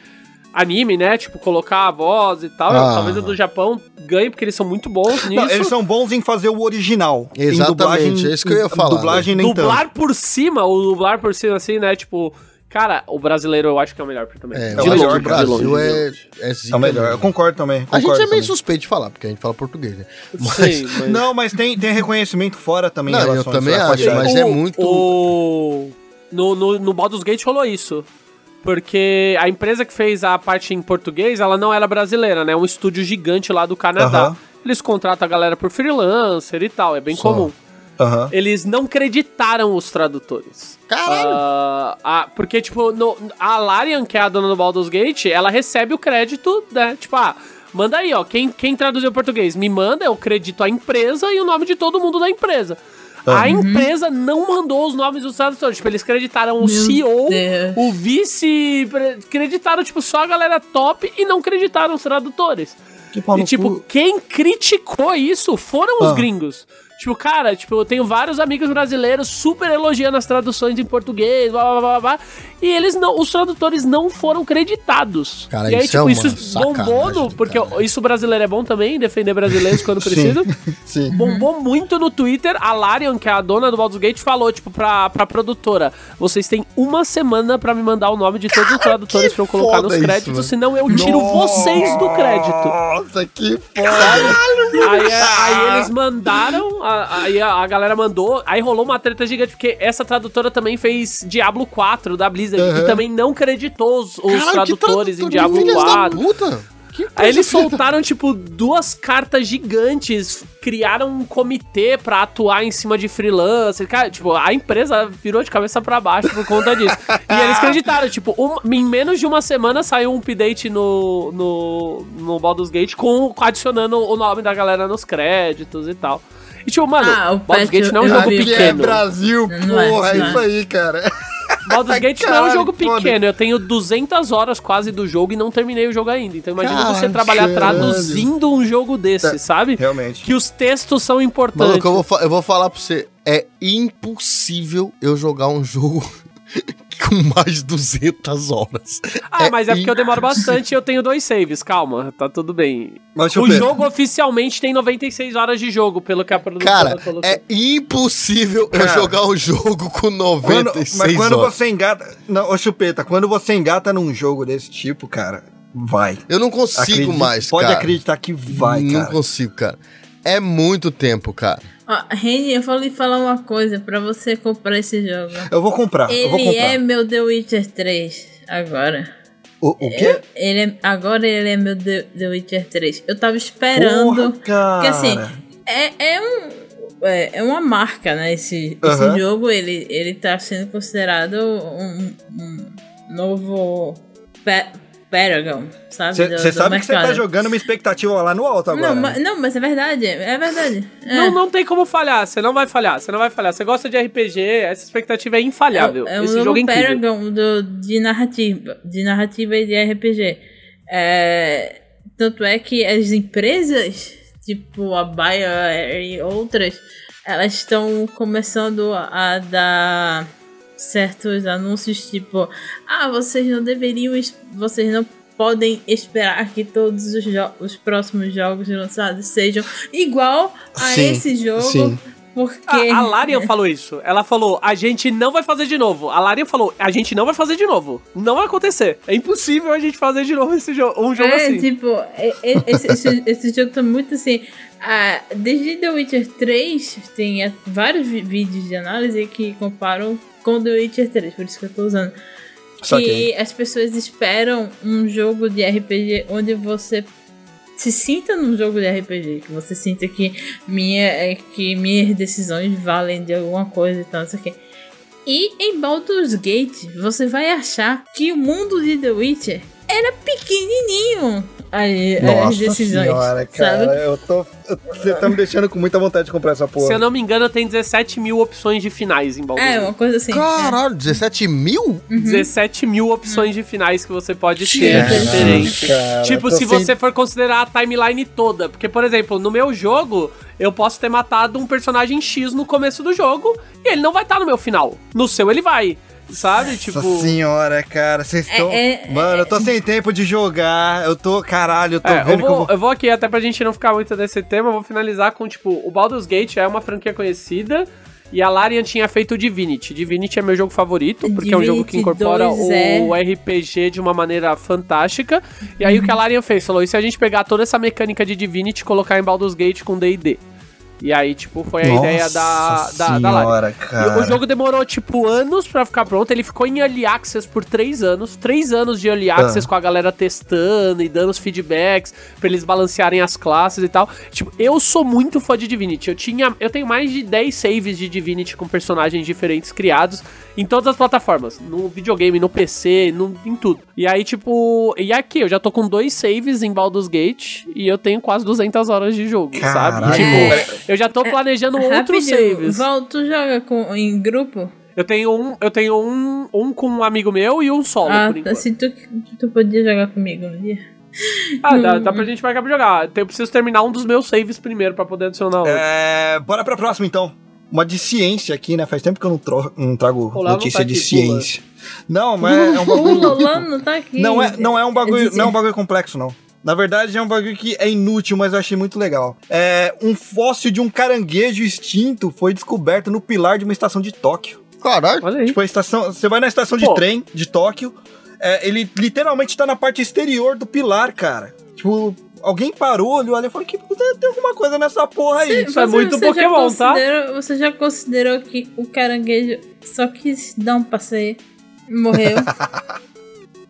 anime, né? Tipo, colocar a voz e tal. Ah. Talvez a do Japão ganhe, porque eles são muito bons nisso. Não, eles são bons em fazer o original. Exatamente, dublagem, é isso que eu ia falar, Dublagem nem tanto. Dublar por cima, o dublar por cima, assim, né? Tipo, cara, o brasileiro eu acho que é o melhor também. É, É eu o acho melhor, que o Brasil de longe, é, de é É o melhor. Eu mesmo. concordo também. A gente concordo é meio também. suspeito de falar, porque a gente fala português, né? Sim, mas... Não, mas tem, tem reconhecimento fora também. Não, eu também acho, mas é muito- O... No, no, no Baldur's Gate rolou isso. Porque a empresa que fez a parte em português, ela não era brasileira, né? É um estúdio gigante lá do Canadá. Eles contratam a galera por freelancer e tal, é bem Só. comum. Eles não creditaram os tradutores. Caralho! Ah, porque, tipo, no- a Larian, que é a dona do Baldur's Gate, ela recebe o crédito, né? Tipo, ah, manda aí, ó. Quem, quem traduziu português? Me manda, eu credito a empresa e o nome de todo mundo da empresa. A empresa não mandou os nomes dos tradutores. Tipo, eles creditaram o Meu CEO, Deus. o vice. Creditaram, tipo, só a galera top e não creditaram os tradutores. Que E, tipo, cu. quem criticou isso foram os Ah. gringos. Tipo, cara, tipo, eu tenho vários amigos brasileiros super elogiando as traduções em português, blá blá blá blá. E eles não, os tradutores não foram creditados. Cara, e aí, isso tipo, é isso bombou, no, porque caralho. isso brasileiro é bom também, defender brasileiros quando precisa. Sim. Bombou muito no Twitter. A Larian, que é a dona do Baldur's Gate, falou, tipo, pra, pra produtora: vocês têm uma semana pra me mandar o nome de todos os tradutores pra eu colocar nos isso, créditos, mano. senão eu tiro vocês do crédito. Nossa, que foda. Aí, é, aí eles mandaram, a- aí a, a galera mandou, aí rolou uma treta gigante, porque essa tradutora também fez Diablo 4 da Blizzard, Uhum. e também não creditou os, os Caralho, tradutores em Diablo filhas da 4. puta. Que Aí eles soltaram, tipo, duas cartas gigantes, criaram um comitê pra atuar em cima de freelancer. Cara, tipo, a empresa virou de cabeça pra baixo por conta disso. e eles acreditaram, tipo, um- em menos de uma semana saiu um update no, no, no Baldur's Gate com, adicionando o nome da galera nos créditos e tal. E tipo, mano, Ah, o Baldur's Gate não é um eu jogo vi. Aqui é pequeno. Brasil, é, porra. É, é. isso aí, cara. Baldur's Gate não é um jogo foda. pequeno. Eu tenho 200 horas quase do jogo e não terminei o jogo ainda. Então imagina você Caralho. trabalhar traduzindo um jogo desse, sabe? Realmente. Que os textos são importantes. Maluco, eu vou, eu vou falar pra você. É impossível eu jogar um jogo com mais de 200 horas. Ah, mas é porque eu demoro bastante e eu tenho dois saves, calma, tá tudo bem. Mas, O jogo oficialmente tem 96 horas de jogo, pelo que a produtora Cara, colocou. é impossível eu Cara. jogar um jogo com quando, 96 mas quando horas. você engata... Não, ô Chupeta, quando você engata num jogo desse tipo, cara, vai. Eu não consigo mais, Pode cara. acreditar que vai, não cara. consigo, cara. É muito tempo, cara. Ó, Reni, eu vou lhe falar uma coisa pra você comprar esse jogo. Eu vou comprar, eu vou Ele comprar. é meu The Witcher 3 agora. O, o quê? Ele é, agora ele é meu The, The Witcher 3. Eu tava esperando. Porra, cara. Porque assim, é, é um. É, é uma marca, né? Esse, Aham. esse jogo, ele, ele tá sendo considerado um, um novo Paragon, sabe? Você do sabe que você tá jogando uma expectativa lá no alto agora. Não, mas, não, mas é verdade, é verdade. É. Não, não tem como falhar, você não vai falhar, você não vai falhar. Você gosta de RPG, essa expectativa é infalhável. É, é um Esse jogo é. Paragon do, de narrativa, de narrativa e de RPG. É, tanto é que as empresas, tipo a Bayer e outras, elas estão começando a dar certos anúncios tipo, ah, vocês não deveriam, vocês não podem esperar que todos os, jo- os próximos jogos lançados sejam igual a Sim, esse jogo, sim. porque A, a Larian falou isso. Ela falou: a gente não vai fazer de novo. A Larian falou: a gente não vai fazer de novo. Não vai acontecer. É impossível a gente fazer de novo esse jogo, um jogo é, assim. tipo, é- é- esse, esse, esse jogo tá muito assim. ah, desde The Witcher 3, tem vários vídeos de análise que comparam com The Witcher 3, por isso que eu tô usando. Saquei. que as pessoas esperam um jogo de RPG onde você se sinta num jogo de RPG, que você sinta que, minha, é, que minhas decisões valem de alguma coisa e tal, não sei o. E em Baldur's Gate, você vai achar que o mundo de The Witcher era pequenininho as, as Nossa decisões, senhora, cara. sabe? Eu tô, você tá me deixando com muita vontade de comprar essa porra. Se eu não me engano, tem 17 mil opções de finais em Baldur's É, uma coisa assim. Caralho, 17 mil? 17 mil opções de finais que você pode ter diferente. cara, tipo, se sem- você for considerar a timeline toda. Porque, por exemplo, no meu jogo, eu posso ter matado um personagem X no começo do jogo e ele não vai estar no meu final. No seu, ele vai. Sabe? tipo. Nossa senhora, cara, vocês estão. é- Mano, eu tô sem tempo de jogar. Eu tô. Caralho, eu tô É, eu vendo que eu vou, vou. eu vou aqui, até pra gente não ficar muito nesse tema, eu vou finalizar com, tipo, o Baldur's Gate é uma franquia conhecida e a Larian tinha feito o Divinity. Divinity é meu jogo favorito, porque é um jogo que Divinity incorpora 2 é- o RPG de uma maneira fantástica. E aí o que a Larian fez? Falou, e se a gente pegar toda essa mecânica de Divinity e colocar em Baldur's Gate com D&D? E aí, tipo, foi a ideia da, da, da senhora, E cara. o jogo demorou, tipo, anos pra ficar pronto. Ele ficou em Early Access por três anos. Três anos de Early Access Ah. com a galera testando e dando os feedbacks pra eles balancearem as classes e tal. Tipo, eu sou muito fã de Divinity. Eu tinha... Eu tenho mais de 10 saves de Divinity com personagens diferentes criados em todas as plataformas. No videogame, no PC, no, em tudo. E aí, tipo... E aqui, eu já tô com dois saves em Baldur's Gate e eu tenho quase 200 horas de jogo, sabe? Caralho. Tipo, eu já tô planejando outros Rapidinho, saves. Val, tu joga com, em grupo? Eu tenho um, eu tenho um, um com um amigo meu e um solo, ah, por tá. enquanto. Se tu, tu podia jogar comigo um dia. Ah, dá, dá pra gente marcar pra jogar. Eu preciso terminar um dos meus saves primeiro pra poder adicionar outro. É, bora pra próxima então. Uma de ciência aqui, né? Faz tempo que eu não, tro- não trago O Léo não notícia tá de aqui, ciência. Não, mas é um O bagulho. Lolano não tá aqui. Não é, não é um bagulho, de- não é um bagulho complexo, não. Na verdade, é um bagulho que é inútil, mas eu achei muito legal. É, um fóssil de um caranguejo extinto foi descoberto no pilar de uma estação de Tóquio. Caralho. Olha aí. Tipo, a estação. Você vai na estação de Pô. trem de Tóquio, é, ele literalmente tá na parte exterior do pilar, cara. Tipo, alguém parou, olhou ali e falou que tem, tem alguma coisa nessa porra aí. Isso é muito Pokémon, tá? Você já considerou que o caranguejo só quis dar um passeio e morreu?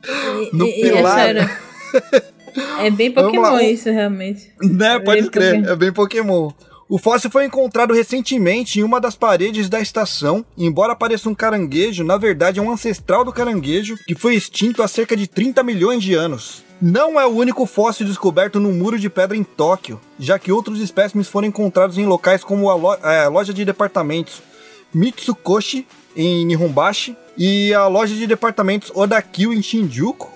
E- No e- e é pilar. sério. É bem Pokémon isso, realmente. Né, pode bem crer, Pokémon. é bem Pokémon. O fóssil foi encontrado recentemente em uma das paredes da estação. Embora pareça um caranguejo, na verdade é um ancestral do caranguejo que foi extinto há cerca de 30 milhões de anos. Não é o único fóssil descoberto no muro de pedra em Tóquio, já que outros espécimes foram encontrados em locais como a é, loja de departamentos Mitsukoshi, em Nihonbashi, e a loja de departamentos Odakyu, em Shinjuku,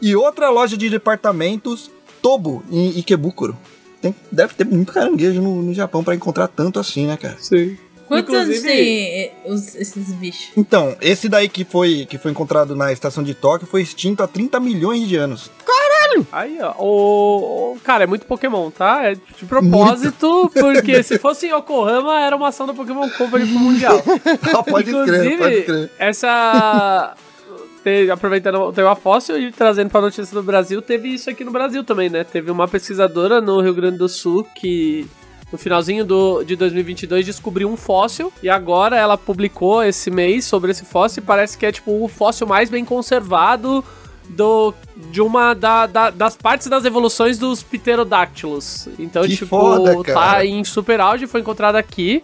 e outra loja de departamentos Tobo, em Ikebukuro. Tem- deve ter muito caranguejo no, no Japão pra encontrar tanto assim, né, cara? Sim. Quantos anos Inclusive- tem eh, os- esses bichos? Então, esse daí que foi, que foi encontrado na estação de Tóquio foi extinto há 30 milhões de anos. Aí, ó. O, o- cara, é muito Pokémon, tá? É de propósito, porque se fosse em Yokohama, era uma ação da Pokémon Company pro Mundial. Ah, pode crer, pode crer. essa. Te- aproveitando, teve uma fóssil e trazendo pra notícia do Brasil, teve isso aqui no Brasil também, né? Teve uma pesquisadora no Rio Grande do Sul que. No finalzinho do, de 2022 descobriu um fóssil e agora ela publicou esse mês sobre esse fóssil e parece que é tipo o fóssil mais bem conservado do, de uma da, da- das partes das evoluções dos pterodáctilos. Então, Que tipo, foda, tá em super auge, foi encontrado aqui.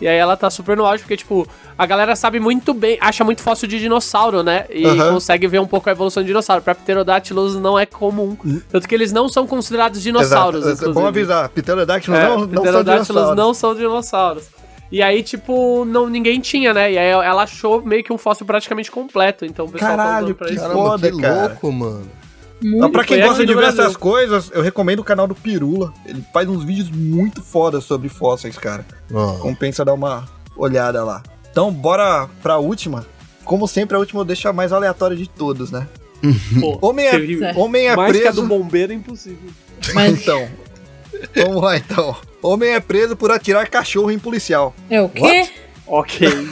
E aí ela tá super no auge, porque, tipo, a galera sabe muito bem, acha muito fóssil de dinossauro, né? E consegue ver um pouco a evolução de dinossauro. Pra pterodáctilos não é comum. Tanto que eles não são considerados dinossauros, Exato. inclusive. Vamos avisar, pterodáctilos É, não, não são pterodáctilos dinossauros. não são dinossauros. E aí, tipo, não, ninguém tinha, né? E aí ela achou meio que um fóssil praticamente completo. Então o pessoal Caralho, usando pra que isso. Caramba, foda, que cara. louco, mano. Mas Muito. pra quem gosta de ver Brasil. essas coisas, eu recomendo o canal do Pirula. Ele faz uns vídeos muito fodas sobre fósseis, cara. Ó. Compensa dar uma olhada lá. Então, bora pra última. Como sempre, a última eu deixo a mais aleatória de todos, né? Pô, Homem é, homem é mais que a preso. do bombeiro é impossível. Mas Então, vamos lá então. Homem é preso por atirar cachorro em policial. é o quê? Ok.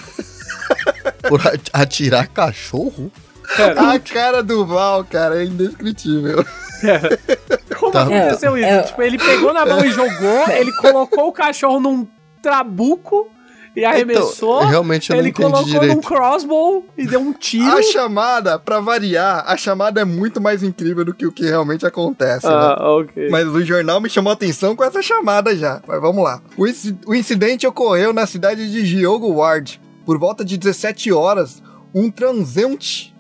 Por atirar cachorro? Pera, A cara do Val, cara, é indescritível. pera. Como Tá. aconteceu isso? É, é. Tipo, ele pegou na mão e jogou, ele colocou o cachorro num trabuco e arremessou. Então, realmente eu não ele entendi colocou num direito. crossbow e deu um tiro. A chamada, pra variar, a chamada é muito mais incrível do que o que realmente acontece, né? Ah, ok. Mas o jornal me chamou a atenção com essa chamada já. Mas vamos lá. O, inci- o incidente ocorreu na cidade de Diogo Ward. Por volta de 17 horas, um transeunte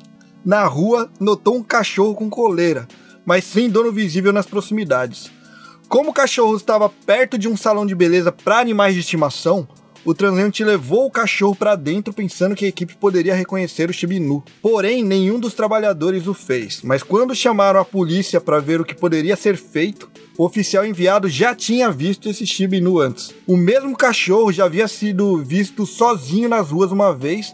na rua notou um cachorro com coleira, mas sem dono visível nas proximidades. Como o cachorro estava perto de um salão de beleza para animais de estimação, o transeunte levou o cachorro para dentro pensando que a equipe poderia reconhecer o Shibinu. Porém, nenhum dos trabalhadores o fez. Mas quando chamaram a polícia para ver o que poderia ser feito, o oficial enviado já tinha visto esse Shibinu antes. O mesmo cachorro já havia sido visto sozinho nas ruas uma vez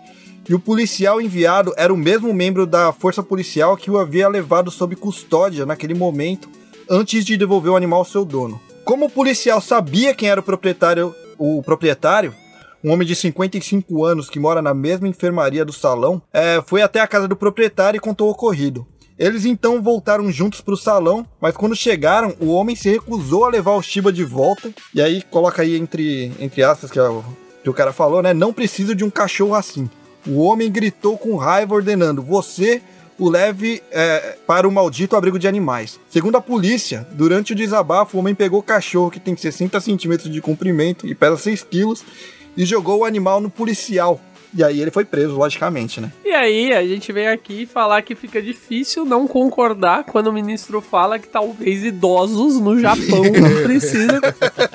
e o policial enviado era o mesmo membro da força policial que o havia levado sob custódia naquele momento, antes de devolver o animal ao seu dono. Como o policial sabia quem era o proprietário, o proprietário, um homem de 55 anos que mora na mesma enfermaria do salão, é, foi até a casa do proprietário e contou o ocorrido. Eles então voltaram juntos para o salão, mas quando chegaram, o homem se recusou a levar o Shiba de volta. E aí coloca aí entre, entre aspas que, é o, que o cara falou, né? Não preciso de um cachorro assim. O homem gritou com raiva, ordenando: Você o leve é, para o maldito abrigo de animais. Segundo a polícia, durante o desabafo, o homem pegou o cachorro que tem 60 centímetros de comprimento e pesa 6 quilos e jogou o animal no policial. E aí ele foi preso, logicamente, né? E aí, a gente vem aqui falar que fica difícil não concordar quando o ministro fala que talvez idosos no Japão não precisam,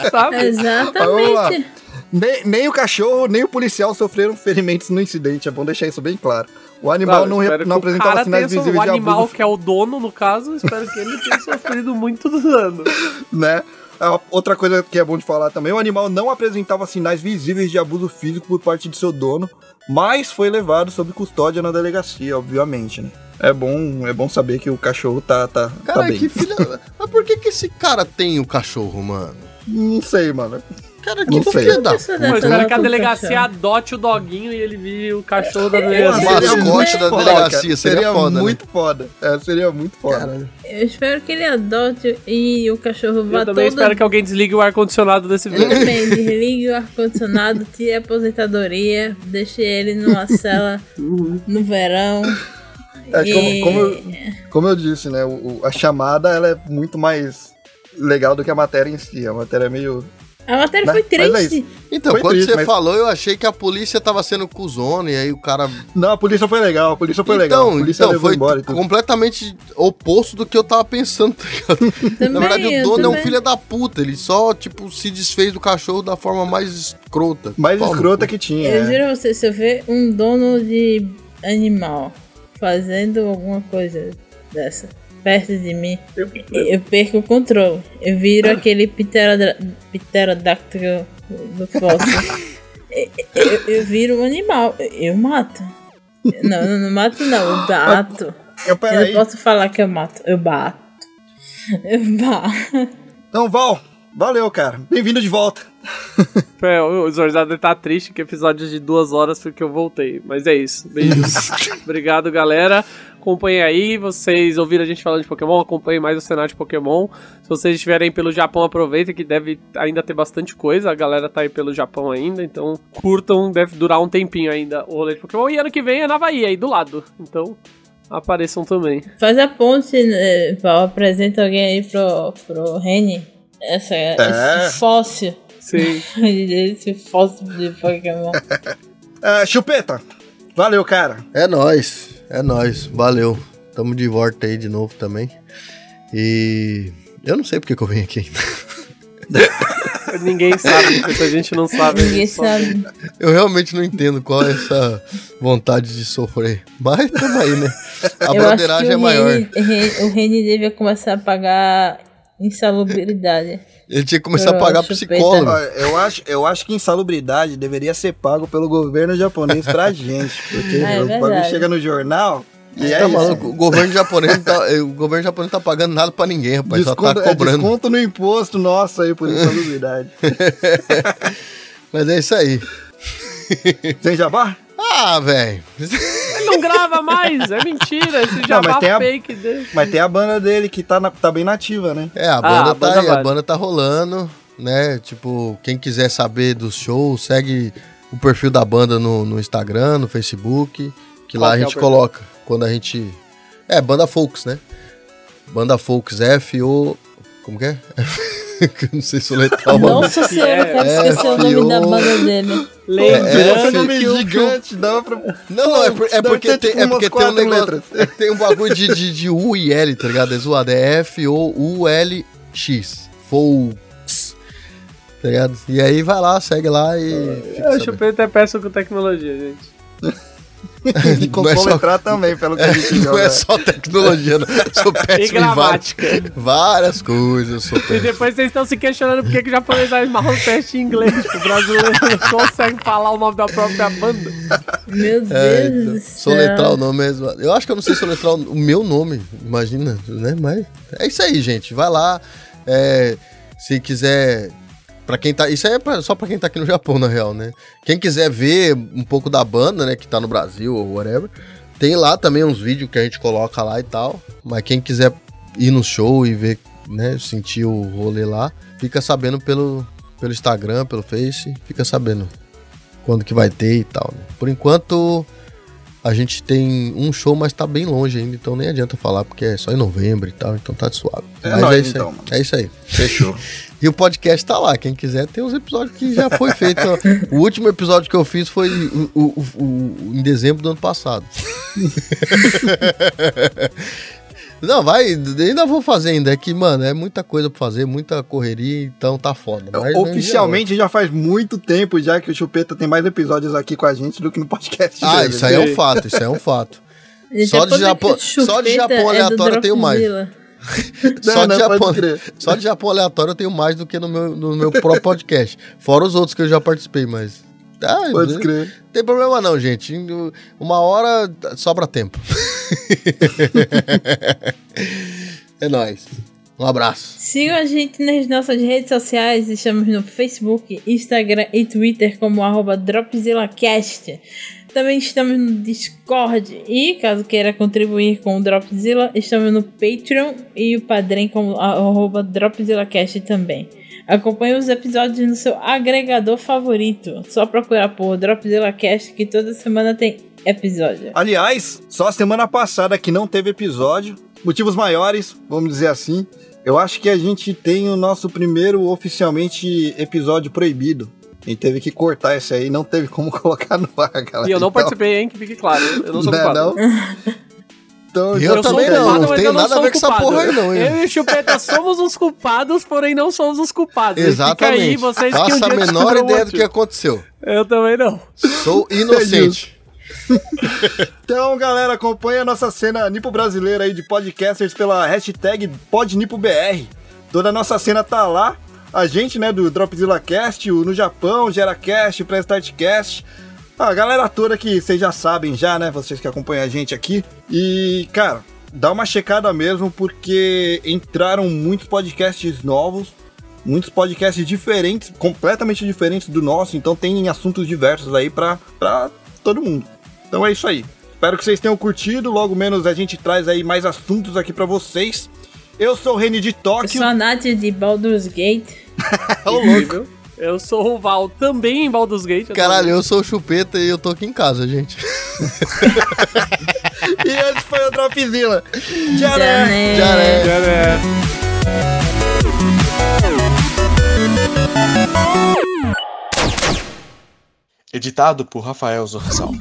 sabe? Vamos lá. Exatamente. Nem, nem o cachorro, nem o policial sofreram ferimentos no incidente, é bom deixar isso bem claro. O animal Claro, não, re- não o apresentava sinais tenha so- visíveis O de animal abuso, que é o dono, no caso, espero que ele tenha sofrido muito dano. né? Ah, Outra coisa que é bom de falar também, o animal não apresentava sinais visíveis de abuso físico por parte de seu dono, mas foi levado sob custódia na delegacia, obviamente, né? É bom, é bom saber que o cachorro tá, tá, tá Cara, bem. que filha. Mas por que, que esse cara tem o cachorro, mano? Não sei, mano. Cara, Não que sei. filha da Eu espero estar que a delegacia adote o doguinho e ele vire o cachorro da O delegacia. Seria mascote muito da delegacia seria foda, né? muito foda. É, seria muito foda. Eu espero que ele adote e o cachorro vá Eu também todo espero que alguém desligue o ar-condicionado desse vídeo. Também desligue o ar-condicionado, tire a aposentadoria, deixe ele numa cela no verão. É, como, E- como, eu, como eu disse, né? o- o- a chamada ela é muito mais legal do que a matéria em si. A matéria é meio. A matéria Né? foi é triste. Então, Foi quando triste, você mas- falou, eu achei que a polícia tava sendo cuzona, e aí o cara. Não, a polícia foi legal, a polícia foi legal. A então, polícia então foi embora e tudo. completamente oposto do que eu tava pensando, tá ligado? Também, Na verdade, o dono é um também. filho da puta. Ele só, tipo, se desfez do cachorro da forma mais escrota. Mais escrota cu. que tinha. Eu é. juro a você, se eu ver um dono de animal fazendo alguma coisa dessa perto de mim, eu perco o controle. Eu viro aquele pterodáctilo do fóssil. Eu, eu- eu viro um animal. Eu mato. Não, eu não mato não, eu bato. Eu, Eu não posso falar que eu mato, eu bato. Eu bato. Então, Val, valeu, cara. Bem-vindo de volta. É, o Zorzado tá triste que episódio de duas horas porque eu voltei. Mas é isso. Beijos. Obrigado, galera. Acompanhem aí. Vocês ouviram a gente falando de Pokémon? Acompanhem mais o cenário de Pokémon. Se vocês estiverem pelo Japão, aproveitem que deve ainda ter bastante coisa. A galera tá aí pelo Japão ainda. Então curtam. Deve durar um tempinho ainda o rolê de Pokémon. E ano que vem é na Havaí, aí do lado. Então apareçam também. Faz a ponte, né, Val, apresenta alguém aí pro, pro Reni. Essa, Esse fóssil. Sim. Esse fóssil de Pokémon. É, Chupeta, valeu, cara. É nóis, é nóis, valeu. Tamo de volta aí de novo também. E eu não sei porque que eu vim aqui ainda. Ninguém sabe, porque a gente não sabe. Ninguém gente só vê. sabe. Eu realmente não entendo qual é essa vontade de sofrer. Mas tamo aí, né? A Eu acho que broderagem é o maior. Reni, Re- o Reni devia começar a pagar insalubridade. Ele tinha que começar a Eu pagar acho psicólogo. Eu acho, eu acho que insalubridade deveria ser pago pelo governo japonês pra gente. Porque É o bagulho chega no jornal e é tá maluco? O governo japonês não tá, o governo japonês tá pagando nada pra ninguém, rapaz. Desconto, só tá é cobrando. desconto no imposto nosso aí por insalubridade. Mas é isso aí. Sem jabá? Ah, velho. Ele não grava mais, é mentira. Esse jabá mas tem a- fake dele. Mas tem a banda dele que tá, na- tá bem nativa, né? É, a Ah, banda a tá banda aí, a vale. banda tá rolando, né? Tipo, quem quiser saber dos shows, segue o perfil da banda no, no Instagram, no Facebook, que lá Qual a que é o gente perfil? coloca quando a gente. É, Banda Folks, né? Banda Folks F O. Como que é? Eu não sei soletrar. Nossa senhora, eu quero É, esquecer o nome da banda dele. Lembrando é, nome que o- gigante, dá pra... Não, não, é, por- é porque, ter, tem, tipo, é umas porque tem um quatro negócio. é tem um bagulho de, de, de U e L, tá ligado? É zoado. É F-O-U-L-X. Folks. Tá ligado? E aí vai lá, segue lá e. fica Eu sabendo. chupeta é péssimo com tecnologia, gente. E com Não é só- soletrar também, pelo que a gente Não joga. é só tecnologia, não. Eu sou E péssimo em várias, gramática. várias coisas. Eu sou E depois vocês estão se questionando por que que o japonês faz mal o teste em inglês. Tipo, o brasileiro não consegue falar o nome da própria banda. Meu Deus É, do então, céu. soletrar o nome mesmo. Eu acho que eu não sei soletrar o o meu nome, imagina, né? Mas é isso aí, gente. Vai lá. é, se quiser. Pra quem tá. Isso aí é pra- só pra quem tá aqui no Japão, na real, né? Quem quiser ver um pouco da banda, né? Que tá no Brasil ou whatever. Tem lá também uns vídeos que a gente coloca lá e tal. Mas quem quiser ir no show e ver, né? Sentir o rolê lá, fica sabendo pelo, pelo Instagram, pelo Face. Fica sabendo quando que vai ter e tal. né? Por enquanto, a gente tem um show, mas tá bem longe ainda, então nem adianta falar, porque é só em novembro e tal, então tá de suave. É mas nóis, é isso então, aí. mano. É isso aí. Fechou. E o podcast tá lá, quem quiser tem os episódios que já foi feito. o último episódio que eu fiz foi o- o- o- o- em dezembro do ano passado. Não, vai, ainda vou fazer ainda, é que, mano, é muita coisa pra fazer, muita correria, então tá foda. mas não Oficialmente já faz muito tempo já que o Chupeta tem mais episódios aqui com a gente do que no podcast. Ah, dele. isso aí é um fato, isso aí é um fato. Só é de Japão- só de chupeta Japão é aleatório eu tenho mais. Dropzilla. só, de não, Japão, só de Japão aleatório eu tenho mais do que no meu, no meu próprio podcast. Fora os outros que eu já participei, mas. Ah, Pode não crer. tem problema não, gente. Uma hora sobra tempo. é nóis. Um abraço. Sigam a gente nas nossas redes sociais. Estamos no Facebook, Instagram e Twitter como arroba DropzillaCast. Também estamos no Discord. E caso queira contribuir com o Dropzilla, estamos no Patreon e o Padrim como arroba DropzillaCast também. Acompanhe os episódios no seu agregador favorito. Só procurar por DropzillaCast que toda semana tem episódio. Aliás, só semana passada que não teve episódio. Motivos maiores, vamos dizer assim. Eu acho que a gente tem o nosso primeiro oficialmente episódio proibido. Gente teve que cortar esse aí, não teve como colocar no ar, galera. E eu não Então- participei, hein, que fique claro. Eu não sou Não é culpado. não? Então, Eu já sou também não, culpado, não mas tem eu nada a ver com essa porra aí não, hein? Eu e o Chupeta somos os culpados, porém não somos os culpados. E Exatamente. Fica aí, vocês que um Faça a menor ideia do que aconteceu. Eu também não. Sou inocente. Então, galera, acompanha a nossa cena nipo brasileira aí de podcasters pela hashtag PodNipoBR. Toda a nossa cena tá lá. A gente, né, do Dropzilla Cast, o No Japão, GeraCast, PreStartCast. A galera toda que vocês já sabem já, né, vocês que acompanham a gente aqui. E, cara, dá uma checada mesmo, porque entraram muitos podcasts novos. Muitos podcasts diferentes, completamente diferentes do nosso. Então tem assuntos diversos aí pra, pra todo mundo. Então é isso aí. Espero que vocês tenham curtido. Logo menos a gente traz aí mais assuntos aqui pra vocês. Eu sou o Reni de Eu Tóquio. sou a Nath de Baldur's Gate. Ô, louco. Eu sou o Val, também em Baldur's Gate. Caralho, eu sou o Chupeta e eu tô aqui em casa, gente. E esse foi o Dropzilla. Né? né? É. Já, né? Editado por Rafael Zorzal.